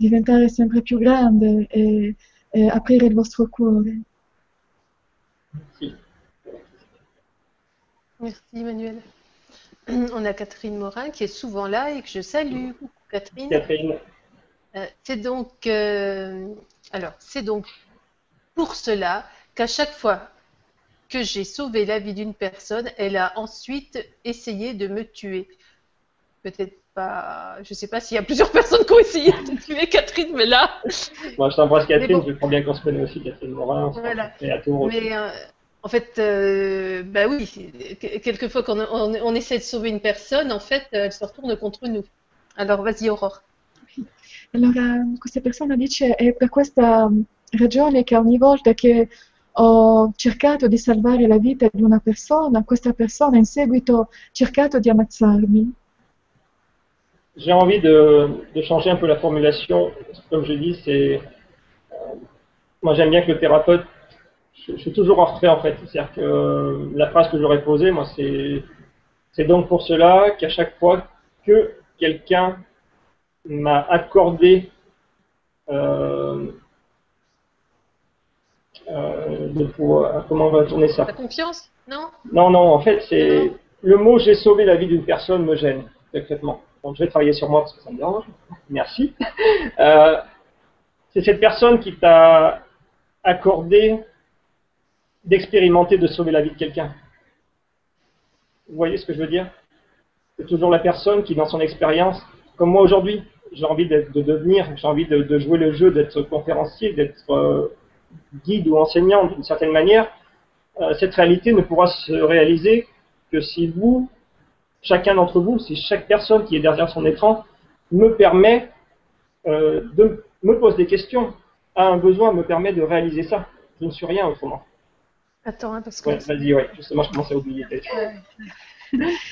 diventare sempre più grande e, e aprire il vostro cuore. Merci. Merci Emmanuel. (clears throat) On a Catherine Morin qui est souvent là et que je salue. Coucou Catherine. Catherine. Euh, c'est donc, euh, alors, c'est donc pour cela qu'à chaque fois que j'ai sauvé la vie d'une personne, elle a ensuite essayé de me tuer. Peut-être pas. Je sais pas s'il y a plusieurs (laughs) personnes qui ont essayé de tuer Catherine, mais là. Moi, je t'embrasse Catherine, bon. je crois bien qu'on se connaît aussi, Catherine Morin. Voilà. Et à aussi. Mais euh, en fait, euh, bah oui, quelquefois quand on, on, on, essaie de sauver une personne, en fait, elle se retourne contre nous. Alors, vas-y, Aurore. Allora, questa persona dice è per questa ragione che ogni volta che ho cercato di salvare la vita di una persona, questa persona in seguito ha cercato di ammazzarmi. J'ai envie de, de, changer un peu la formulation. Comme je dis, c'est euh, moi j'aime bien que le thérapeute, je, je, suis toujours en retrait en fait. C'est-à-dire que euh, la phrase que j'aurais posée, moi, c'est c'est donc pour cela qu'à chaque fois que quelqu'un m'a accordé euh, de pouvoir, comment on va tourner ça? La confiance, non? Non, non, en fait, c'est le mot j'ai sauvé la vie d'une personne me gêne, concrètement. Donc je vais travailler sur moi parce que ça me dérange. Merci. Euh, c'est cette personne qui t'a accordé d'expérimenter, de sauver la vie de quelqu'un. Vous voyez ce que je veux dire? C'est toujours la personne qui, dans son expérience, comme moi aujourd'hui, j'ai envie de devenir, j'ai envie de, jouer le jeu, d'être conférencier, d'être euh, guide ou enseignant d'une certaine manière, euh, cette réalité ne pourra se réaliser que si vous, chacun d'entre vous, si chaque personne qui est derrière son écran me permet euh, de me pose des questions, a un besoin, me permet de réaliser ça. Je ne suis rien autrement. Attends, hein, parce que. vas-y, ouais, justement, je commençais à oublier.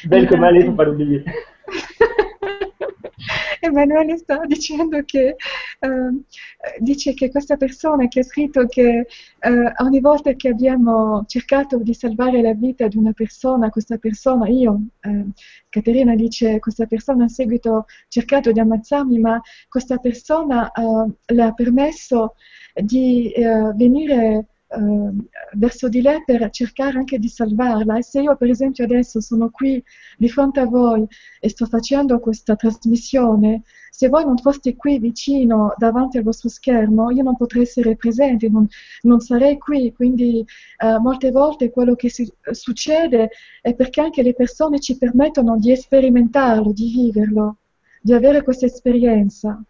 Belle comme (laughs) elle est, faut pas l'oublier. (laughs) (laughs) Emanuele sta dicendo che eh, dice che questa persona che ha scritto che eh, ogni volta che abbiamo cercato di salvare la vita di una persona, questa persona, io, eh, Caterina dice, questa persona in seguito ha cercato di ammazzarmi, ma questa persona eh, le ha permesso di eh, venire verso di lei per cercare anche di salvarla. E se io per esempio adesso sono qui di fronte a voi e sto facendo questa trasmissione, se voi non foste qui vicino davanti al vostro schermo, io non potrei essere presente, non, non sarei qui. Quindi eh, molte volte quello che si, succede è perché anche le persone ci permettono di sperimentarlo, di viverlo, di avere questa esperienza.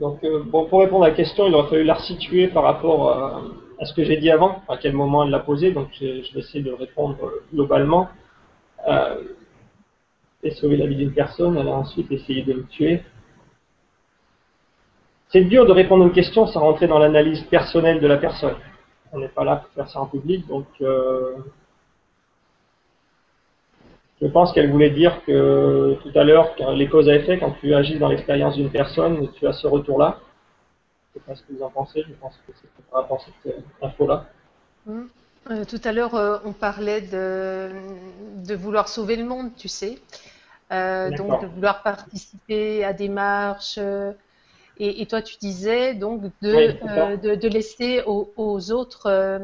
Donc, euh, bon, pour répondre à la question, il aurait fallu la resituer par rapport à, ce que j'ai dit avant, à quel moment elle l'a posé. Donc, je, vais essayer de répondre globalement. Euh, et sauver la vie d'une personne, elle a ensuite essayé de le tuer. C'est dur de répondre à une question sans rentrer dans l'analyse personnelle de la personne. On n'est pas là pour faire ça en public, donc euh, je pense qu'elle voulait dire que tout à l'heure, les causes à effet, quand tu agis dans l'expérience d'une personne, tu as ce retour-là. Je ne sais pas ce que vous en pensez, je pense que c'est par rapport à cette euh, info-là. Hum. Euh, tout à l'heure, euh, on parlait de, de, vouloir sauver le monde, tu sais. donc, de vouloir participer à des marches. Et, et, toi, tu disais donc de, de, de, laisser aux, aux autres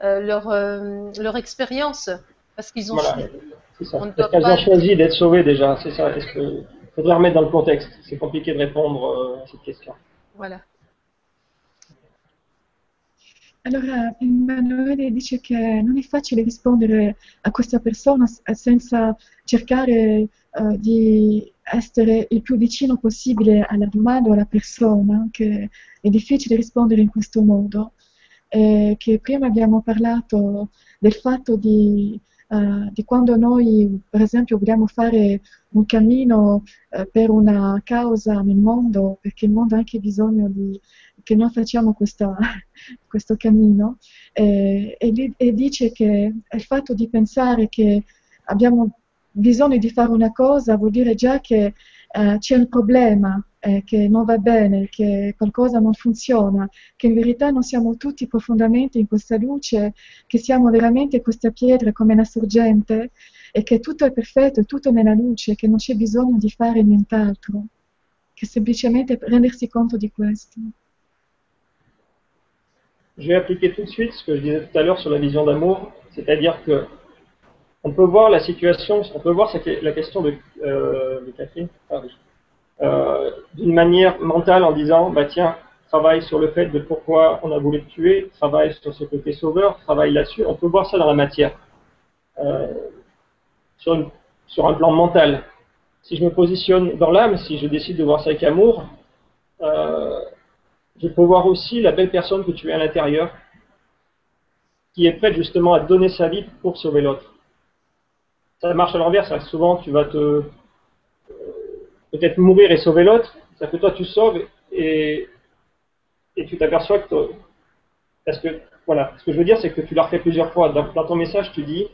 leur, leur expérience. Parce qu'ils ont c'est ça. Est-ce qu'elles ont choisi d'être sauvées déjà C'est ça. Est-ce que faudrait remettre dans le contexte C'est compliqué de répondre euh, à cette question. Voilà. Allora, Emanuele dice che non è facile rispondere a questa persona senza cercare uh, di essere il più vicino possibile alla domanda o alla persona, che è difficile rispondere in questo modo. Eh, che prima abbiamo parlato del fatto di Uh, di quando noi, per esempio, vogliamo fare un cammino uh, per una causa nel mondo, perché il mondo ha anche bisogno di, che noi facciamo questa, (laughs) questo cammino, e, e, e dice che il fatto di pensare che abbiamo bisogno di fare una cosa vuol dire già che uh, c'è un problema eh, che non va bene, che qualcosa non funziona, che in verità non siamo tutti profondamente in questa luce, che siamo veramente questa pietra come una sorgente e che tutto è perfetto, è tutto nella luce, che non c'è bisogno di fare nient'altro, che semplicemente rendersi conto di questo. Je vais appliquer tout de suite ce que je disais tout à l'heure sur la vision d'amour, c'est-à-dire que on peut voir la situation, on peut voir la question de, euh, de Catherine, ah, euh, d'une manière mentale en disant, bah tiens, travaille sur le fait de pourquoi on a voulu te tuer, travaille sur ce côté sauveur, travaille là-dessus. On peut voir ça dans la matière, euh, sur, sur, un plan mental. Si je me positionne dans l'âme, si je décide de voir ça avec amour, euh, je peux voir aussi la belle personne que tu es à l'intérieur, qui est prête justement à donner sa vie pour sauver l'autre. Ça marche à l'envers, souvent tu vas te peut-être mourir et sauver l'autre, ça que toi tu sauves et, et tu t'aperçois que parce que voilà, ce que je veux dire c'est que tu l'as refait plusieurs fois. Dans, ton message, tu dis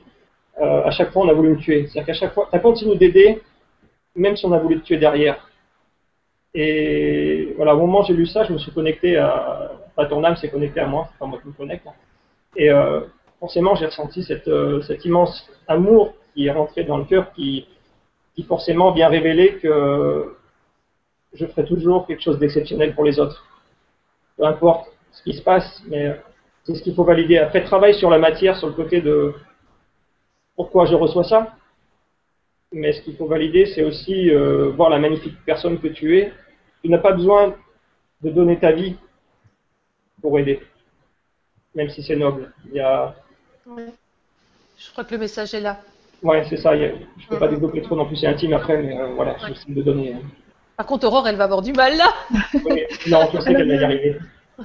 euh, à chaque fois on a voulu me tuer. C'est-à-dire qu'à chaque fois, tu as continué d'aider, même si on a voulu te tuer derrière. Et voilà, au moment où j'ai lu ça, je me suis connecté à. Enfin, ton âme s'est connectée à moi, pas moi qui me connecte. Et euh, forcément, j'ai ressenti cette, euh, cet immense amour qui est rentré dans le cœur, qui, qui forcément vient révéler que je ferai toujours quelque chose d'exceptionnel pour les autres. Peu importe ce qui se passe, mais c'est ce qu'il faut valider. Après, travail sur la matière, sur le côté de pourquoi je reçois ça. Mais ce qu'il faut valider, c'est aussi euh, voir la magnifique personne que tu es. Tu n'as pas besoin de donner ta vie pour aider, même si c'est noble. Il y a... Je crois que le message est là. Ouais, c'est ça. je ne peux pas développer trop non plus, c'est intime après, mais euh, voilà, j'essaie de donner. Hein. Par contre, Aurore, elle va avoir du mal là. non, je sais qu'elle va y arriver.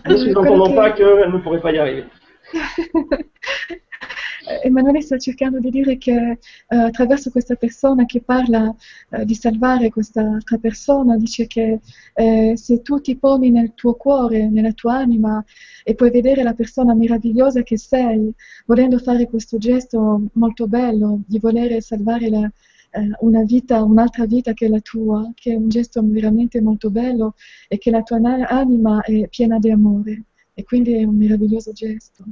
Ne (laughs) entendons pas qu'elle ne pourrait pas y arriver. (laughs) Emanuele sta cercando di dire che eh, attraverso questa persona che parla eh, di salvare questa persona, dice che eh, se tu ti poni nel tuo cuore, nella tua anima e puoi vedere la persona meravigliosa che sei, volendo fare questo gesto molto bello di volere salvare la, eh, una vita, un'altra vita che è la tua, che è un gesto veramente molto bello e che la tua anima è piena di amore e quindi è un meraviglioso gesto.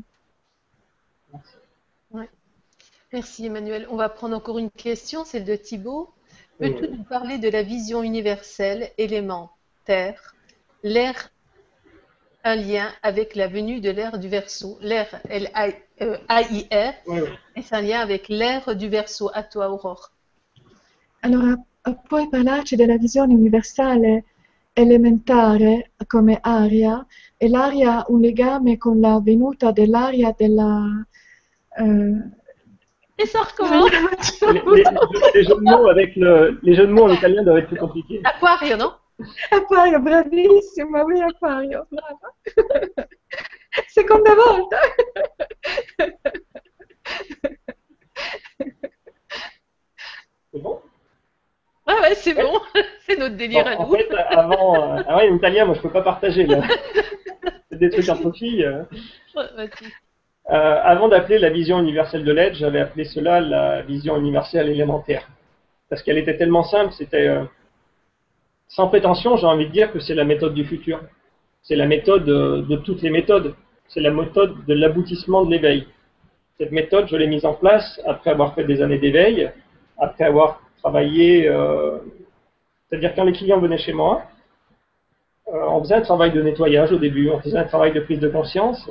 Merci Emmanuel. On va prendre encore une question, celle de Thibault. Peux-tu nous parler de la vision universelle, élémentaire, l'air un lien avec la venue de l'ère du Verseau? L'air, L-A-I-R, est un lien avec l'ère du Verseau? À toi, Aurore. Allora, puoi parlarci della visione universale elementare come aria e l'aria un legame con la venuta dell'aria della... Eh, et ça recommence. (laughs) les, les, jeux de mots avec le, les jeux de mots en italien doivent être plus compliqués. Aquario, non? Aquario, bravissima, oui, Aquario, brava. (laughs) Seconda volta. C'est bon? Ah ouais, c'est bon, (laughs) c'est notre délire à nous. En fait, avant, euh, ah ouais, l'italien, moi je peux pas partager là. c'est des trucs entre filles. Euh. Ouais, euh, avant d'appeler la vision universelle de l'aide, j'avais appelé cela la vision universelle élémentaire. Parce qu'elle était tellement simple, c'était euh, sans prétention, j'ai envie de dire que c'est la méthode du futur. C'est la méthode euh, de toutes les méthodes. C'est la méthode de l'aboutissement de l'éveil. Cette méthode, je l'ai mise en place après avoir fait des années d'éveil, après avoir travaillé, c'est-à-dire quand les clients venaient chez moi, on faisait un travail de nettoyage au début, on faisait un travail de prise de conscience,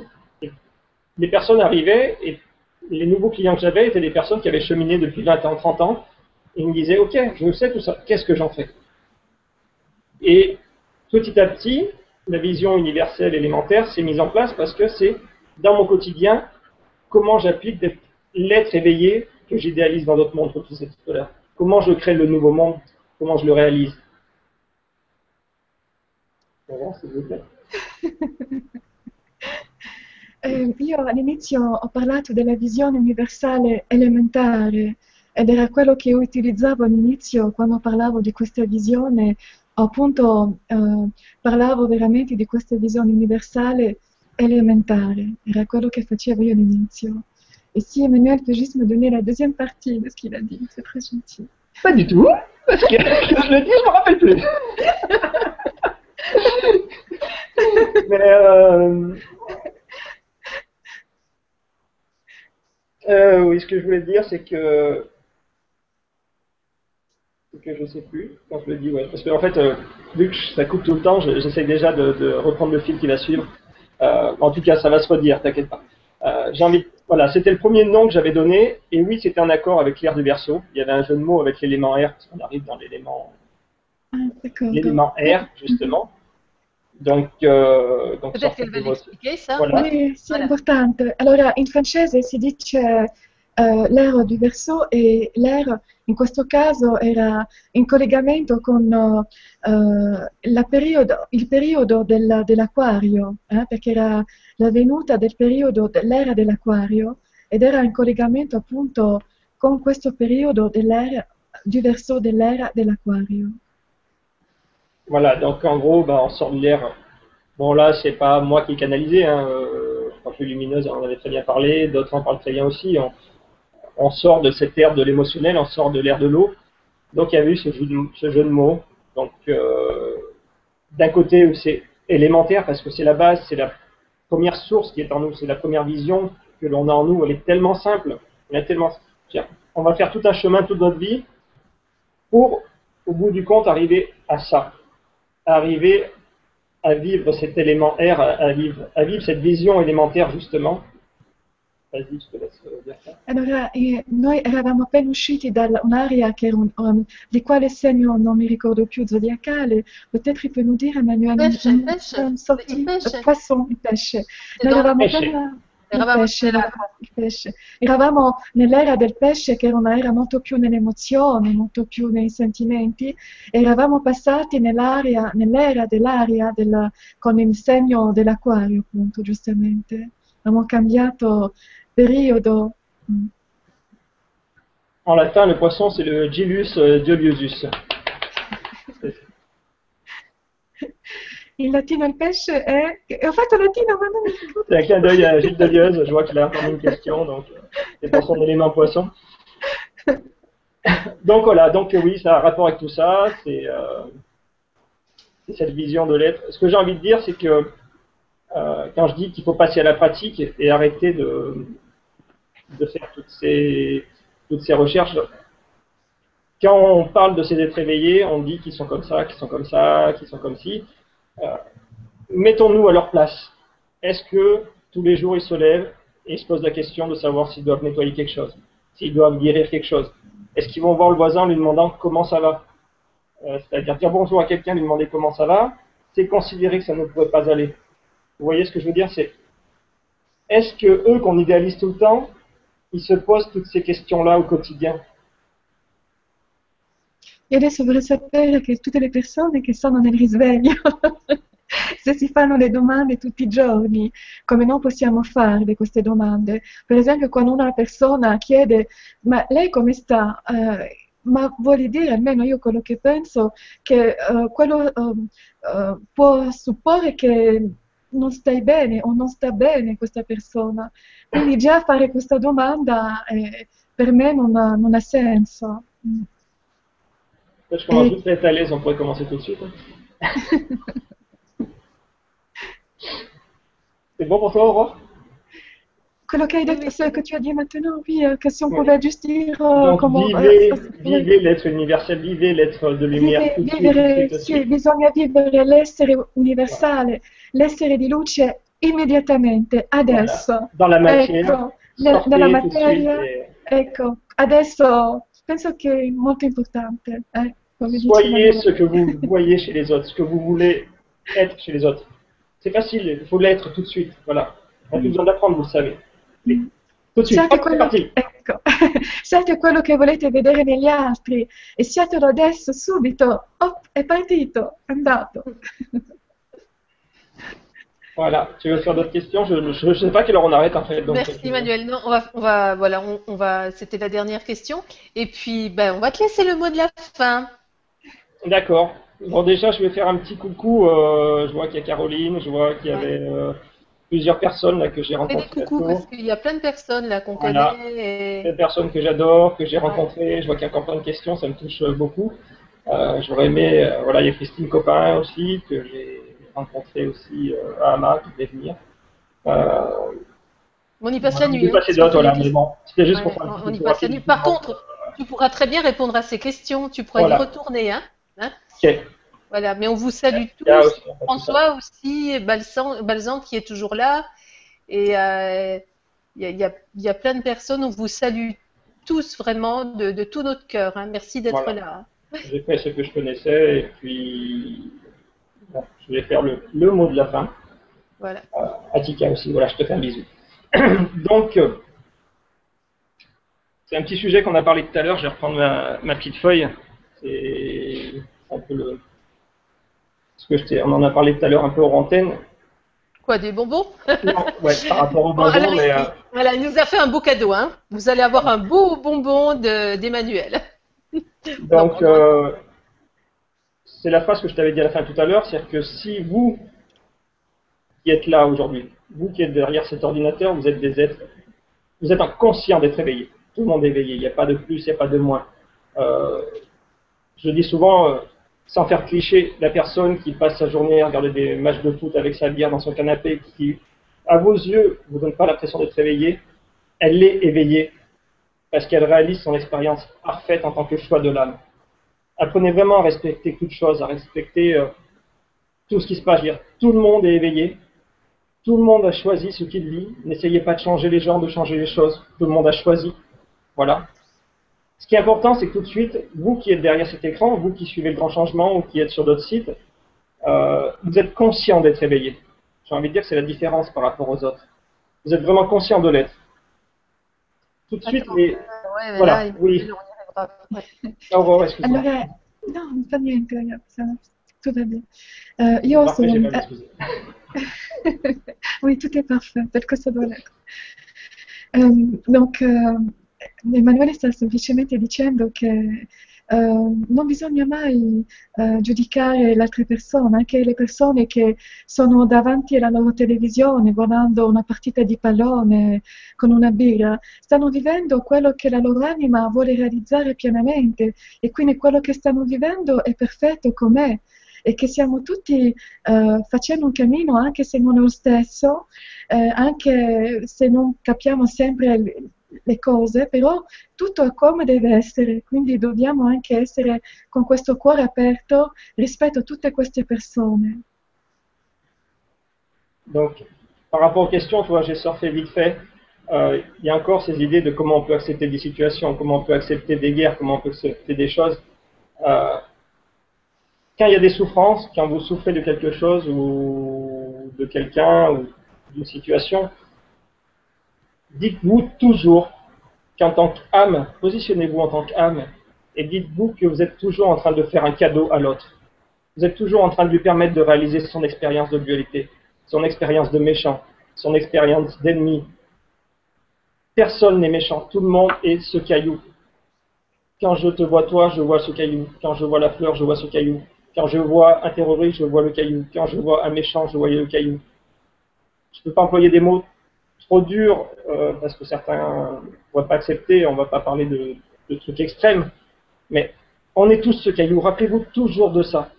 les personnes arrivaient et les nouveaux clients que j'avais étaient des personnes qui avaient cheminé depuis 20 ans, 30 ans, et ils me disaient, OK, je sais tout ça, qu'est-ce que j'en fais? Et petit à petit, la vision universelle élémentaire s'est mise en place parce que c'est dans mon quotidien comment j'applique l'être éveillé que j'idéalise dans d'autres mondes, comme tu sais tout à l'heure. Comment je crée le nouveau monde, comment je le réalise. S'il vous plaît. (laughs) Eh, io all'inizio ho parlato della visione universale elementare ed era quello che utilizzavo all'inizio quando parlavo di questa visione, appunto eh, parlavo veramente di questa visione universale elementare, era quello che facevo io all'inizio. Et si Emmanuel peut juste me donner la deuxième partie de ce qu'il a dit, c'est très gentil. Pas du tout, parce que je le dis, je me rappelle plus. Mais euh, Euh, oui, ce que je voulais dire, c'est que. que je sais plus quand je le dis, ouais. Parce qu'en en fait, euh, vu que ça coupe tout le temps, j'essaie déjà de, reprendre le fil qui va suivre. Euh, en tout cas, ça va se redire, t'inquiète pas. J'ai envie. Voilà, c'était le premier nom que j'avais donné, et oui, c'était un accord avec l'air du verso. Il y avait un jeu de mots avec l'élément R, parce qu'on arrive dans l'élément. Ah, l'élément R, justement. Donc, euh, donc Peut-être va l'expliquer ça. Voilà. Oui, c'est voilà. importante. Allora, in francese si dice uh, l'ero di verso e l'ero in questo caso era in collegamento con uh, periodo, il periodo del, dell'acquario, eh, perché era la venuta del periodo dell'era dell'acquario ed era in collegamento appunto con questo periodo dell'era, du verso dell'era dell'acquario. Voilà, donc en gros, bah, on sort de l'air. Bon, là, c'est pas moi qui ai canalisé. Hein. Euh, lumineuse, on en avait très bien parlé. D'autres en parlent très bien aussi. On, sort de cette ère de l'émotionnel, on sort de l'ère de l'eau. Donc, il y a eu ce jeu de, ce jeu de mots. Donc, euh, d'un côté, c'est élémentaire parce que c'est la base, c'est la première source qui est en nous, c'est la première vision que l'on a en nous. Elle est tellement simple. Elle est tellement. On va faire tout un chemin toute notre vie pour, au bout du compte, arriver à ça, arriver à vivre cet élément R, à vivre, à vivre cette vision élémentaire justement, Vas-y, je te laisse dire ça. Allora, eh, noi eravamo appena usciti da un'area che era un, um, di quale segno non mi ricordo più, zodiacale. Peut-être peut nous dire, Emmanuel, pesce, un, pesce, un sorti, il pesce. poisson, il pesce. Noi eravamo il pesce. appena- il Eravamo pesce, nella- il pesce. Eravamo nell'era del pesce, che era un'era molto più nelle emozioni, molto più nei sentimenti. Eravamo passati nell'area, nell'era dell'aria del- con il segno dell'acquario, appunto, giustamente. Abbiamo cambiato periodo. Mm. En latin, le poisson, c'est le Gilus euh, Il pesce è... Ho fatto latino, ma non mi ricordo. C'est un clin d'œil à Gilles Delieuse, je vois qu'il a encore une question, donc euh, c'est pour son élément poisson. Donc voilà, donc euh, oui, ça a un rapport avec tout ça, c'est euh, cette vision de l'être. Ce que j'ai envie de dire, c'est que euh, quand je dis qu'il faut passer à la pratique et, et arrêter de, de faire toutes ces, toutes ces recherches, quand on parle de ces êtres éveillés, on dit qu'ils sont comme ça, qu'ils sont comme ça, qu'ils sont comme ci. Euh, Mettons-nous à leur place. Est-ce que tous les jours ils se lèvent et ils se posent la question de savoir s'ils doivent nettoyer quelque chose, s'ils doivent guérir quelque chose? Est-ce qu'ils vont voir le voisin en lui demandant comment ça va? Euh, C'est-à-dire dire bonjour à quelqu'un, lui demander comment ça va, c'est considérer que ça ne pourrait pas aller. Vous voyez ce que je veux dire? C'est est-ce que eux qu'on idéalise tout le temps, ils se posent toutes ces questions-là au quotidien? E adesso vorrei sapere che tutte le persone che sono nel risveglio, (laughs) se si fanno le domande tutti i giorni, come non possiamo farle queste domande. Per esempio, quando una persona chiede, ma lei come sta? Eh, ma vuol dire, almeno io quello che penso, che eh, quello ehm, eh, può supporre che non stai bene o non sta bene questa persona. Quindi già fare questa domanda eh, per me non ha, non ha senso. Mm. Peut-être qu'on rajoute être à l'aise, on pourrait commencer tout de suite. hein. (laughs) c'est bon pour toi, Aurore? Quello che hai detto, ce que tu as dit maintenant, oui, euh, que si on pouvait juste dire euh, Donc comment... vivez, euh, vivez l'être universel, vivez l'être de lumière Vive- vivere, tout sì, bisogna vivere l'essere universale, l'essere di luce immediatamente, adesso. Dans la matière, Ecco, nella materia, ecco, adesso penso che è molto importante. Eh, soyez ce que vous voyez chez les autres, ce que vous voulez être chez les autres. C'est facile, il faut l'être tout de suite, voilà. On n'a plus besoin d'apprendre, vous le savez. Mais Tout de suite, Siate hop, c'est quello, parti. (laughs) ecco, siate quello che volete vedere negli altri e siatelo adesso, subito. Oh, è partito, è andato. (laughs) Voilà, tu veux faire d'autres questions? Je ne sais pas quelle heure on arrête en fait. Donc, Merci euh, Manuel. Non, on va, on va, voilà, on, on va, c'était la dernière question. Et puis, ben, on va te laisser le mot de la fin. D'accord. Bon, déjà, je vais faire un petit coucou. euh, je vois qu'il y a Caroline, je vois qu'il y avait euh, plusieurs personnes là, que j'ai Fais des rencontrées. à parce qu'il y a plein de personnes là qu'on Voilà. connaît. Des Et... personnes que j'adore, que j'ai rencontrées. Je vois qu'il y a encore plein de questions, ça me touche euh, beaucoup. Euh, J'aurais aimé. voilà, il y a Christine Copin aussi, que j'ai rencontrée aussi à Hama, qui devait venir. On y passe la nuit. hein, voilà, c'était juste Ouais, pour faire on- on y passe la nuit. Par contre, tu pourras très bien répondre à ces questions. Tu pourras Voilà. y retourner. Hein Voilà. Mais on vous salue tous. Aussi. François aussi, Balzan, Balzan qui est toujours là. Et euh, il y, a, y y plein de personnes. On vous salue tous vraiment de, de tout notre cœur. hein. Merci d'être Voilà. là. J'ai fait ce que je connaissais et puis bon, je vais faire le, le mot de la fin. Voilà. Euh, Atika aussi, voilà, je te fais un bisou. (clears throat) Donc, euh, c'est un petit sujet qu'on a parlé tout à l'heure. Je vais reprendre ma, ma petite feuille. C'est un peu le. Ce que je t'ai- on en a parlé tout à l'heure un peu hors antenne. Quoi, des bonbons? Non, ouais, par rapport au Bon, (laughs) bonbon, alors, mais euh, voilà, il nous a fait un beau cadeau. Hein. Vous allez avoir un beau bonbon de- d'Emmanuel. (laughs) Donc, Non, euh, c'est la phrase que je t'avais dit à la fin tout à l'heure, c'est-à-dire que si vous qui êtes là aujourd'hui, vous qui êtes derrière cet ordinateur, vous êtes des êtres, vous êtes conscient d'être éveillé. Tout le monde est éveillé, il n'y a pas de plus, il n'y a pas de moins. Euh, je dis souvent, sans faire cliché, la personne qui passe sa journée à regarder des matchs de foot avec sa bière dans son canapé, qui, à vos yeux, vous donne pas l'impression d'être éveillée, elle est éveillée parce qu'elle réalise son expérience parfaite en tant que choix de l'âme. apprenez vraiment à respecter toute chose, à respecter euh, tout ce qui se passe. Dire, tout le monde est éveillé, tout le monde a choisi ce qu'il vit. N'essayez pas de changer les gens, de changer les choses. Tout le monde a choisi. Voilà. Ce qui est important, c'est que tout de suite, vous qui êtes derrière cet écran, vous qui suivez le grand changement ou qui êtes sur d'autres sites, euh, vous êtes conscient d'être éveillé. J'ai envie de dire que c'est la différence par rapport aux autres. Vous êtes vraiment conscient de l'être. Tout de suite, les... Ouais, Voilà, là, oui. (laughs) Au revoir, excusez-moi. No, non fa niente, ragazza, tutto va io Parfait, sono... eh, excusé. (laughs) oui, tout est parfait, tel que ça doit l'être. Donc, Emanuele sta semplicemente dicendo che eh, non bisogna mai eh, giudicare altre persone, anche le persone che sono davanti alla loro televisione guardando una partita di pallone con una birra, stanno vivendo quello che la loro anima vuole realizzare pienamente e quindi quello che stanno vivendo è perfetto com'è. E che stiamo tutti eh, facendo un cammino anche se non è lo stesso, eh, anche se non capiamo sempre le, le cose, però tutto è come deve essere, quindi dobbiamo anche essere con questo cuore aperto rispetto a tutte queste persone. Donc, par rapport aux questions, tu vois, j'ai surfé vite fait. Euh, Il y a encore ces idées de comment on peut accepter des situations, comment on peut accepter des guerres, comment on peut accepter des choses. Euh, quand il y a des souffrances, quand vous souffrez de quelque chose ou de quelqu'un ou d'une situation, dites-vous toujours qu'en tant qu'âme, positionnez-vous en tant qu'âme et dites-vous que vous êtes toujours en train de faire un cadeau à l'autre. Vous êtes toujours en train de lui permettre de réaliser son expérience de dualité, son expérience de méchant, son expérience d'ennemi. Personne n'est méchant, tout le monde est ce caillou. Quand je te vois toi, je vois ce caillou. Quand je vois la fleur, je vois ce caillou. Quand je vois un terroriste, je vois le caillou. Quand je vois un méchant, je vois le caillou. Je ne peux pas employer des mots trop durs euh, parce que certains ne pourraient pas accepter, on ne va pas parler de, de trucs extrêmes, mais on est tous ce caillou. Rappelez-vous toujours de ça.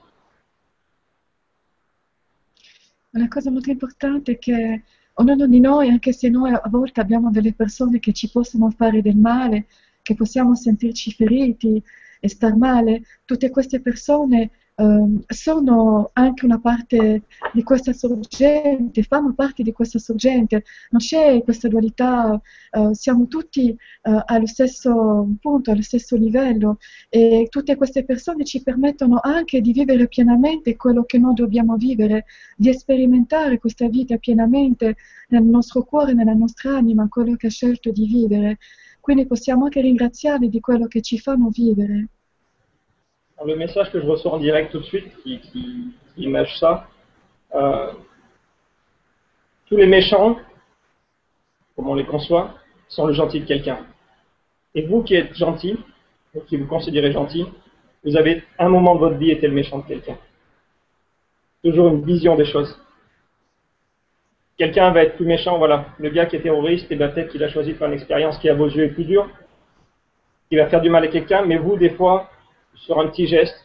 Una cosa molto importante è che ognuno di noi, anche se noi a volte abbiamo delle persone che ci possono fare del male, che possiamo sentirci feriti e star male, tutte queste persone ehm, sono anche una parte di questa sorgente, fanno parte di questa sorgente, non c'è questa dualità, eh, siamo tutti eh, allo stesso punto, allo stesso livello e tutte queste persone ci permettono anche di vivere pienamente quello che noi dobbiamo vivere, di sperimentare questa vita pienamente nel nostro cuore, nella nostra anima, quello che ha scelto di vivere. Quindi possiamo anche ringraziarli di quello che ci fanno vivere. Le message que je reçois en direct tout de suite, qui, qui, qui image ça, euh, tous les méchants, comme on les conçoit, sont le gentil de quelqu'un. Et vous qui êtes gentil, ou qui vous considérez gentil, vous avez un moment de votre vie été le méchant de quelqu'un. Toujours une vision des choses. Quelqu'un va être plus méchant, voilà. Le gars qui est terroriste, et ben peut-être qu'il a choisi de faire une expérience qui à vos yeux est plus dure, qui va faire du mal à quelqu'un, mais vous, des fois, sur un petit geste,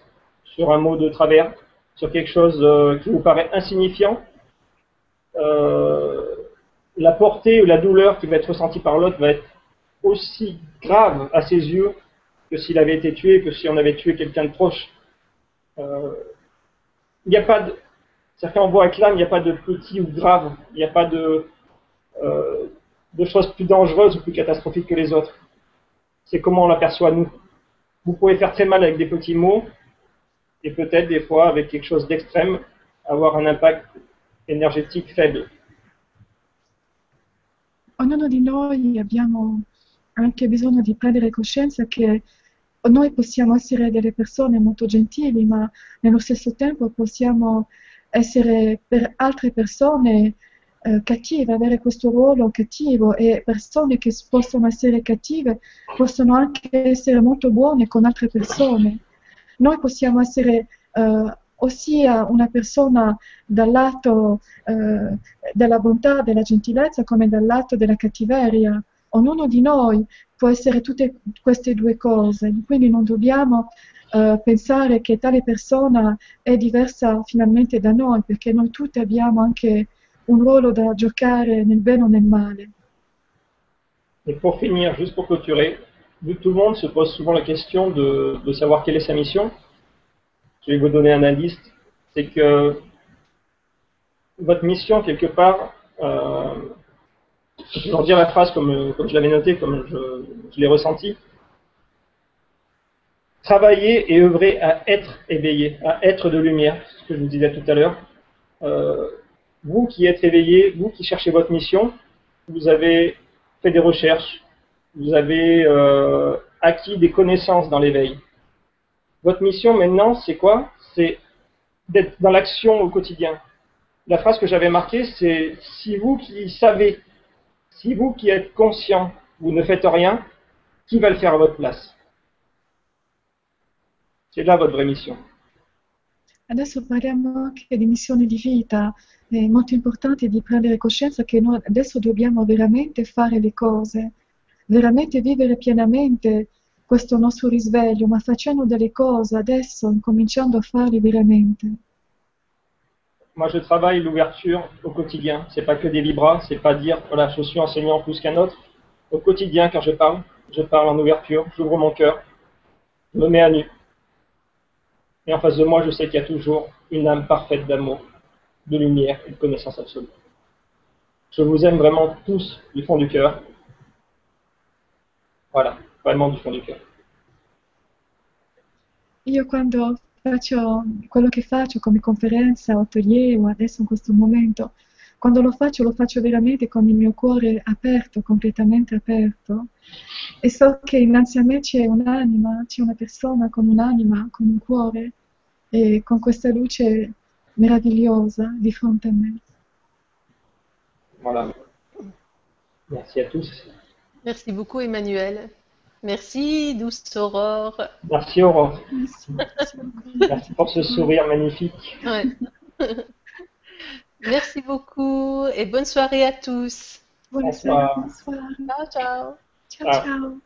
sur un mot de travers, sur quelque chose euh, qui vous paraît insignifiant, euh, la portée ou la douleur qui va être ressentie par l'autre va être aussi grave à ses yeux que s'il avait été tué, que si on avait tué quelqu'un de proche. Euh, Il n'y a pas de. Qu'on voit avec l'âme, il n'y a pas de petit ou grave, il n'y a pas de, de choses plus dangereuses ou plus catastrophiques que les autres. C'est comment on l'aperçoit nous. Vous pouvez faire très mal avec des petits mots et peut-être des fois avec quelque chose d'extrême avoir un impact énergétique faible. ognuno di noi abbiamo anche bisogno di prendere coscienza che noi possiamo essere delle persone molto gentili, ma nello stesso tempo possiamo essere per altre persone eh, cattive, avere questo ruolo cattivo e persone che possono essere cattive possono anche essere molto buone con altre persone. Noi possiamo essere eh, ossia una persona dal lato eh, della bontà, della gentilezza, come dal lato della cattiveria. Ognuno di noi può essere tutte queste due cose, quindi non dobbiamo eh, pensare che tale persona è diversa finalmente da noi, perché noi tutti abbiamo anche un ruolo da giocare nel bene o nel male. Et pour finir, juste pour clôturer, tout le monde se pose souvent la question de, savoir quelle est sa mission. Je vais vous donner un indice. C'est que votre mission, quelque part, euh, je vais dire la phrase comme, je l'avais noté, comme je, l'ai ressenti. Travailler et œuvrer à être éveillé, à être de lumière, ce que je vous disais tout à l'heure. Euh, vous qui êtes éveillé, vous qui cherchez votre mission, vous avez fait des recherches, vous avez euh, acquis des connaissances dans l'éveil. Votre mission maintenant, c'est quoi? C'est d'être dans l'action au quotidien. La phrase que j'avais marquée, c'est si vous qui savez, si vous qui êtes conscient, vous ne faites rien, chi va le faire a votre place? C'est là votre vraie mission. Adesso parliamo anche di missione di vita. È molto importante di prendere coscienza che noi adesso dobbiamo veramente fare le cose, veramente vivere pienamente questo nostro risveglio, ma facendo delle cose adesso, incominciando a farle veramente. Moi, je travaille l'ouverture au quotidien. C'est pas que des vibras, c'est pas dire voilà, je suis enseignant plus qu'un autre. Au quotidien, quand je parle, je parle en ouverture, j'ouvre mon cœur, je me mets à nu. Et en face de moi, je sais qu'il y a toujours une âme parfaite d'amour, de lumière et de connaissance absolue. Je vous aime vraiment tous du fond du cœur. Voilà, vraiment du fond du cœur. Io quando faccio atelier quando lo faccio lo faccio veramente con il mio cuore aperto, completamente aperto e so che innanzi a me c'è un'anima, c'è una persona con un'anima, con un cuore e con questa luce meravigliosa di fronte a me. Voilà. Merci à tous. Merci beaucoup Emmanuel. Merci douce Aurore. Merci Aurore. Merci, Merci pour ce sourire magnifique. Ouais. (laughs) Merci beaucoup et bonne soirée à tous. Bonne soirée. Bonsoir. Bonsoir. Ciao ciao. Ciao, ciao.